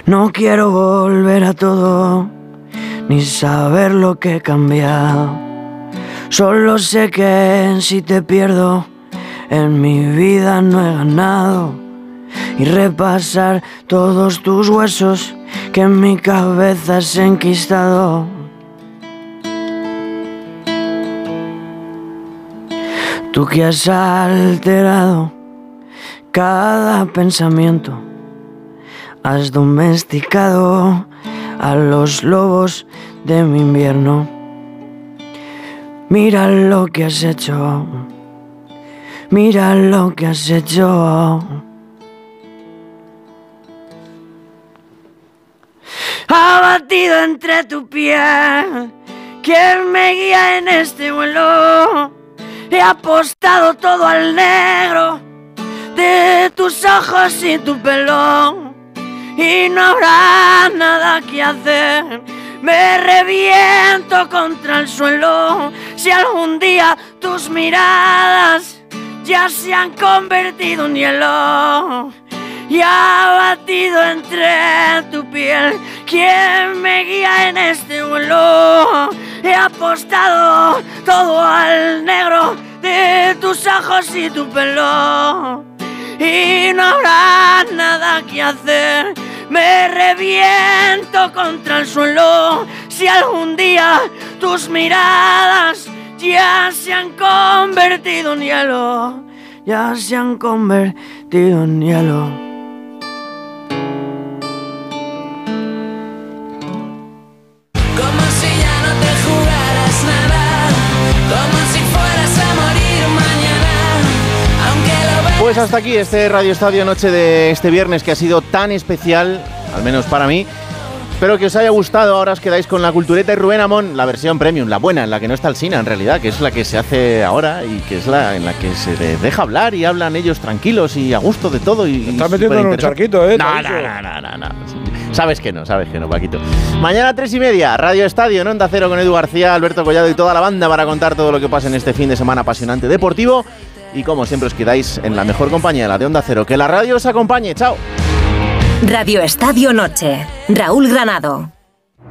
No quiero volver a todo, ni saber lo que he cambiado. Solo sé que si te pierdo, en mi vida no he ganado. Y repasar todos tus huesos que en mi cabeza has enquistado. Tú que has alterado cada pensamiento, has domesticado a los lobos de mi invierno. Mira lo que has hecho. Mira lo que has hecho. Abatido entre tu piel. ¿Quién me guía en este vuelo? He apostado todo al negro de tus ojos y tu pelo. Y no habrá nada que hacer. Me reviento contra el suelo. Si algún día tus miradas ya se han convertido en hielo. Y abatido entre tu piel, ¿quién me guía en este vuelo? He apostado todo al negro de tus ojos y tu pelo. Y no habrá nada que hacer. Me reviento contra el suelo. Si algún día tus miradas ya se han convertido en hielo. Ya se han convertido en hielo. Pues hasta aquí este Radio Estadio Noche de este viernes que ha sido tan especial, al menos para mí, Espero que os haya gustado. Ahora os quedáis con la cultureta y Rubén Amón, la versión premium, la buena, en la que no está el Sina en realidad, que es la que se hace ahora y que es la en la que se les deja hablar y hablan ellos tranquilos y a gusto de todo. Y, Estás metiendo en un charquito, ¿eh? No, no, no, no, no, no. Sabes que no, sabes que no, Paquito. Mañana a tres y media, Radio Estadio, en Onda Cero con Edu García, Alberto Collado y toda la banda para contar todo lo que pasa en este fin de semana apasionante deportivo. Y como siempre os quedáis en la mejor compañía, la de Onda Cero. Que la radio os acompañe. Chao. Radio Estadio Noche. Raúl Granado.